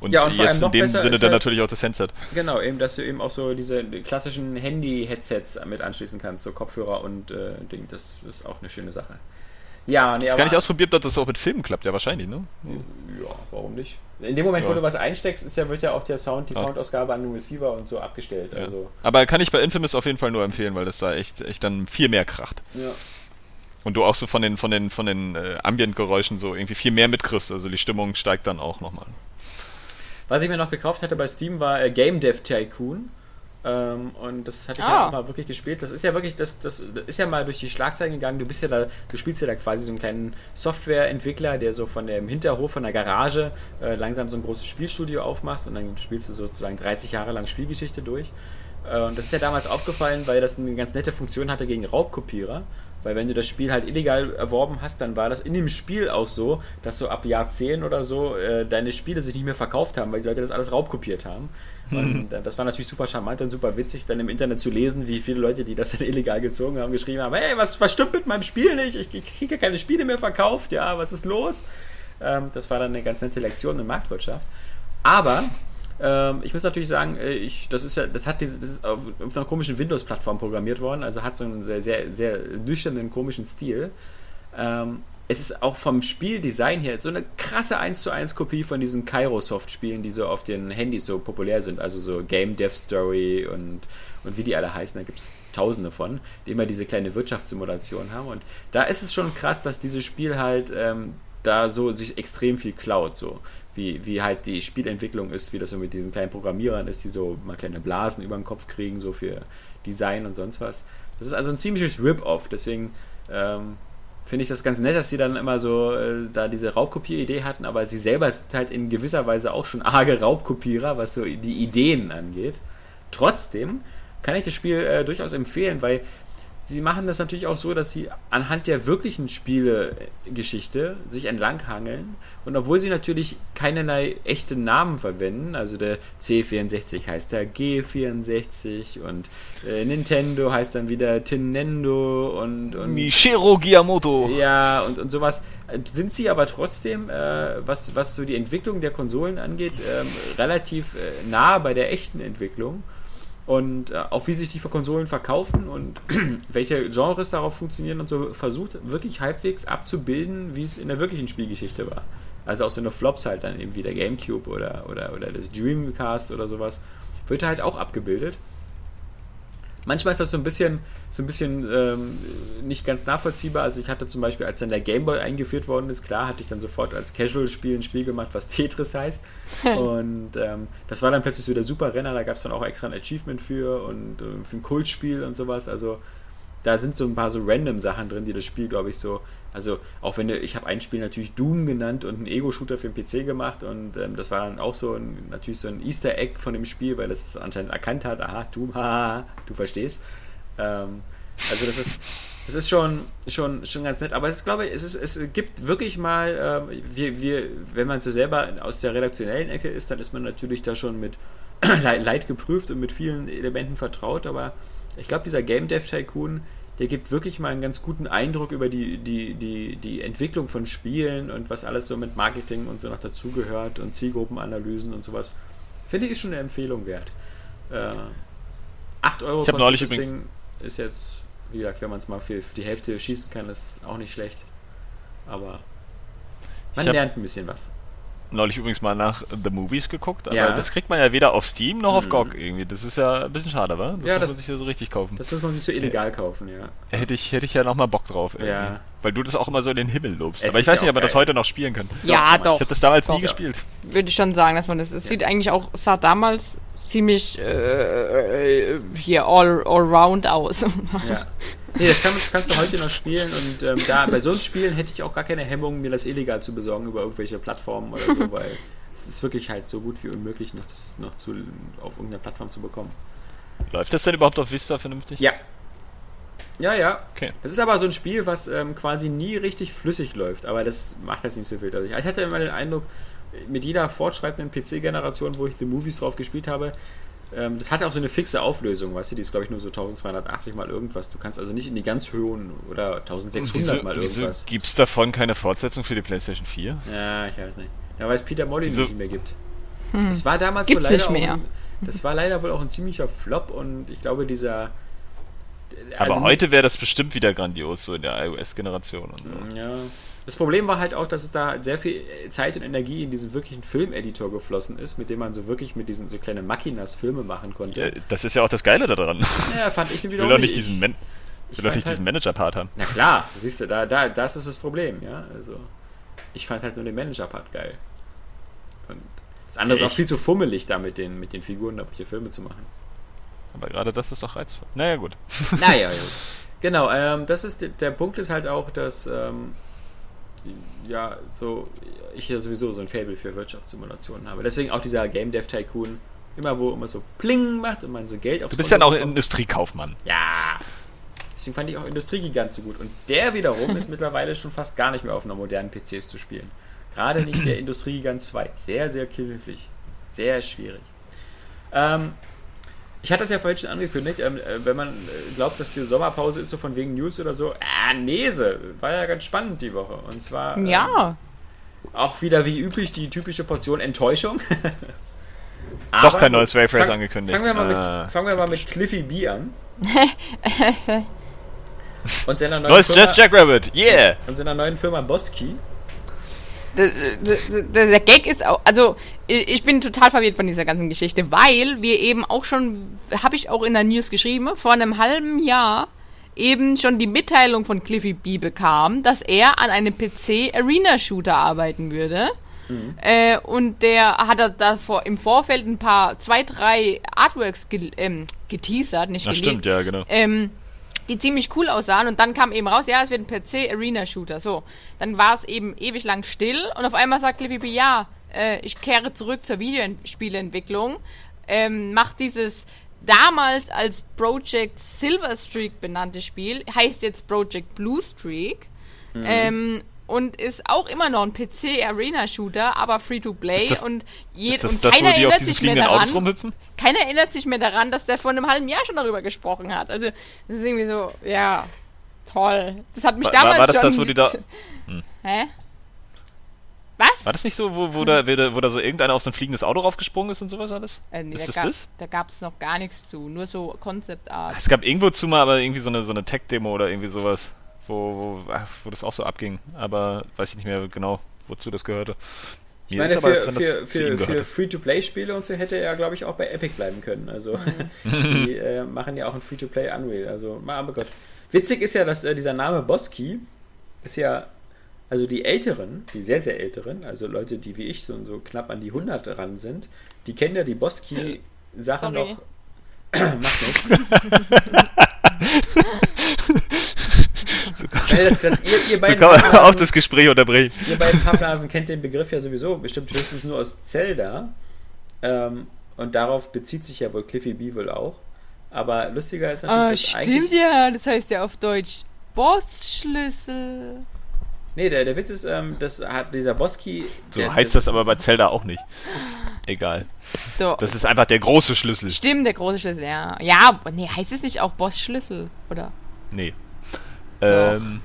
Und, ja, und jetzt in dem Sinne dann halt, natürlich auch das Headset. Genau, eben, dass du eben auch so diese klassischen Handy-Headsets mit anschließen kannst, so Kopfhörer und äh, Ding. Das ist auch eine schöne Sache. Ja, nee, das gar nicht ausprobiert, dass das auch mit Filmen klappt, ja wahrscheinlich, ne? Ja, warum nicht? In dem Moment, ja. wo du was einsteckst, ist ja, wird ja auch der Sound, die ja. Soundausgabe an den Receiver und so abgestellt. Ja. Also. Aber kann ich bei Infamous auf jeden Fall nur empfehlen, weil das da echt, echt dann viel mehr kracht. Ja. Und du auch so von den, von den, von den äh, Ambient-Geräuschen so irgendwie viel mehr mitkriegst, also die Stimmung steigt dann auch nochmal. Was ich mir noch gekauft hatte bei Steam war äh, Game Dev Tycoon. Ähm, und das hatte ich ah. ja mal wirklich gespielt. Das ist ja wirklich, das, das ist ja mal durch die Schlagzeilen gegangen. Du bist ja da, du spielst ja da quasi so einen kleinen Softwareentwickler, der so von dem Hinterhof von der Garage äh, langsam so ein großes Spielstudio aufmacht und dann spielst du sozusagen 30 Jahre lang Spielgeschichte durch. Äh, und das ist ja damals aufgefallen, weil das eine ganz nette Funktion hatte gegen Raubkopierer. Weil wenn du das Spiel halt illegal erworben hast, dann war das in dem Spiel auch so, dass so ab Jahr 10 oder so äh, deine Spiele sich nicht mehr verkauft haben, weil die Leute das alles raubkopiert haben. Und äh, das war natürlich super charmant und super witzig, dann im Internet zu lesen, wie viele Leute, die das dann [LAUGHS] illegal gezogen haben, geschrieben haben, hey, was, was stimmt mit meinem Spiel nicht? Ich, ich kriege keine Spiele mehr verkauft, ja, was ist los? Ähm, das war dann eine ganz nette Lektion in Marktwirtschaft. Aber ähm, ich muss natürlich sagen, äh, ich, das ist ja, das hat diese, das ist auf, auf einer komischen Windows-Plattform programmiert worden, also hat so einen sehr, sehr, sehr nüchternen, komischen Stil. Ähm, es ist auch vom Spieldesign her so eine krasse 1 zu 1 Kopie von diesen Kairosoft-Spielen, die so auf den Handys so populär sind. Also so Game Dev Story und, und wie die alle heißen. Da gibt es tausende von, die immer diese kleine Wirtschaftssimulation haben. Und da ist es schon krass, dass dieses Spiel halt ähm, da so sich extrem viel klaut. So. Wie, wie halt die Spielentwicklung ist, wie das so mit diesen kleinen Programmierern ist, die so mal kleine Blasen über den Kopf kriegen, so für Design und sonst was. Das ist also ein ziemliches Rip-Off. Deswegen ähm, finde ich das ganz nett, dass sie dann immer so äh, da diese Raubkopier-Idee hatten, aber sie selber sind halt in gewisser Weise auch schon arge Raubkopierer, was so die Ideen angeht. Trotzdem kann ich das Spiel äh, durchaus empfehlen, weil sie machen das natürlich auch so, dass sie anhand der wirklichen Spielegeschichte sich entlanghangeln. Und obwohl sie natürlich keinerlei echte Namen verwenden, also der C64 heißt der G64 und äh, Nintendo heißt dann wieder Tinendo und, und Michiro Giyamoto. Ja, und, und sowas. Sind sie aber trotzdem, äh, was, was so die Entwicklung der Konsolen angeht, äh, relativ nah bei der echten Entwicklung und äh, auch wie sich die Konsolen verkaufen und [CLEARS THROAT] welche Genres darauf funktionieren und so versucht wirklich halbwegs abzubilden, wie es in der wirklichen Spielgeschichte war. Also auch so eine Flops halt dann eben wie der Gamecube oder, oder, oder das Dreamcast oder sowas, wird halt auch abgebildet. Manchmal ist das so ein bisschen, so ein bisschen ähm, nicht ganz nachvollziehbar. Also ich hatte zum Beispiel, als dann der Gameboy eingeführt worden ist, klar, hatte ich dann sofort als Casual-Spiel ein Spiel gemacht, was Tetris heißt. [LAUGHS] und ähm, das war dann plötzlich so der Super-Renner, da gab es dann auch extra ein Achievement für und äh, für ein Kultspiel und sowas. Also da sind so ein paar so random Sachen drin, die das Spiel, glaube ich, so. Also, auch wenn du, ich habe ein Spiel natürlich Doom genannt und einen Ego-Shooter für den PC gemacht und ähm, das war dann auch so ein, natürlich so ein Easter Egg von dem Spiel, weil es anscheinend erkannt hat, aha, Doom, [LAUGHS] haha, du verstehst. Ähm, also, das ist, das ist schon, schon, schon ganz nett, aber es ist, glaube ich, es, ist, es gibt wirklich mal, ähm, wir, wir, wenn man so selber aus der redaktionellen Ecke ist, dann ist man natürlich da schon mit [CLEARS THROAT] Leid geprüft und mit vielen Elementen vertraut, aber ich glaube, dieser Game Dev Tycoon, der gibt wirklich mal einen ganz guten Eindruck über die, die, die, die Entwicklung von Spielen und was alles so mit Marketing und so noch dazugehört und Zielgruppenanalysen und sowas. Finde ich schon eine Empfehlung wert. Äh, 8 Euro ich neulich das Ding ist jetzt, wie gesagt, wenn man es mal für die Hälfte schießen kann, ist auch nicht schlecht. Aber man lernt ein bisschen was neulich übrigens mal nach The Movies geguckt, aber ja. das kriegt man ja weder auf Steam noch auf mhm. GOG irgendwie. Das ist ja ein bisschen schade, wa? Das ja, muss das, man sich ja so richtig kaufen. Das muss man sich so illegal ja. kaufen, ja. Hätte ich, hätte ich ja noch mal Bock drauf, irgendwie. Ja. Weil du das auch immer so in den Himmel lobst. Es aber ich weiß nicht, ob man das heute noch spielen kann. Ja, doch. Ich habe das damals doch. nie gespielt. Würde ich schon sagen, dass man das. Es sieht eigentlich auch, sah damals ziemlich äh, äh hier all, all round aus. [LAUGHS] ja. Nee, das, kann, das, kannst du heute noch spielen und ähm, da bei so einem Spielen hätte ich auch gar keine Hemmung, mir das illegal zu besorgen über irgendwelche Plattformen oder so, [LAUGHS] weil es ist wirklich halt so gut wie unmöglich, noch das noch zu, auf irgendeiner Plattform zu bekommen. Läuft das denn überhaupt auf Vista vernünftig? Ja. Ja, ja. Okay. Das ist aber so ein Spiel, was ähm, quasi nie richtig flüssig läuft, aber das macht jetzt nicht so viel dadurch. Ich hatte immer den Eindruck, mit jeder fortschreitenden PC-Generation, wo ich die Movies drauf gespielt habe, ähm, das hatte auch so eine fixe Auflösung, weißt du, die ist glaube ich nur so 1280 mal irgendwas. Du kannst also nicht in die ganz hohen oder 1600 wieso, mal irgendwas. Gibt es davon keine Fortsetzung für die PlayStation 4? Ja, ich weiß nicht. Ja, weil es Peter Molly nicht mehr gibt. Hm. Das war damals Gibt's wohl leider nicht mehr. Ein, das war leider wohl auch ein ziemlicher Flop und ich glaube dieser also aber heute wäre das bestimmt wieder grandios, so in der iOS-Generation. So. Ja. Das Problem war halt auch, dass es da sehr viel Zeit und Energie in diesen wirklichen Filmeditor geflossen ist, mit dem man so wirklich mit diesen so kleinen Machinas Filme machen konnte. Ja, das ist ja auch das Geile daran. Ja, fand ich wieder Ich will doch nicht diesen, Man ich will doch nicht halt, diesen Manager-Part haben. Na klar, siehst du, da, da, das ist das Problem, ja. Also, ich fand halt nur den Manager-Part geil. Und das andere ist auch viel zu fummelig, da mit den, mit den Figuren da welche Filme zu machen. Aber gerade das ist doch reizvoll. Naja, gut. Naja, ja. [LAUGHS] Genau, ähm, das ist der Punkt ist halt auch, dass ähm, ja, so ich ja sowieso so ein Fable für Wirtschaftssimulationen habe. Deswegen auch dieser Game Dev Tycoon, immer wo immer so Pling macht und man so Geld auf Du bist ja auch Industriekaufmann. Ja. Deswegen fand ich auch Industriegigant so gut. Und der wiederum ist [LAUGHS] mittlerweile schon fast gar nicht mehr auf einer modernen PCs zu spielen. Gerade nicht der [CLEARS THROAT] Industriegigant 2. Sehr, sehr knifflig. Sehr schwierig. Ähm, ich hatte das ja vorhin schon angekündigt, ähm, äh, wenn man äh, glaubt, dass die Sommerpause ist, so von wegen News oder so. Ah, Nese, war ja ganz spannend die Woche. Und zwar. Ähm, ja. Auch wieder wie üblich die typische Portion Enttäuschung. [LAUGHS] Doch kein neues Wave Race angekündigt. Fangen wir, mal ah, mit, fangen wir mal mit Cliffy B an. [LAUGHS] und seiner neuen Neues Firma, Just Jackrabbit, yeah! Und seiner neuen Firma Boski der, Gag ist auch, also ich bin total verwirrt von dieser ganzen Geschichte, weil wir eben auch schon, habe ich auch in der News geschrieben, vor einem halben Jahr eben schon die Mitteilung von Cliffy B bekam, dass er an einem PC Arena Shooter arbeiten würde. Mhm. Äh, und der hat da vor, im Vorfeld ein paar, zwei, drei Artworks ge, ähm, geteasert, nicht Das stimmt, ja, genau. Ähm, die ziemlich cool aussahen und dann kam eben raus, ja, es wird ein PC Arena Shooter. So, dann war es eben ewig lang still und auf einmal sagt Clippy, ja, äh, ich kehre zurück zur Videospielentwicklung, ähm, macht dieses damals als Project Silver Streak benannte Spiel, heißt jetzt Project Blue Streak. Mhm. Ähm, und ist auch immer noch ein PC-Arena-Shooter, aber Free-to-Play und, jed und das, keiner erinnert sich mehr daran. Keiner erinnert sich mehr daran, dass der vor einem halben Jahr schon darüber gesprochen hat. Also das ist irgendwie so, ja, toll. Das hat mich war, damals war, das schon das, wo die da [LAUGHS] hm. Hä? Was? War das nicht so, wo, wo, da, wo da so irgendeiner auf so ein fliegendes Auto raufgesprungen ist und sowas alles? Äh, nee, ist da das das? Da gab es noch gar nichts zu, nur so Concept Art. Es gab irgendwo zu mal aber irgendwie so eine, so eine Tech-Demo oder irgendwie sowas wo, wo, wo das auch so abging. Aber weiß ich nicht mehr genau, wozu das gehörte. Ich meine, für, für, für, für Free-to-Play-Spiele und so hätte er, glaube ich, auch bei Epic bleiben können. Also, mhm. die äh, machen ja auch ein Free-to-Play Unreal. Also, aber Gott. Witzig ist ja, dass äh, dieser Name Boski ist ja, also die Älteren, die sehr, sehr Älteren, also Leute, die wie ich so, so knapp an die 100 ran sind, die kennen ja die Boski-Sachen noch. [CLEARS THROAT] Macht nichts. [LAUGHS] Kann, das, das, ihr, ihr beiden so kann man auch das Gespräch unterbrechen. Ihr beiden Pappnasen kennt den Begriff ja sowieso, bestimmt höchstens nur aus Zelda. Ähm, und darauf bezieht sich ja wohl Cliffy B wohl auch. Aber lustiger ist natürlich, oh, dass stimmt ja, das heißt ja auf Deutsch Bossschlüssel. Nee, der, der Witz ist, ähm, das hat dieser Boski. So der, heißt das, das aber bei Zelda auch nicht. Egal. So. Das ist einfach der große Schlüssel. Stimmt, der große Schlüssel, ja. Ja, nee, heißt es nicht auch Bossschlüssel, oder? Nee. Ähm,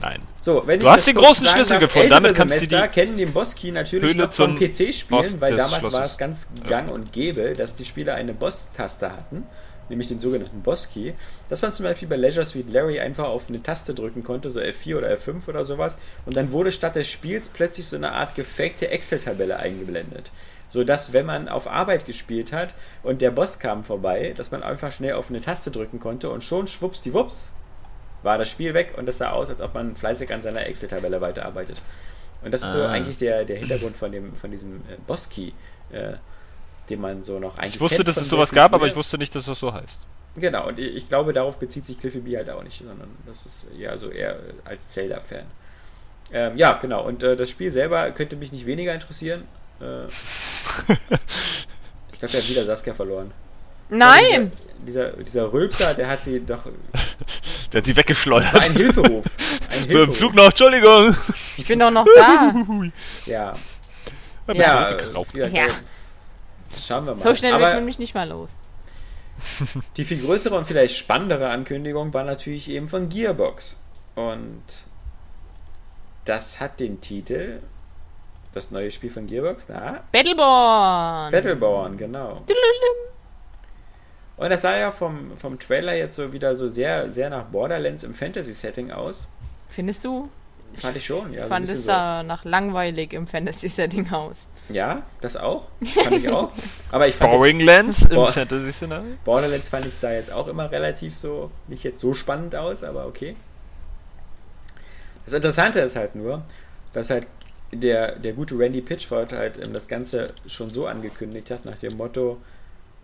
nein. So, wenn du hast den großen Schlüssel gefunden, damit kannst du die kennen den Boss-Key natürlich Höhle noch vom PC-Spielen, weil damals war Schlosses. es ganz gang und gäbe, dass die Spieler eine Boss-Taste hatten, nämlich den sogenannten Boss-Key, dass man zum Beispiel bei Leisure Suite Larry einfach auf eine Taste drücken konnte, so F4 oder F5 oder sowas, und dann wurde statt des Spiels plötzlich so eine Art gefakte Excel-Tabelle eingeblendet. So dass, wenn man auf Arbeit gespielt hat und der Boss kam vorbei, dass man einfach schnell auf eine Taste drücken konnte und schon schwuppsdiwupps war das Spiel weg und es sah aus, als ob man fleißig an seiner Excel-Tabelle weiterarbeitet. Und das ist so Ah. eigentlich der, der Hintergrund von, dem, von diesem äh, Boss-Key, äh, den man so noch eigentlich Ich wusste, dass es sowas gab, aber ich wusste nicht, dass das so heißt. Genau, und ich, ich glaube, darauf bezieht sich Cliffy B halt auch nicht, sondern das ist ja so eher als Zelda-Fan. Ähm, ja, genau, und äh, das Spiel selber könnte mich nicht weniger interessieren. Äh, [LAUGHS] ich glaube, der hat wieder Saskia verloren. Nein! Dieser, dieser, dieser Rülpser, der hat sie doch. [LAUGHS] Der hat sie weggeschleudert. ein Hilferuf. [LAUGHS] Ein So im Hilferuf. Flug noch, Entschuldigung. Ich bin doch noch da. [LAUGHS] Ja. Ja, ja, Ja. Schauen wir mal. So schnell wird Aber man mich nicht mal los. die viel größere und vielleicht spannendere Ankündigung war natürlich eben von Gearbox. Und das hat den Titel, das neue Spiel von Gearbox, na, Battleborn! Battleborn, genau. Und das sah ja vom, vom Trailer jetzt so wieder so sehr, sehr nach Borderlands im Fantasy-Setting aus. Findest du? Fand ich schon, ja. So ein fand bisschen es so. sah nach langweilig im Fantasy-Setting aus. Ja, das auch. Fand ich auch. [LAUGHS] Aber ich fand jetzt, Boring Lands im. Fantasy-Szenario. Borderlands fand ich sah jetzt auch immer relativ so, nicht jetzt so spannend aus, aber okay. Das Interessante ist halt nur, dass halt der, der gute Randy Pitchford halt ähm, das Ganze schon so angekündigt hat, nach dem Motto,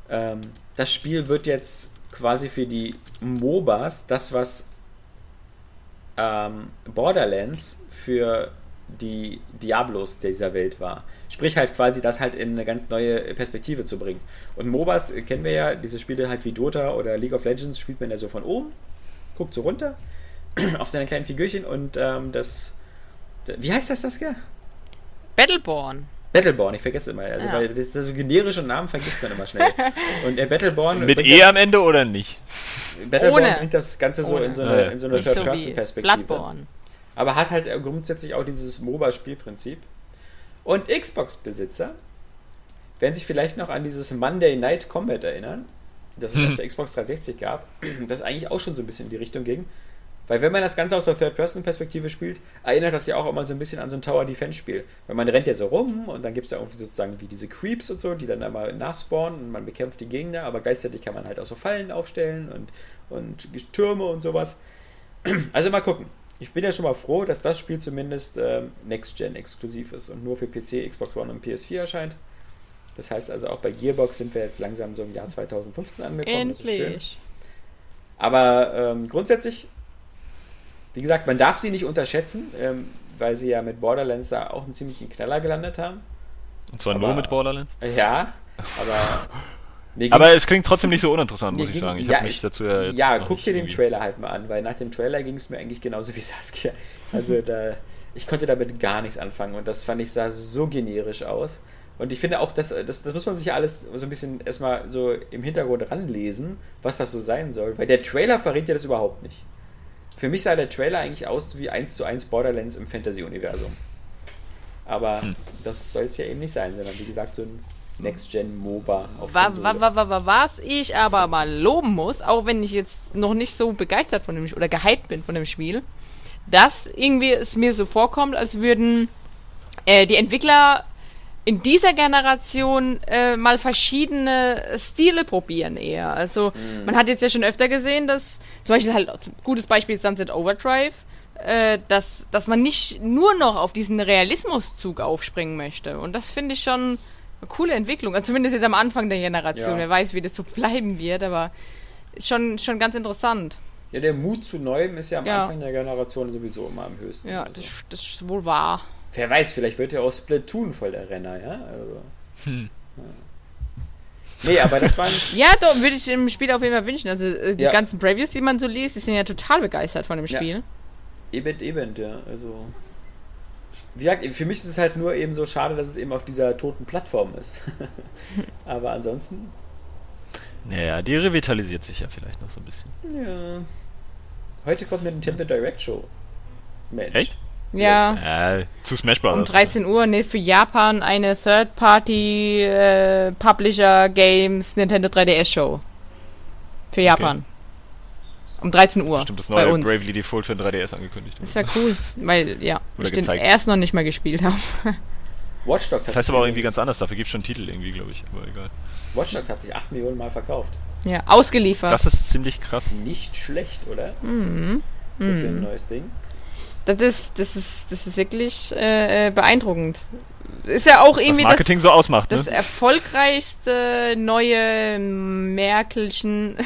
ähm, das Spiel wird jetzt quasi für die MOBAs das, was ähm, Borderlands für die Diablos dieser Welt war. Sprich halt quasi das halt in eine ganz neue Perspektive zu bringen. Und MOBAs kennen wir ja, diese Spiele halt wie Dota oder League of Legends spielt man ja so von oben, guckt so runter [CLEARS THROAT] auf seine kleinen Figürchen und ähm, das, wie heißt das, Saskia? Battleborn. Battleborn, ich vergesse immer. Also, Ja. weil das, das so generische Namen vergisst man immer schnell. [LAUGHS] Und äh, Battleborn. Mit E das- am Ende oder nicht? Battleborn Ohne. bringt das Ganze so Ohne. in so Ah, eine, ja. in so eine Nicht so Third-Person-Perspektive. Bloodborne. aber hat halt grundsätzlich auch dieses MOBA-Spielprinzip. Und Xbox-Besitzer werden sich vielleicht noch an dieses Monday Night Combat erinnern, das es auf der Xbox 360 gab, das eigentlich auch schon so ein bisschen in die Richtung ging. Weil wenn man das Ganze aus der Third-Person-Perspektive spielt, erinnert das ja auch immer so ein bisschen an so ein Tower-Defense-Spiel. Weil man rennt ja so rum und dann gibt es ja irgendwie sozusagen wie diese Creeps und so, die dann einmal nachspawnen und man bekämpft die Gegner, aber gleichzeitig kann man halt auch so Fallen aufstellen und, und Türme und sowas. Also mal gucken. Ich bin ja schon mal froh, dass das Spiel zumindest ähm, Next-Gen exklusiv ist und nur für PC, Xbox One und PS4 erscheint. Das heißt also auch bei Gearbox sind wir jetzt langsam so im Jahr 2015 angekommen. Das ist schön. Endlich. Aber ähm, grundsätzlich, wie gesagt, man darf sie nicht unterschätzen, ähm, weil sie ja mit Borderlands da auch einen ziemlichen Knaller gelandet haben. Und zwar Aber- nur mit Borderlands. Ja, aber. [LAUGHS] Aber es klingt trotzdem nicht so uninteressant, muss ich sagen. Ich ja, habe mich ich- dazu ja jetzt Ja, guck dir den irgendwie- Trailer halt mal an, weil nach dem Trailer ging es mir eigentlich genauso wie [LAUGHS] Saskia. Also da, ich konnte damit gar nichts anfangen und das fand ich sah so generisch aus. Und ich finde auch, das, das, das muss man sich ja alles so ein bisschen erstmal so im Hintergrund ranlesen, was das so sein soll, weil der Trailer verrät ja das überhaupt nicht. Für mich sah der Trailer eigentlich aus wie 1 zu 1 Borderlands im Fantasy-Universum. Aber Hm. das soll es ja eben nicht sein, sondern wie gesagt so ein Next-Gen-MOBA auf Wa, Konsole. wa, wa, wa, was ich aber mal loben muss, auch wenn ich jetzt noch nicht so begeistert von dem oder gehypt bin von dem Spiel, dass irgendwie es mir so vorkommt, als würden äh, die Entwickler in dieser Generation äh, mal verschiedene Stile probieren eher. Also man hat jetzt ja schon öfter gesehen, dass zum Beispiel halt gutes Beispiel Sunset Overdrive, äh, dass, dass man nicht nur noch auf diesen Realismuszug aufspringen möchte. Und das finde ich schon eine coole Entwicklung. Also zumindest jetzt am Anfang der Generation. Ja. Wer weiß, wie das so [LAUGHS] bleiben wird, aber ist schon, schon ganz interessant. Ja, der Mut zu Neuem ist ja am Ja. Anfang der Generation sowieso immer am höchsten. Ja, also. das, das ist wohl wahr. Wer weiß, vielleicht wird ja auch Splatoon voll der Renner, ja? Also. Hm. Ja. Nee, aber das waren. Ja, doch, würde ich im Spiel auf jeden Fall wünschen. Also äh, die Ja. ganzen Previews, die man so liest, die sind ja total begeistert von dem Ja. Spiel. Event, Event, ja. Also. Wie gesagt, für mich ist es halt nur eben so schade, dass es eben auf dieser toten Plattform ist. [LAUGHS] aber ansonsten, Naja, die revitalisiert sich ja vielleicht noch so ein bisschen. ja. Heute kommt eine Nintendo Direct Show. Mensch. Echt? Ja. Äh, zu Smash Bros. Um 13 Uhr, ne, für Japan eine Third-Party äh, Publisher Games Nintendo 3DS Show. Für Japan. Okay. Um 13 Uhr. Stimmt, das neue Bravely Default für den 3DS angekündigt. Das wäre cool, weil, ja, Oder ich gezeigt. den erst noch nicht mal gespielt habe. [LAUGHS] Watch Dogs Das heißt aber auch irgendwie ganz anders, dafür gibt es schon einen Titel irgendwie, glaube ich, aber egal. Watch Dogs hat sich 8 Millionen Mal verkauft. Ja, ausgeliefert. Das ist ziemlich krass. Nicht schlecht, oder? Mhm. So mhm. für ein neues Ding. Das ist, das ist, das ist wirklich äh, äh beeindruckend. Ist ja auch irgendwie das Marketing das, so ausmacht. Ne? Das erfolgreichste neue Merkelchen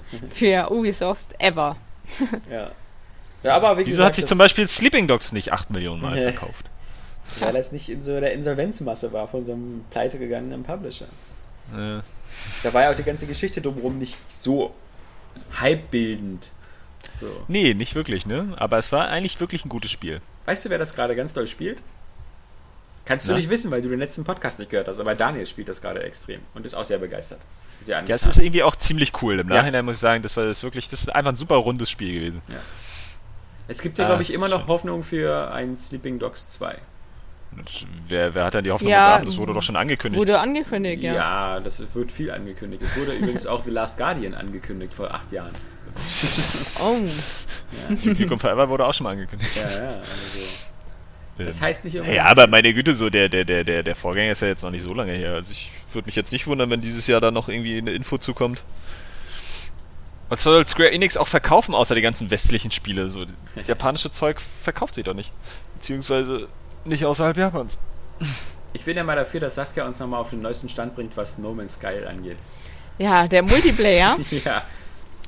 [LAUGHS] für Ubisoft ever. ja. ja aber wie Wieso gesagt, hat sich zum Beispiel Sleeping Dogs nicht 8 Millionen Mal [LAUGHS] verkauft? Weil das nicht in so der Insolvenzmasse war von so einem pleitegegangenen Publisher. Ja. Da war ja auch die ganze Geschichte drumherum nicht so hypebildend. So. Nee, nicht wirklich, ne? Aber es war eigentlich wirklich ein gutes Spiel. Weißt du, wer das gerade ganz doll spielt? Kannst du Na? nicht wissen, weil du den letzten Podcast nicht gehört hast, aber Daniel spielt das gerade extrem und ist auch sehr begeistert. Sehr ja, es ist irgendwie auch ziemlich cool. Im Nachhinein ja. muss ich sagen, das war das wirklich, das ist einfach ein super rundes Spiel gewesen. Ja. Es gibt ja, ah, glaube ich, immer noch schön. Hoffnung für ein Sleeping Dogs 2. Wer, wer hat denn die Hoffnung ja, begraben? Das wurde doch schon angekündigt. Wurde angekündigt, ja. Ja, das wird viel angekündigt. Es wurde übrigens auch The Last Guardian angekündigt vor acht Jahren. [LAUGHS] Oh. Ja. Duke Forever wurde auch schon mal angekündigt. Ja, ja, also. Das heißt nicht immer. Ja, aber meine Güte, so der, der, der, der, der Vorgänger ist ja jetzt noch nicht so lange her. Also ich würde mich jetzt nicht wundern, wenn dieses Jahr da noch irgendwie eine Info zukommt. Was soll Square Enix auch verkaufen, außer die ganzen westlichen Spiele? So, das [LAUGHS] japanische Zeug verkauft sie doch nicht. Beziehungsweise nicht außerhalb Japans. Ich bin ja mal dafür, dass Saskia uns nochmal auf den neuesten Stand bringt, was No Man's Sky angeht. Ja, der Multiplayer. [LAUGHS] ja.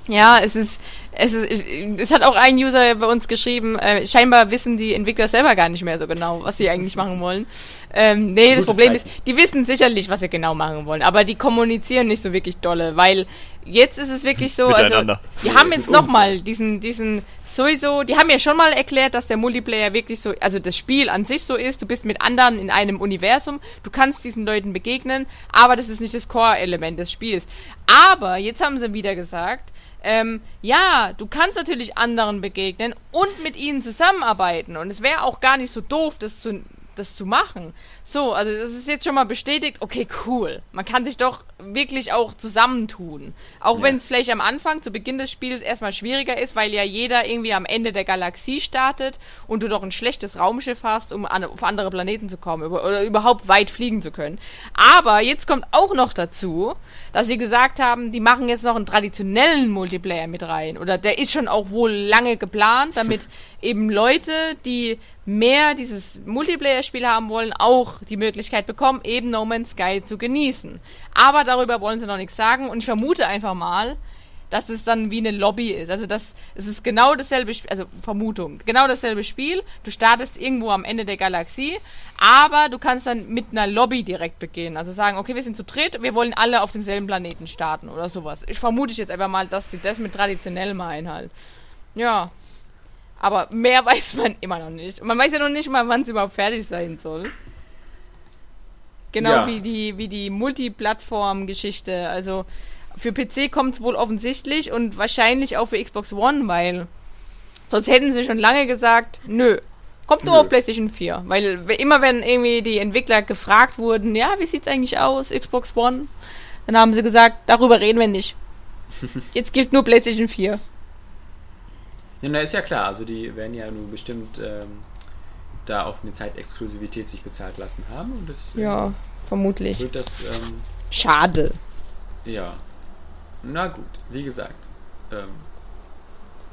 Ja, es ist, es ist, es hat auch ein User bei uns geschrieben, äh, scheinbar wissen die Entwickler selber gar nicht mehr so genau, was sie eigentlich [LAUGHS] machen wollen. Ähm, nee, das Problem Zeichen. ist, die wissen sicherlich, was sie genau machen wollen, aber die kommunizieren nicht so wirklich dolle, weil jetzt ist es wirklich so, also, die haben jetzt nochmal diesen, diesen, sowieso, die haben ja schon mal erklärt, dass der Multiplayer wirklich so, also das Spiel an sich so ist, du bist mit anderen in einem Universum, du kannst diesen Leuten begegnen, aber das ist nicht das Core-Element des Spiels. Aber jetzt haben sie wieder gesagt, ähm, ja, du kannst natürlich anderen begegnen und mit ihnen zusammenarbeiten. Und es wäre auch gar nicht so doof, das zu, das zu machen. So, also das ist jetzt schon mal bestätigt, okay, cool. Man kann sich doch wirklich auch zusammentun. Auch ja. wenn es vielleicht am Anfang, zu Beginn des Spiels erstmal schwieriger ist, weil ja jeder irgendwie am Ende der Galaxie startet und du doch ein schlechtes Raumschiff hast, um an, auf andere Planeten zu kommen oder überhaupt weit fliegen zu können. Aber jetzt kommt auch noch dazu, dass sie gesagt haben, die machen jetzt noch einen traditionellen Multiplayer mit rein. Oder der ist schon auch wohl lange geplant, damit [LAUGHS] eben Leute, die mehr dieses Multiplayer-Spiel haben wollen, auch die Möglichkeit bekommen, eben No Man's Sky zu genießen. Aber darüber wollen sie noch nichts sagen und ich vermute einfach mal, dass es dann wie eine Lobby ist. Also das, es ist genau dasselbe Spiel, also Vermutung, genau dasselbe Spiel. Du startest irgendwo am Ende der Galaxie, aber du kannst dann mit einer Lobby direkt beginnen. Also sagen, okay, wir sind zu dritt, wir wollen alle auf demselben Planeten starten oder sowas. Ich vermute jetzt einfach mal, dass sie das mit traditionell meinen halt. Ja, aber mehr [LAUGHS] weiß man immer noch nicht. Man weiß ja noch nicht mal, wann es überhaupt fertig sein soll. Genau ja. wie die, wie die Multiplattform-Geschichte. Also für PC kommt es wohl offensichtlich und wahrscheinlich auch für Xbox One, weil sonst hätten sie schon lange gesagt, nö, kommt nur nö. auf PlayStation 4. Weil immer wenn irgendwie die Entwickler gefragt wurden, ja, wie sieht's eigentlich aus, Xbox One, dann haben sie gesagt, darüber reden wir nicht. [LAUGHS] Jetzt gilt nur PlayStation 4. Ja, na, ist ja klar. Also die werden ja nun bestimmt ähm, da auch eine Zeitexklusivität sich bezahlt lassen haben. Und das, ja, ähm, vermutlich. Wird das, ähm, Schade. Ja. Na gut, wie gesagt. Ähm,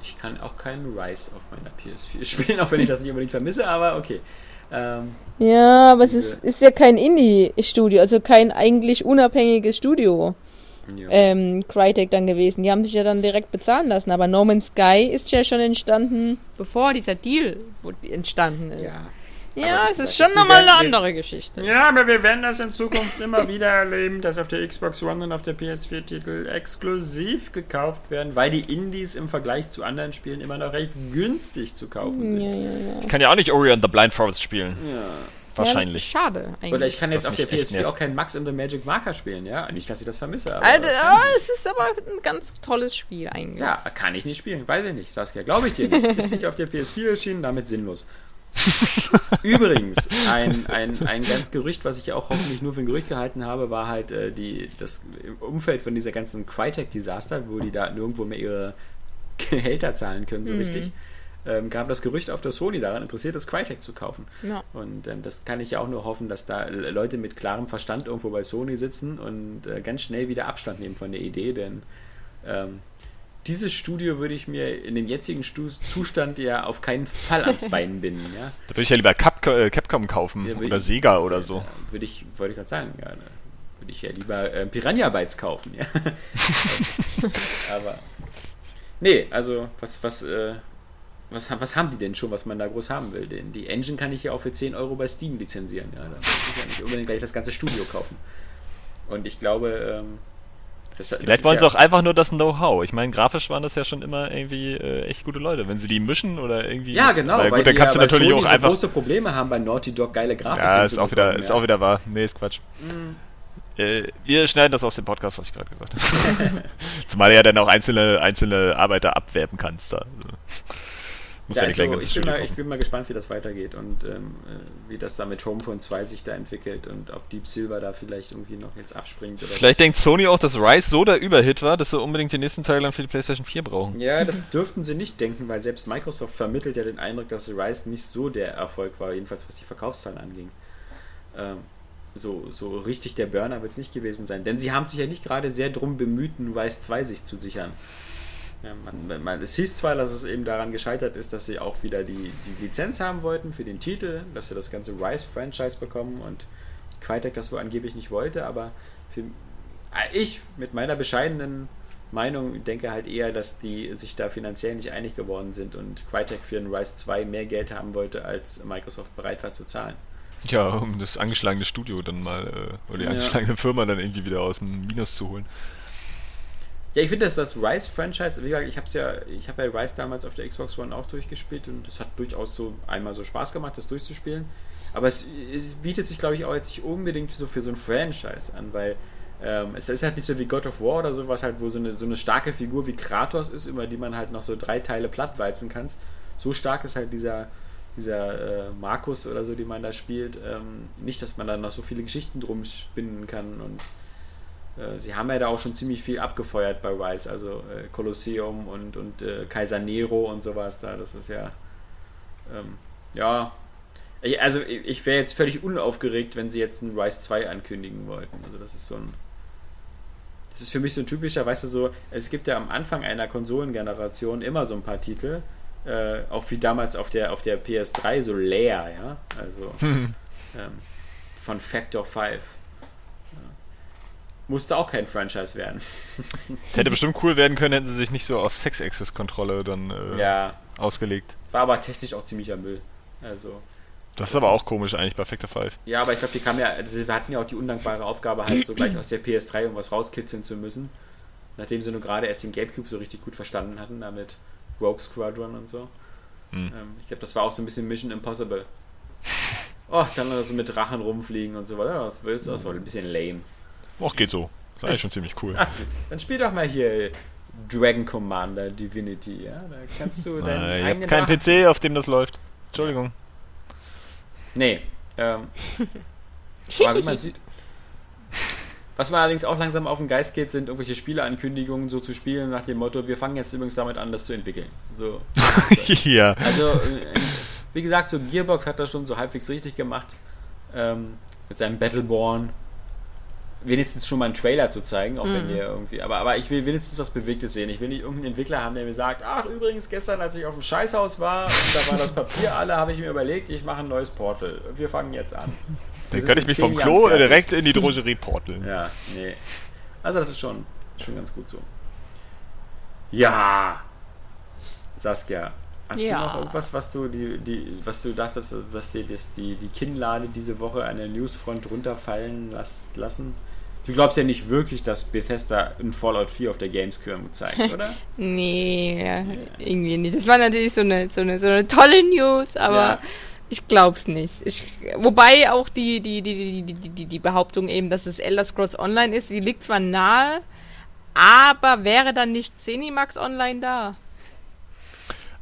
ich kann auch keinen Rise auf meiner PS4 [LAUGHS] spielen, auch wenn ich das nicht unbedingt vermisse, aber okay. Ähm, ja, aber es ist, ist ja kein Indie-Studio, also kein eigentlich unabhängiges Studio ja. ähm, Crytek dann gewesen. Die haben sich ja dann direkt bezahlen lassen. Aber No Man's Sky ist ja schon entstanden, bevor dieser Deal entstanden ist. Ja. Ja, es ist schon nochmal eine andere Geschichte. Ja, aber wir werden das in Zukunft immer wieder erleben, dass auf der Xbox One und auf der PS4 Titel exklusiv gekauft werden, weil die Indies im Vergleich zu anderen Spielen immer noch recht günstig zu kaufen sind. Ja, ja, ja. Ich kann ja auch nicht Ori and the Blind Forest spielen. Ja. Wahrscheinlich. Ja, schade eigentlich. Oder ich kann jetzt auf der PS4 auch keinen Max in the Magic Marker spielen, ja? Nicht, dass ich das vermisse. Aber also, oh, es ist aber ein ganz tolles Spiel eigentlich. Ja, kann ich nicht spielen, weiß ich nicht, Saskia. Glaube ich dir nicht. Ist nicht auf der PS4 erschienen, damit sinnlos. [LAUGHS] Übrigens, ein, ein, ein ganz Gerücht, was ich auch hoffentlich nur für ein Gerücht gehalten habe, war halt äh, die, das Umfeld von dieser ganzen Crytek-Desaster, wo die da nirgendwo mehr ihre Gehälter zahlen können, so mhm. richtig ähm, gab das Gerücht auf, dass Sony daran interessiert ist, Crytek zu kaufen. Ja. Und ähm, das kann ich ja auch nur hoffen, dass da Leute mit klarem Verstand irgendwo bei Sony sitzen und äh, ganz schnell wieder Abstand nehmen von der Idee, denn ähm, dieses Studio würde ich mir in dem jetzigen Stu Zustand ja auf keinen Fall ans [LAUGHS] Bein binden. Ja? Da würde ich ja lieber Cap äh, Capcom kaufen ja, oder ich, Sega oder so. Ja, würde ich, wollte ich gerade sagen, ja, würde ich ja lieber äh, Piranha Bytes kaufen. Ja? [LAUGHS] Aber nee, also was, was, äh, was, was haben die denn schon, was man da groß haben will? Denn die Engine kann ich ja auch für 10 Euro bei Steam lizenzieren. Ja, da muss ich ja nicht unbedingt gleich das ganze Studio kaufen. Und ich glaube, ähm, das, Vielleicht das wollen sie auch einfach nur das Know-how. Ich meine, grafisch waren das ja schon immer irgendwie äh, echt gute Leute. Wenn sie die mischen oder irgendwie. Ja, genau. Weil, weil gut, dann kannst ja, du natürlich Sony auch einfach. große Probleme haben bei Naughty Dog geile Grafik. Ja, ist auch wieder, ja. ist auch wieder wahr. Nee, ist Quatsch. Mhm. Äh, wir schneiden das aus dem Podcast, was ich gerade gesagt habe. [LAUGHS] Zumal du ja dann auch einzelne, einzelne Arbeiter abwerben kannst. Da. Also. Muss ja, also ich, bin mal, ich, bin mal, gespannt, wie das weitergeht und ähm, äh, wie das da mit Homefront 2 sich da entwickelt und ob Deep Silver da vielleicht irgendwie noch jetzt abspringt. vielleicht denkt Sony auch, dass Rise so der Überhit war, dass sie unbedingt den nächsten Teil dann für die PlayStation 4 brauchen. Ja, das dürften sie nicht denken, weil selbst Microsoft vermittelt ja den Eindruck, dass Rise nicht so der Erfolg war, jedenfalls was die Verkaufszahlen anging. Ähm, so, so richtig der Burner wird es nicht gewesen sein, denn sie haben sich ja nicht gerade sehr drum bemüht, Rise 2 sich zu sichern. Ja, man, man, es hieß zwar, dass es eben daran gescheitert ist, dass sie auch wieder die, die Lizenz haben wollten für den Titel, dass sie das ganze Rise-Franchise bekommen und Crytek das wohl angeblich nicht wollte, aber für, äh, ich mit meiner bescheidenen Meinung denke halt eher, dass die sich da finanziell nicht einig geworden sind und Crytek für den Rise 2 mehr Geld haben wollte, als Microsoft bereit war zu zahlen. Ja, um das angeschlagene Studio dann mal, äh, oder die ja. angeschlagene Firma dann irgendwie wieder aus dem Minus zu holen. Ja, ich finde, dass das Rise-Franchise, wie gesagt, ich habe ja, ich ja Rise damals auf der Xbox One auch durchgespielt und es hat durchaus so einmal so Spaß gemacht, das durchzuspielen. Aber es, es bietet sich, glaube ich, auch jetzt nicht unbedingt so für so ein Franchise an, weil ähm, es ist halt nicht so wie God of War oder sowas halt, wo so eine, so eine starke Figur wie Kratos ist, über die man halt noch so drei Teile plattwalzen kann. So stark ist halt dieser, dieser äh, Markus oder so, die man da spielt. Ähm, nicht, dass man da noch so viele Geschichten drum spinnen kann und sie haben ja da auch schon ziemlich viel abgefeuert bei Rise, also äh, Kolosseum und, und äh, Kaiser Nero und sowas da. Das ist ja. Ähm, ja. Ich, also ich wäre jetzt völlig unaufgeregt, wenn sie jetzt ein Rise 2 ankündigen wollten. Also das ist so ein. Das ist für mich so ein typischer, weißt du, so, es gibt ja am Anfang einer Konsolengeneration immer so ein paar Titel, äh, auch wie damals auf der, auf der PS3, so leer, ja. Also [LAUGHS] ähm, von Factor 5 musste auch kein Franchise werden. Es [LAUGHS] hätte bestimmt cool werden können, hätten sie sich nicht so auf Sex-Access-Kontrolle dann äh, ja. ausgelegt. War aber technisch auch ziemlicher Müll. Also. Das ist aber auch komisch eigentlich bei Factor 5. Ja, aber ich glaube, die kamen ja, also sie hatten ja auch die undankbare Aufgabe, halt so gleich aus der PS3 irgendwas rauskitzeln zu müssen. Nachdem sie nur gerade erst den Gamecube so richtig gut verstanden hatten, damit Rogue Squadron und so. Hm. Ähm, ich glaube, das war auch so ein bisschen Mission Impossible. [LAUGHS] Oh, dann so mit Drachen rumfliegen und so weiter. Das, das war ein bisschen lame. Ach, geht so. Das ist eigentlich schon ziemlich cool. Ach, [LAUGHS] dann spiel doch mal hier Dragon Commander Divinity, ja? Da kannst du deinen Nein, eigenen. Ich hab keinen PC, auf dem das läuft. Entschuldigung. Nee. Ähm. [LAUGHS] aber wie man sieht. Was mir allerdings auch langsam auf den Geist geht, sind irgendwelche Spieleankündigungen so zu spielen nach dem Motto, wir fangen jetzt übrigens damit an, das zu entwickeln. So. [LAUGHS] ja. Also, äh, wie gesagt, so Gearbox hat das schon so halbwegs richtig gemacht. Ähm, mit seinem Battleborn wenigstens schon mal einen Trailer zu zeigen, auch mhm. wenn ihr irgendwie, aber, aber ich will wenigstens was Bewegtes sehen. Ich will nicht irgendeinen Entwickler haben, der mir sagt, ach übrigens, gestern, als ich auf dem Scheißhaus war und da war das Papier alle, habe ich mir überlegt, ich mache ein neues Portal. Wir fangen jetzt an. Dann könnte ich mich vom Klo direkt in die Drogerie porteln. Ja, nee. Also das ist schon, schon ganz gut so. Ja! Saskia, Hast ja. du noch irgendwas, was du die, die, was du dachtest, dass dir das, die, die Kinnlade diese Woche an der Newsfront runterfallen lassen? Du glaubst ja nicht wirklich, dass Bethesda ein Fallout 4 auf der Gamescom zeigt, [LAUGHS] oder? nee, ja, irgendwie nicht. Das war natürlich so eine, so eine, so eine tolle News, aber Ich glaub's nicht. Ich, wobei auch die, die, die, die, die, die, die Behauptung eben, dass es Elder Scrolls Online ist, die liegt zwar nahe, aber wäre dann nicht Zenimax Online da?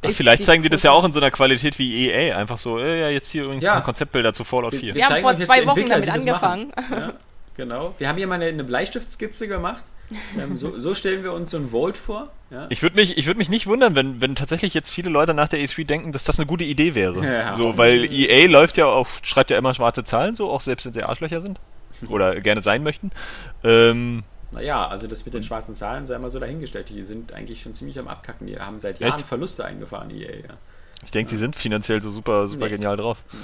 Ach, vielleicht zeigen die das ja auch in so einer Qualität wie EA. Einfach so, äh, ja, jetzt hier übrigens ja. Konzeptbilder zu Fallout 4. Wir, wir, wir haben vor zwei Wochen damit angefangen. Ja, [LAUGHS] genau. Wir haben hier mal eine, eine Bleistiftskizze gemacht. Ähm, so, so, stellen wir uns so ein Vault vor. Ja. Ich würde mich, würd mich nicht wundern, wenn, wenn tatsächlich jetzt viele Leute nach der E3 denken, dass das eine gute Idee wäre. Ja, so, weil EA läuft ja auch, schreibt ja immer schwarze Zahlen, so auch selbst wenn sie Arschlöcher sind. Oder gerne sein möchten. Ähm, naja, also das mit den schwarzen Zahlen sei mal so dahingestellt. Die sind eigentlich schon ziemlich am Abkacken. Die haben seit Jahren Echt? Verluste eingefahren, EA. Ja. Ich denke, ja. sie sind finanziell so super, super nee. genial drauf. Nee.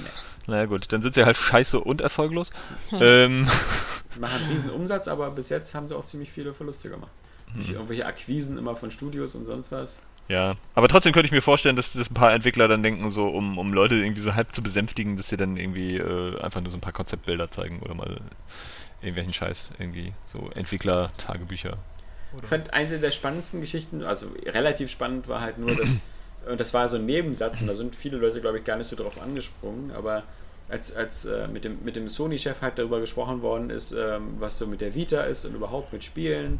Naja gut, dann sind sie halt scheiße und erfolglos. [LAUGHS] ähm. Machen einen riesen Umsatz, aber bis jetzt haben sie auch ziemlich viele Verluste gemacht. Mhm. irgendwelche Akquisen immer von Studios und sonst was. Ja, aber trotzdem könnte ich mir vorstellen, dass, dass ein paar Entwickler dann denken, so um, um Leute irgendwie so halb zu besänftigen, dass sie dann irgendwie äh, einfach nur so ein paar Konzeptbilder zeigen oder mal irgendwelchen Scheiß, irgendwie so Entwickler-Tagebücher. Ich fand eine der spannendsten Geschichten, also relativ spannend war halt nur, dass, [CLEARS THROAT] und das war so ein Nebensatz, und da sind viele Leute, glaube ich, gar nicht so drauf angesprungen, aber als, als äh, mit dem, mit dem Sony-Chef halt darüber gesprochen worden ist, ähm, was so mit der Vita ist und überhaupt mit Spielen,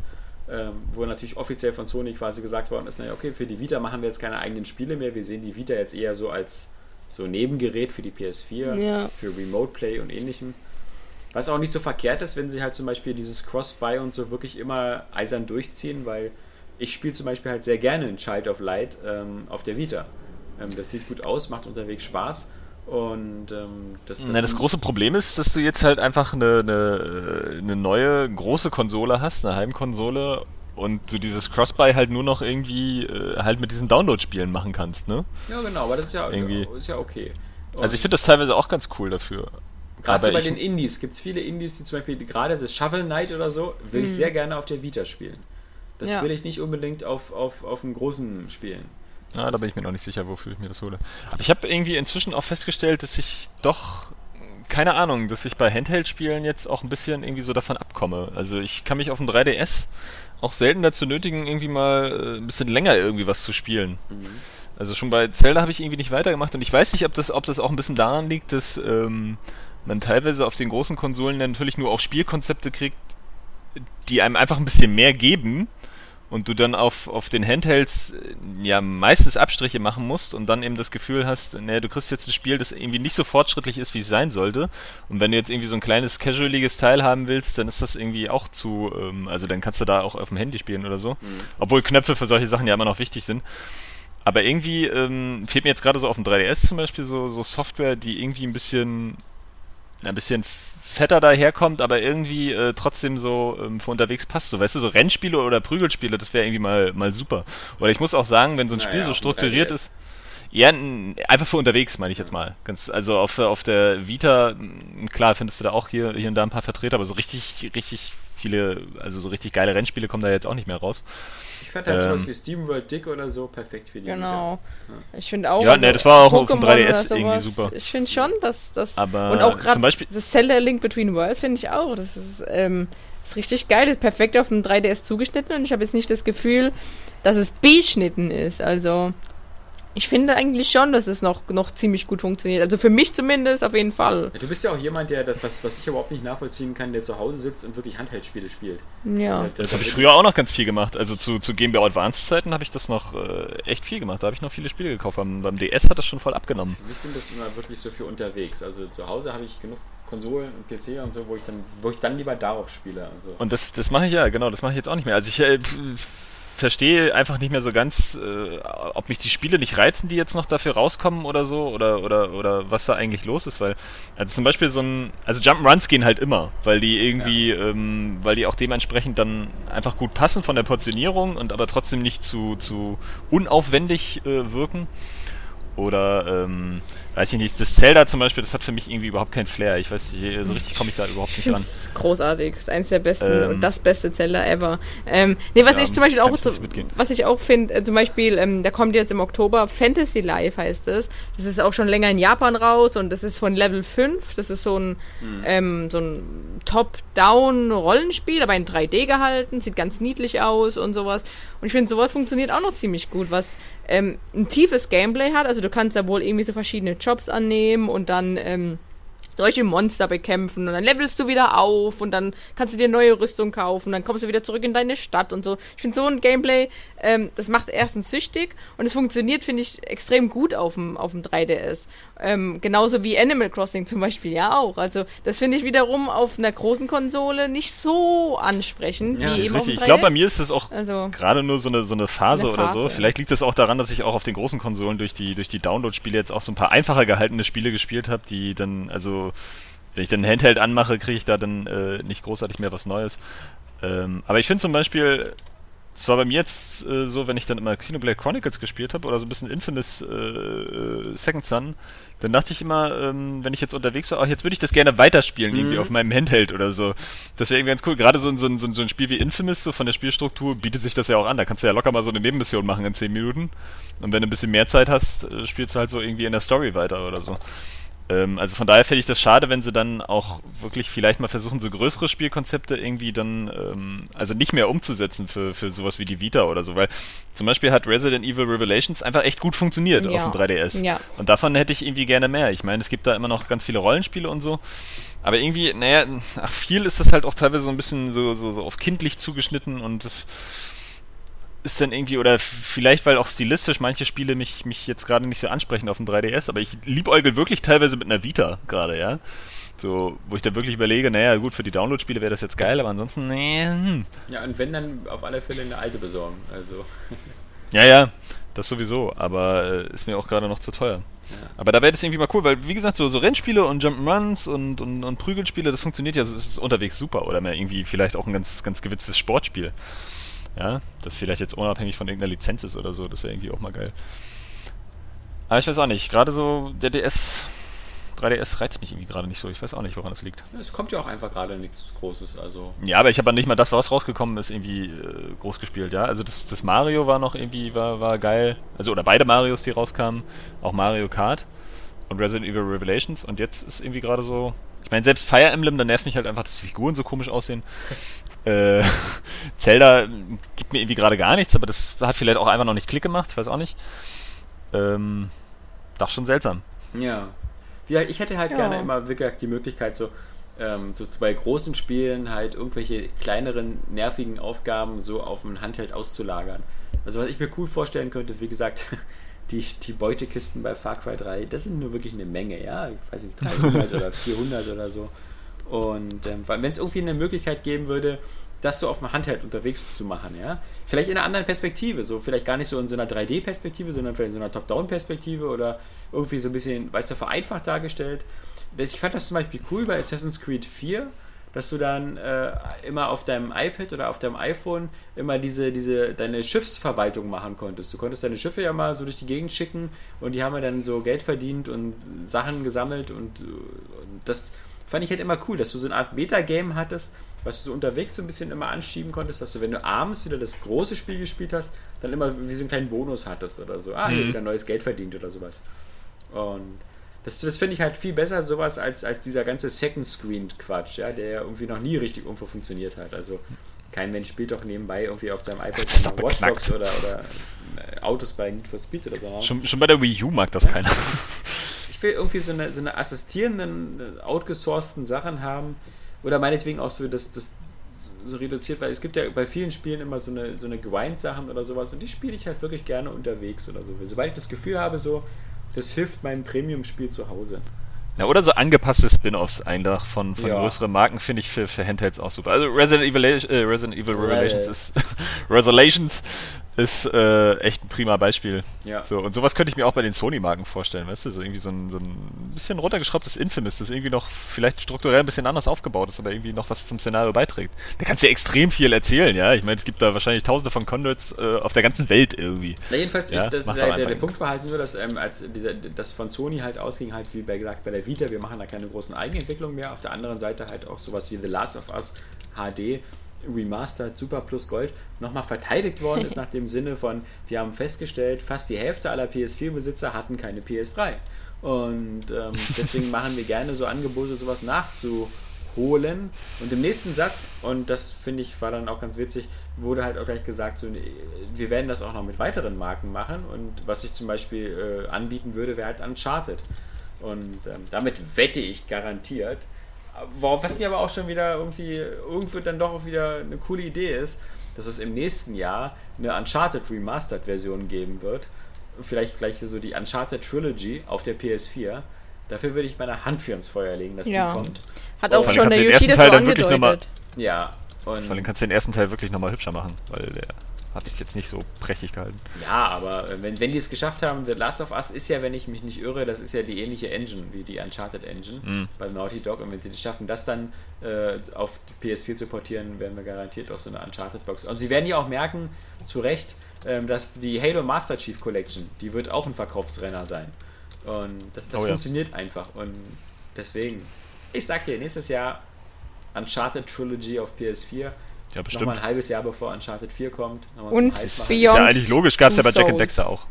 ähm, wo natürlich offiziell von Sony quasi gesagt worden ist, naja, okay, für die Vita machen wir jetzt keine eigenen Spiele mehr, wir sehen die Vita jetzt eher so als so Nebengerät für die PS4, ja. für Remote Play und ähnlichem. Was auch nicht so verkehrt ist, wenn sie halt zum Beispiel dieses Cross-Buy und so wirklich immer eisern durchziehen, weil ich spiele zum Beispiel halt sehr gerne in Child of Light ähm, auf der Vita. Ähm, das sieht gut aus, macht unterwegs Spaß. Und ähm, das, das, Na, das große Problem ist, dass du jetzt halt einfach eine, eine, eine neue große Konsole hast, eine Heimkonsole und du dieses Cross-Buy halt nur noch irgendwie äh, halt mit diesen Download-Spielen machen kannst, ne? Ja, genau, aber das ist ja, irgendwie. ist ja okay. Und also ich finde das teilweise auch ganz cool dafür. Gerade so bei den Indies gibt es viele Indies, die zum Beispiel gerade das Shovel Knight oder so, will hm. ich sehr gerne auf der Vita spielen. Das ja. will ich nicht unbedingt auf, auf, auf einem großen spielen. Ah, da bin ich mir noch nicht sicher, wofür ich mir das hole. Aber ich habe irgendwie inzwischen auch festgestellt, dass ich doch, keine Ahnung, dass ich bei Handheld-Spielen jetzt auch ein bisschen irgendwie so davon abkomme. Also ich kann mich auf dem 3DS auch selten dazu nötigen, irgendwie mal äh, ein bisschen länger irgendwie was zu spielen. Mhm. Also schon bei Zelda habe ich irgendwie nicht weitergemacht und ich weiß nicht, ob das, ob das auch ein bisschen daran liegt, dass ähm, man teilweise auf den großen Konsolen natürlich nur auch Spielkonzepte kriegt, die einem einfach ein bisschen mehr geben und du dann auf, auf den Handhelds äh, ja meistens Abstriche machen musst und dann eben das Gefühl hast, naja, du kriegst jetzt ein Spiel, das irgendwie nicht so fortschrittlich ist, wie es sein sollte. Und wenn du jetzt irgendwie so ein kleines casualiges Teil haben willst, dann ist das irgendwie auch zu, ähm, also dann kannst du da auch auf dem Handy spielen oder so. Mhm. Obwohl Knöpfe für solche Sachen ja immer noch wichtig sind. Aber irgendwie ähm, fehlt mir jetzt gerade so auf dem 3DS zum Beispiel so, so Software, die irgendwie ein bisschen ein bisschen fetter daherkommt, aber irgendwie äh, trotzdem so ähm, für unterwegs passt. So, weißt du, so Rennspiele oder Prügelspiele, das wäre irgendwie mal, mal super. Oder ich muss auch sagen, wenn so ein naja, Spiel so strukturiert ist, ja, einfach für unterwegs, meine ich jetzt mal. Ganz, also auf, auf der Vita, klar, findest du da auch hier, hier und da ein paar Vertreter, aber so richtig, richtig viele, also so richtig geile Rennspiele kommen da jetzt auch nicht mehr raus. Ich fand halt ähm, sowas wie SteamWorld Dick oder so perfekt für die Genau. Ja. Ich finde auch. Ja, also, ne, das war auch Pokémon auf dem 3DS irgendwie super. Ich finde schon, dass das. Aber und auch gerade das Zelda Link Between Worlds finde ich auch. Das ist, ähm, ist richtig geil. Das ist perfekt auf dem 3DS zugeschnitten und ich habe jetzt nicht das Gefühl, dass es beschnitten ist. Also ich finde eigentlich schon, dass es noch, noch ziemlich gut funktioniert. Also für mich zumindest auf jeden Fall. Ja, du bist ja auch jemand, der das, was, was ich überhaupt nicht nachvollziehen kann, der zu Hause sitzt und wirklich Handheldspiele spielt. Ja. Das, das habe ich früher auch noch ganz viel gemacht. Also zu, zu Game Boy Advance Zeiten habe ich das noch äh, echt viel gemacht. Da habe ich noch viele Spiele gekauft. Beim, beim DS hat das schon voll abgenommen. Für mich sind das immer wirklich so für unterwegs. Also zu Hause habe ich genug Konsolen und PC und so, wo ich dann, wo ich dann lieber darauf spiele. Also. Und das, das mache ich ja, genau, das mache ich jetzt auch nicht mehr. Also ich äh, verstehe einfach nicht mehr so ganz, äh, ob mich die Spiele nicht reizen, die jetzt noch dafür rauskommen oder so, oder, oder, oder was da eigentlich los ist, weil, also zum Beispiel so ein, also Jump'n'Runs gehen halt immer, weil die irgendwie, ja. ähm, weil die auch dementsprechend dann einfach gut passen von der Portionierung und aber trotzdem nicht zu, zu unaufwendig äh, wirken. Oder, ähm, weiß ich nicht, das Zelda zum Beispiel, das hat für mich irgendwie überhaupt keinen Flair. Ich weiß nicht, so richtig komme ich da überhaupt nicht ran. Großartig, das ist eins der besten ähm, und das beste Zelda ever. Ähm, nee, was ja, ich zum Beispiel auch, was ich auch finde, äh, zum Beispiel, ähm, da kommt jetzt im Oktober Fantasy Life heißt es. Das. das ist auch schon länger in Japan raus und das ist von Level 5. Das ist so ein, mhm. ähm, so ein Top-Down-Rollenspiel, aber in 3D gehalten, sieht ganz niedlich aus und sowas. Und ich finde, sowas funktioniert auch noch ziemlich gut, was ähm, ein tiefes Gameplay hat. Also Also du kannst da wohl irgendwie so verschiedene Jobs annehmen und dann ähm, solche Monster bekämpfen und dann levelst du wieder auf und dann kannst du dir neue Rüstung kaufen, dann kommst du wieder zurück in deine Stadt und so. Ich finde so ein Gameplay, ähm, das macht erstens süchtig und es funktioniert, finde ich, extrem gut auf dem, auf dem 3DS. Ähm, genauso wie Animal Crossing zum Beispiel ja auch. Also das finde ich wiederum auf einer großen Konsole nicht so ansprechend ja, wie eben richtig. Ich glaube, bei mir ist es auch also, gerade nur so eine, so eine Phase, eine Phase oder so. Vielleicht liegt es auch daran, dass ich auch auf den großen Konsolen durch die, durch die Download-Spiele jetzt auch so ein paar einfacher gehaltene Spiele gespielt habe, die dann, also wenn ich dann Handheld anmache, kriege ich da dann äh, nicht großartig mehr was Neues. Ähm, aber ich finde zum Beispiel, es war bei mir jetzt äh, so, wenn ich dann immer Xenoblade Chronicles gespielt habe oder so ein bisschen Infamous äh, äh, Second Son, dann dachte ich immer, ähm, wenn ich jetzt unterwegs war, ach, jetzt würde ich das gerne weiterspielen, mhm. irgendwie auf meinem Handheld oder so. Das wäre irgendwie ganz cool. Gerade so, so, so, so, ein Spiel wie Infamous, so von der Spielstruktur, bietet sich das ja auch an. Da kannst du ja locker mal so eine Nebenmission machen in 10 Minuten. Und wenn du ein bisschen mehr Zeit hast, äh, spielst du halt so irgendwie in der Story weiter oder so. Ähm, also von daher fände ich das schade, wenn sie dann auch wirklich vielleicht mal versuchen, so größere Spielkonzepte irgendwie dann, ähm, also nicht mehr umzusetzen für, für sowas wie die Vita oder so, weil zum Beispiel hat Resident Evil Revelations einfach echt gut funktioniert ja. auf dem 3DS. Ja. Und davon hätte ich irgendwie gerne mehr. Ich meine, es gibt da immer noch ganz viele Rollenspiele und so. Aber irgendwie, naja, ach, viel ist das halt auch teilweise so ein bisschen so, so, so auf kindlich zugeschnitten und das ist dann irgendwie, oder vielleicht, weil auch stilistisch manche Spiele mich, mich jetzt gerade nicht so ansprechen auf dem 3DS, aber ich liebäugel wirklich teilweise mit einer Vita gerade, ja. So, wo ich dann wirklich überlege, naja, gut, für die Download-Spiele wäre das jetzt geil, aber ansonsten, nee. Hm. Ja, und wenn dann auf alle Fälle eine alte besorgen, also. [LAUGHS] ja, ja, das sowieso, aber äh, ist mir auch gerade noch zu teuer. Ja. Aber da wäre das irgendwie mal cool, weil wie gesagt, so, so Rennspiele und Jump'n'Runs und, und, und Prügelspiele, das funktioniert ja das ist unterwegs super. Oder mehr irgendwie vielleicht auch ein ganz, ganz gewitztes Sportspiel. Ja, das vielleicht jetzt unabhängig von irgendeiner Lizenz ist oder so, das wäre irgendwie auch mal geil. Aber ich weiß auch nicht, gerade so der DS, 3DS reizt mich irgendwie gerade nicht so. Ich weiß auch nicht, woran das liegt. Es kommt ja auch einfach gerade nichts Großes, also. Ja, aber ich habe nicht mal das, was rausgekommen ist, irgendwie äh, groß gespielt, ja. Also das, das Mario war noch irgendwie, war, war geil. Also, oder beide Marios, die rauskamen, auch Mario Kart und Resident Evil Revelations und jetzt ist irgendwie gerade so. Ich meine, selbst Fire Emblem, da nervt mich halt einfach, dass die Figuren so komisch aussehen. Äh, [LAUGHS] Zelda gibt mir irgendwie gerade gar nichts, aber das hat vielleicht auch einfach noch nicht Klick gemacht, ich weiß auch nicht. Ähm, das schon seltsam. Ja. ja ich hätte halt ja. gerne immer wirklich die Möglichkeit, so, ähm, so zwei großen Spielen halt irgendwelche kleineren, nervigen Aufgaben so auf ein Handheld auszulagern. Also was ich mir cool vorstellen könnte, wie gesagt, [LAUGHS] die, die Beutekisten bei Far Cry 3, das sind nur wirklich eine Menge, ja, ich weiß nicht, 300 [LAUGHS] oder 400 oder so. Und ähm, wenn es irgendwie eine Möglichkeit geben würde, das so auf dem Handheld unterwegs zu machen, ja. Vielleicht in einer anderen Perspektive, so vielleicht gar nicht so in so einer 3D-Perspektive, sondern vielleicht in so einer Top-Down-Perspektive oder irgendwie so ein bisschen, weißt du, vereinfacht dargestellt. Ich fand das zum Beispiel cool bei Assassin's Creed 4, dass du dann äh, immer auf deinem iPad oder auf deinem iPhone immer diese, diese, deine Schiffsverwaltung machen konntest. Du konntest deine Schiffe ja mal so durch die Gegend schicken und die haben ja dann so Geld verdient und Sachen gesammelt und, und das fand ich halt immer cool, dass du so eine Art Meta-Game hattest, was du so unterwegs so ein bisschen immer anschieben konntest, dass du, wenn du abends wieder das große Spiel gespielt hast, dann immer wie so einen kleinen Bonus hattest oder so. Ah, hier mhm. wieder neues Geld verdient oder sowas. Und das, das finde ich halt viel besser, sowas, als, als dieser ganze Second-Screen-Quatsch, ja, der ja irgendwie noch nie richtig irgendwo funktioniert hat. Also kein Mensch spielt doch nebenbei irgendwie auf seinem iPad Watch Dogs oder, oder äh, Autos bei Need for Speed oder so. Schon, schon bei der Wii U mag das ja. keiner will irgendwie so eine, so eine assistierenden, äh, outgesourcten Sachen haben. Oder meinetwegen auch so das, das so reduziert, weil es gibt ja bei vielen Spielen immer so eine, so eine Grind-Sachen oder sowas und die spiele ich halt wirklich gerne unterwegs oder so. Sobald ich das Gefühl habe, so, das hilft meinem Premium-Spiel zu Hause. Ja, oder so angepasste Spin-offs einfach von, von ja. größeren Marken finde ich für, für Handhelds auch super. Also Resident Evil, äh, Resident Evil Revelations ist [LAUGHS] Resolations ist äh, echt ein prima Beispiel. Ja. So, und sowas könnte ich mir auch bei den Sony-Marken vorstellen, weißt du? So irgendwie so ein, so ein bisschen runtergeschraubtes Infamous, das irgendwie noch vielleicht strukturell ein bisschen anders aufgebaut ist, aber irgendwie noch was zum Szenario beiträgt. Da kannst du ja extrem viel erzählen, ja? Ich meine, es gibt da wahrscheinlich tausende von Conduits äh, auf der ganzen Welt irgendwie. Na, jedenfalls, ja? ich, das, der, der, der Punkt war halt nur, dass ähm, als dieser, das von Sony halt ausging, halt wie bei, gesagt, bei der Vita, wir machen da keine großen Eigenentwicklungen mehr. Auf der anderen Seite halt auch sowas wie The Last of Us HD Remastered Super Plus Gold nochmal verteidigt worden ist, [LAUGHS] nach dem Sinne von, wir haben festgestellt, fast die Hälfte aller PS4-Besitzer hatten keine PS3. Und ähm, [LAUGHS] deswegen machen wir gerne so Angebote, sowas nachzuholen holen. Und im nächsten Satz, und das finde ich war dann auch ganz witzig, wurde halt auch gleich gesagt, so, wir werden das auch noch mit weiteren Marken machen. Und was ich zum Beispiel äh, anbieten würde, wäre halt Uncharted. Und ähm, damit wette ich garantiert. Was mir aber auch schon wieder irgendwie, irgendwo dann doch auch wieder eine coole Idee ist, dass es im nächsten Jahr eine Uncharted Remastered Version geben wird. Vielleicht gleich so die Uncharted Trilogy auf der PS4. Dafür würde ich meine Hand für ins Feuer legen, dass ja. die kommt. Hat auch schon der Yoshi das so angedeutet. Ja. Und Vor allem kannst du den ersten Teil wirklich nochmal hübscher machen, weil der hat sich jetzt nicht so prächtig gehalten. Ja, aber äh, wenn, wenn die es geschafft haben, The Last of Us ist ja, wenn ich mich nicht irre, das ist ja die ähnliche Engine wie die Uncharted Engine mm. bei Naughty Dog. Und wenn sie es schaffen, das dann äh, auf PS4 zu portieren, werden wir garantiert auch so eine Uncharted-Box. Und sie werden ja auch merken, zu Recht, ähm, dass die Halo Master Chief Collection, die wird auch ein Verkaufsrenner sein. Und das, das oh, funktioniert ja. einfach. Und deswegen, ich sag dir, nächstes Jahr Uncharted Trilogy auf PS4 ja, bestimmt. Nochmal ein halbes Jahr bevor Uncharted 4 kommt. Und Beyond ist ja eigentlich logisch, gab es ja bei Jack and Dexter auch.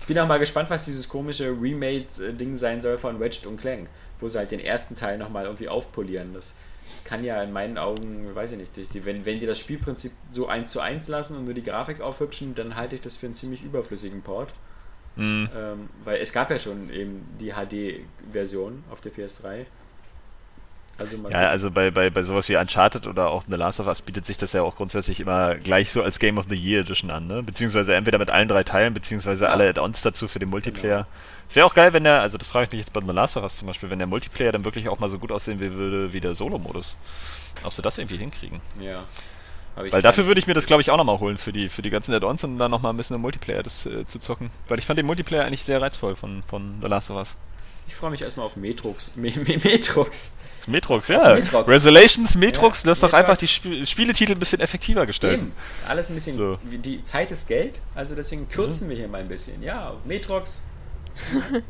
Ich bin auch mal gespannt, was dieses komische Remade-Ding sein soll von Wedged und Clank, wo sie halt den ersten Teil nochmal irgendwie aufpolieren. Das kann ja in meinen Augen, weiß ich nicht, die, wenn, wenn die das Spielprinzip so eins zu eins lassen und nur die Grafik aufhübschen, dann halte ich das für einen ziemlich überflüssigen Port. Mhm. Ähm, weil es gab ja schon eben die HD-Version auf der PS3. Also ja, also bei, bei, bei sowas wie Uncharted oder auch The Last of Us bietet sich das ja auch grundsätzlich immer gleich so als Game of the Year Edition an, ne? Beziehungsweise entweder mit allen drei Teilen, beziehungsweise ja. alle Add-ons dazu für den Multiplayer. Genau. Es wäre auch geil, wenn der, also das frage ich mich jetzt bei The Last of Us zum Beispiel, wenn der Multiplayer dann wirklich auch mal so gut aussehen würde wie der Solo-Modus. Ob sie das irgendwie hinkriegen. Ja. Weil dafür würde ich mir das, glaube ich, auch nochmal holen für die, für die ganzen Add-ons und dann nochmal ein bisschen im Multiplayer das äh, zu zocken. Weil ich fand den Multiplayer eigentlich sehr reizvoll von, von The Last of Us. Ich freue mich erstmal auf Metrox. Me Me Metrox. Metrox, ja. Metrox. Resolations, Metrox, ja, lass doch einfach die Sp Spieletitel ein bisschen effektiver gestalten. Eben. Alles ein bisschen. So. Die Zeit ist Geld, also deswegen kürzen mhm. wir hier mal ein bisschen. Ja, Metrox. [LAUGHS]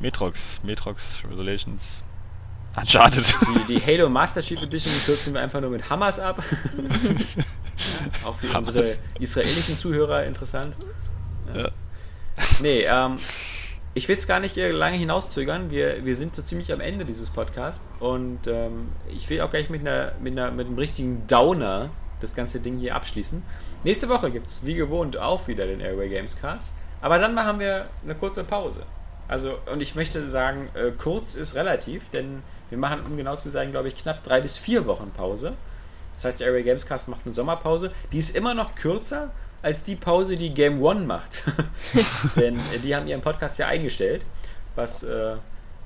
Metrox, Metrox, Resolations. Uncharted. Die, die, Halo Master Chief Edition kürzen wir einfach nur mit Hammers ab. ja, [LAUGHS] auch für Hammers. unsere israelischen Zuhörer interessant. Ja. Nee, ähm, ich will es gar nicht lange hinauszögern. Wir, wir sind so ziemlich am Ende dieses Podcasts und ähm, ich will auch gleich mit, einer, mit, einer, mit einem richtigen Downer das ganze Ding hier abschließen. Nächste Woche gibt es wie gewohnt auch wieder den Airway Games Cast. Aber dann machen wir eine kurze Pause. Also, und ich möchte sagen, äh, kurz ist relativ, denn wir machen, um genau zu sein, glaube ich, knapp drei bis vier Wochen Pause. Das heißt, der Airway Games Cast macht eine Sommerpause. Die ist immer noch kürzer, als die Pause, die Game One macht. [LAUGHS] [LAUGHS] Denn äh, die haben ihren Podcast ja eingestellt, was, äh,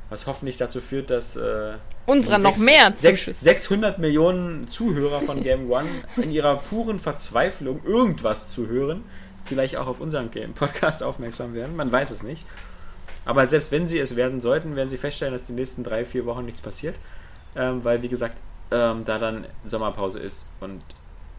was hoffentlich dazu führt, dass äh, unserer noch mehr 6, 600 Millionen Zuhörer von Game One in ihrer puren Verzweiflung irgendwas zu hören, vielleicht auch auf unseren Game Podcast aufmerksam werden. Man weiß es nicht. Aber selbst wenn sie es werden sollten, werden sie feststellen, dass die nächsten drei, vier Wochen nichts passiert. Ähm, weil, wie gesagt, ähm, da dann Sommerpause ist und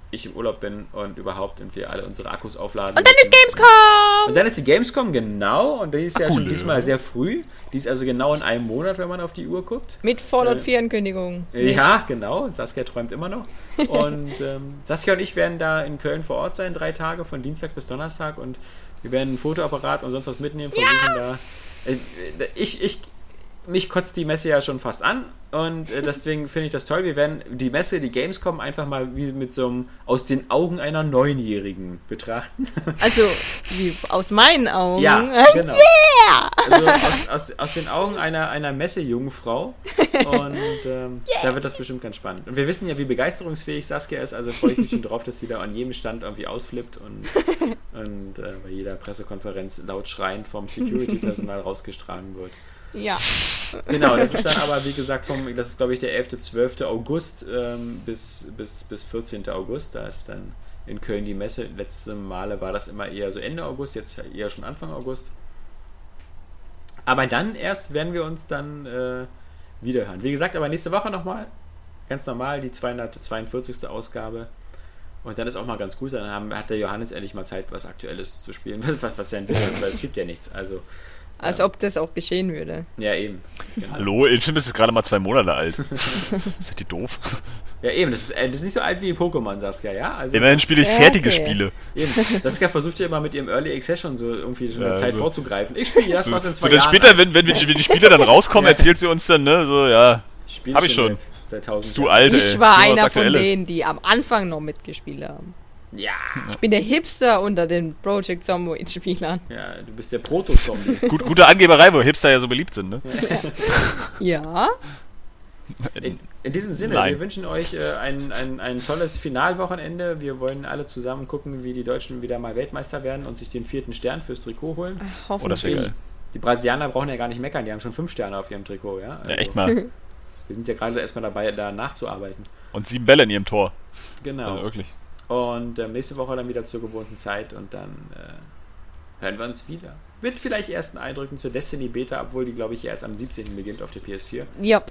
ich im Urlaub bin und überhaupt und wir alle unsere Akkus aufladen. Und dann ist Gamescom! Und dann ist die Gamescom, genau. Und die ist Ach, ja cool, schon diesmal sehr früh. Die ist also genau in einem Monat, wenn man auf die Uhr guckt. Mit Fallout 4 Ankündigung. Ja, genau. Saskia träumt immer noch. [LAUGHS] Und ähm, Saskia und ich werden da in Köln vor Ort sein, drei Tage, von Dienstag bis Donnerstag. Und wir werden ein Fotoapparat und sonst was mitnehmen. Versuchen ja. da. Äh, ich, ich, mich kotzt die Messe ja schon fast an und äh, deswegen finde ich das toll. Wir werden die Messe, die Gamescom einfach mal wie mit so einem aus den Augen einer Neunjährigen betrachten. [LAUGHS] Also wie aus meinen Augen. Ja, [LAUGHS] genau. Yeah! Also aus, aus, aus den Augen einer, einer Messejungfrau und ähm, [LAUGHS] yeah. da wird das bestimmt ganz spannend. Und wir wissen ja, wie begeisterungsfähig Saskia ist, also freue ich mich schon drauf, dass sie da an jedem Stand irgendwie ausflippt und, und äh, bei jeder Pressekonferenz laut schreiend vom Security-Personal rausgestragen wird. Ja. Genau, das ist [LAUGHS] dann aber, wie gesagt, vom, das ist glaube ich der 11., 12. August ähm, bis, bis, bis 14. August. Da ist dann in Köln die Messe. Letzte Male war das immer eher so Ende August, jetzt eher schon Anfang August. Aber dann erst werden wir uns dann äh, wiederhören. Wie gesagt, aber nächste Woche nochmal, ganz normal, die 242. Ausgabe. Und dann ist auch mal ganz gut, dann haben, hat der Johannes endlich mal Zeit, was Aktuelles zu spielen, [LAUGHS] was, was ja ein Witz ist, weil es gibt ja nichts. Also als ja. ob das auch geschehen würde. Ja, eben. Genau. Hallo, Infamous ist gerade mal zwei Monate alt. [LAUGHS] ist die doof? Ja, eben. Das ist, äh, das ist nicht so alt wie Pokémon, Saskia, ja? Also, Immerhin spiele ich fertige okay. Spiele. Eben. Saskia versucht ja immer mit ihrem Early Access schon so irgendwie schon ja, Zeit vorzugreifen. Ich spiele das, so, was in zwei so Jahren... dann später, wenn, wenn, die Spiele dann [LAUGHS] rauskommen, ja. erzählt sie uns dann, ne, so, ja, Spiel Hab ich schon. Seit, seit Bist du alt, ey. Ich war einer von denen, die am Anfang noch mitgespielt haben. Ja. Ich bin der Hipster unter den Project Zomboid-Spielern. Ja, du bist der Proto-Zombie. [LAUGHS] Gut, gute Angeberei, wo Hipster ja so beliebt sind, ne? [LAUGHS] Ja. In, in diesem Sinne, Nein. wir wünschen euch äh, ein, ein, ein tolles Finalwochenende. Wir wollen alle zusammen gucken, wie die Deutschen wieder mal Weltmeister werden und sich den vierten Stern fürs Trikot holen. Oh, das wäre Hoffentlich. geil. Die Brasilianer brauchen ja gar nicht meckern, die haben schon fünf Sterne auf ihrem Trikot, ja? Also, Ja, echt mal. [LAUGHS] Wir sind ja gerade erstmal dabei, da nachzuarbeiten. Und sieben Bälle in ihrem Tor. Genau. Also wirklich. Und ähm, nächste Woche dann wieder zur gewohnten Zeit und dann äh, hören wir uns wieder. Mit vielleicht ersten Eindrücken zur Destiny Beta, obwohl die, glaube ich, erst am 17. beginnt auf der PS4. Ja.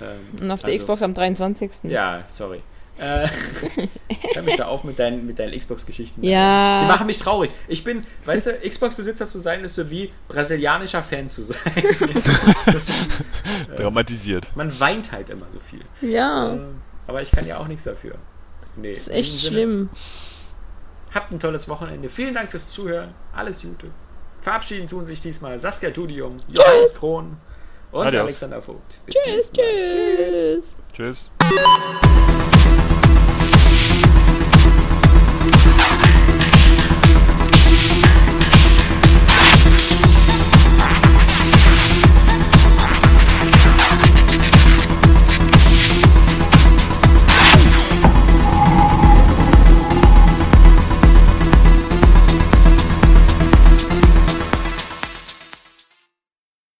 Ähm, Und auf der also- Xbox am 23. Ja, sorry. Äh, [LAUGHS] hör mich da auf mit deinen, mit deinen Xbox-Geschichten. Ja. Die machen mich traurig. Ich bin, weißt du, Xbox-Besitzer zu sein, ist so wie brasilianischer Fan zu sein. [LAUGHS] das ist, Dramatisiert. man weint halt immer so viel. Ja. Äh, aber ich kann ja auch nichts dafür. Nee. Das ist echt schlimm. Habt ein tolles Wochenende. Vielen Dank fürs Zuhören. Alles Gute. Verabschieden tun sich diesmal Saskia Tudium, Johannes Krohn und Adios. Alexander Vogt. Bis tschüss, tschüss. Tschüss. Tschüss.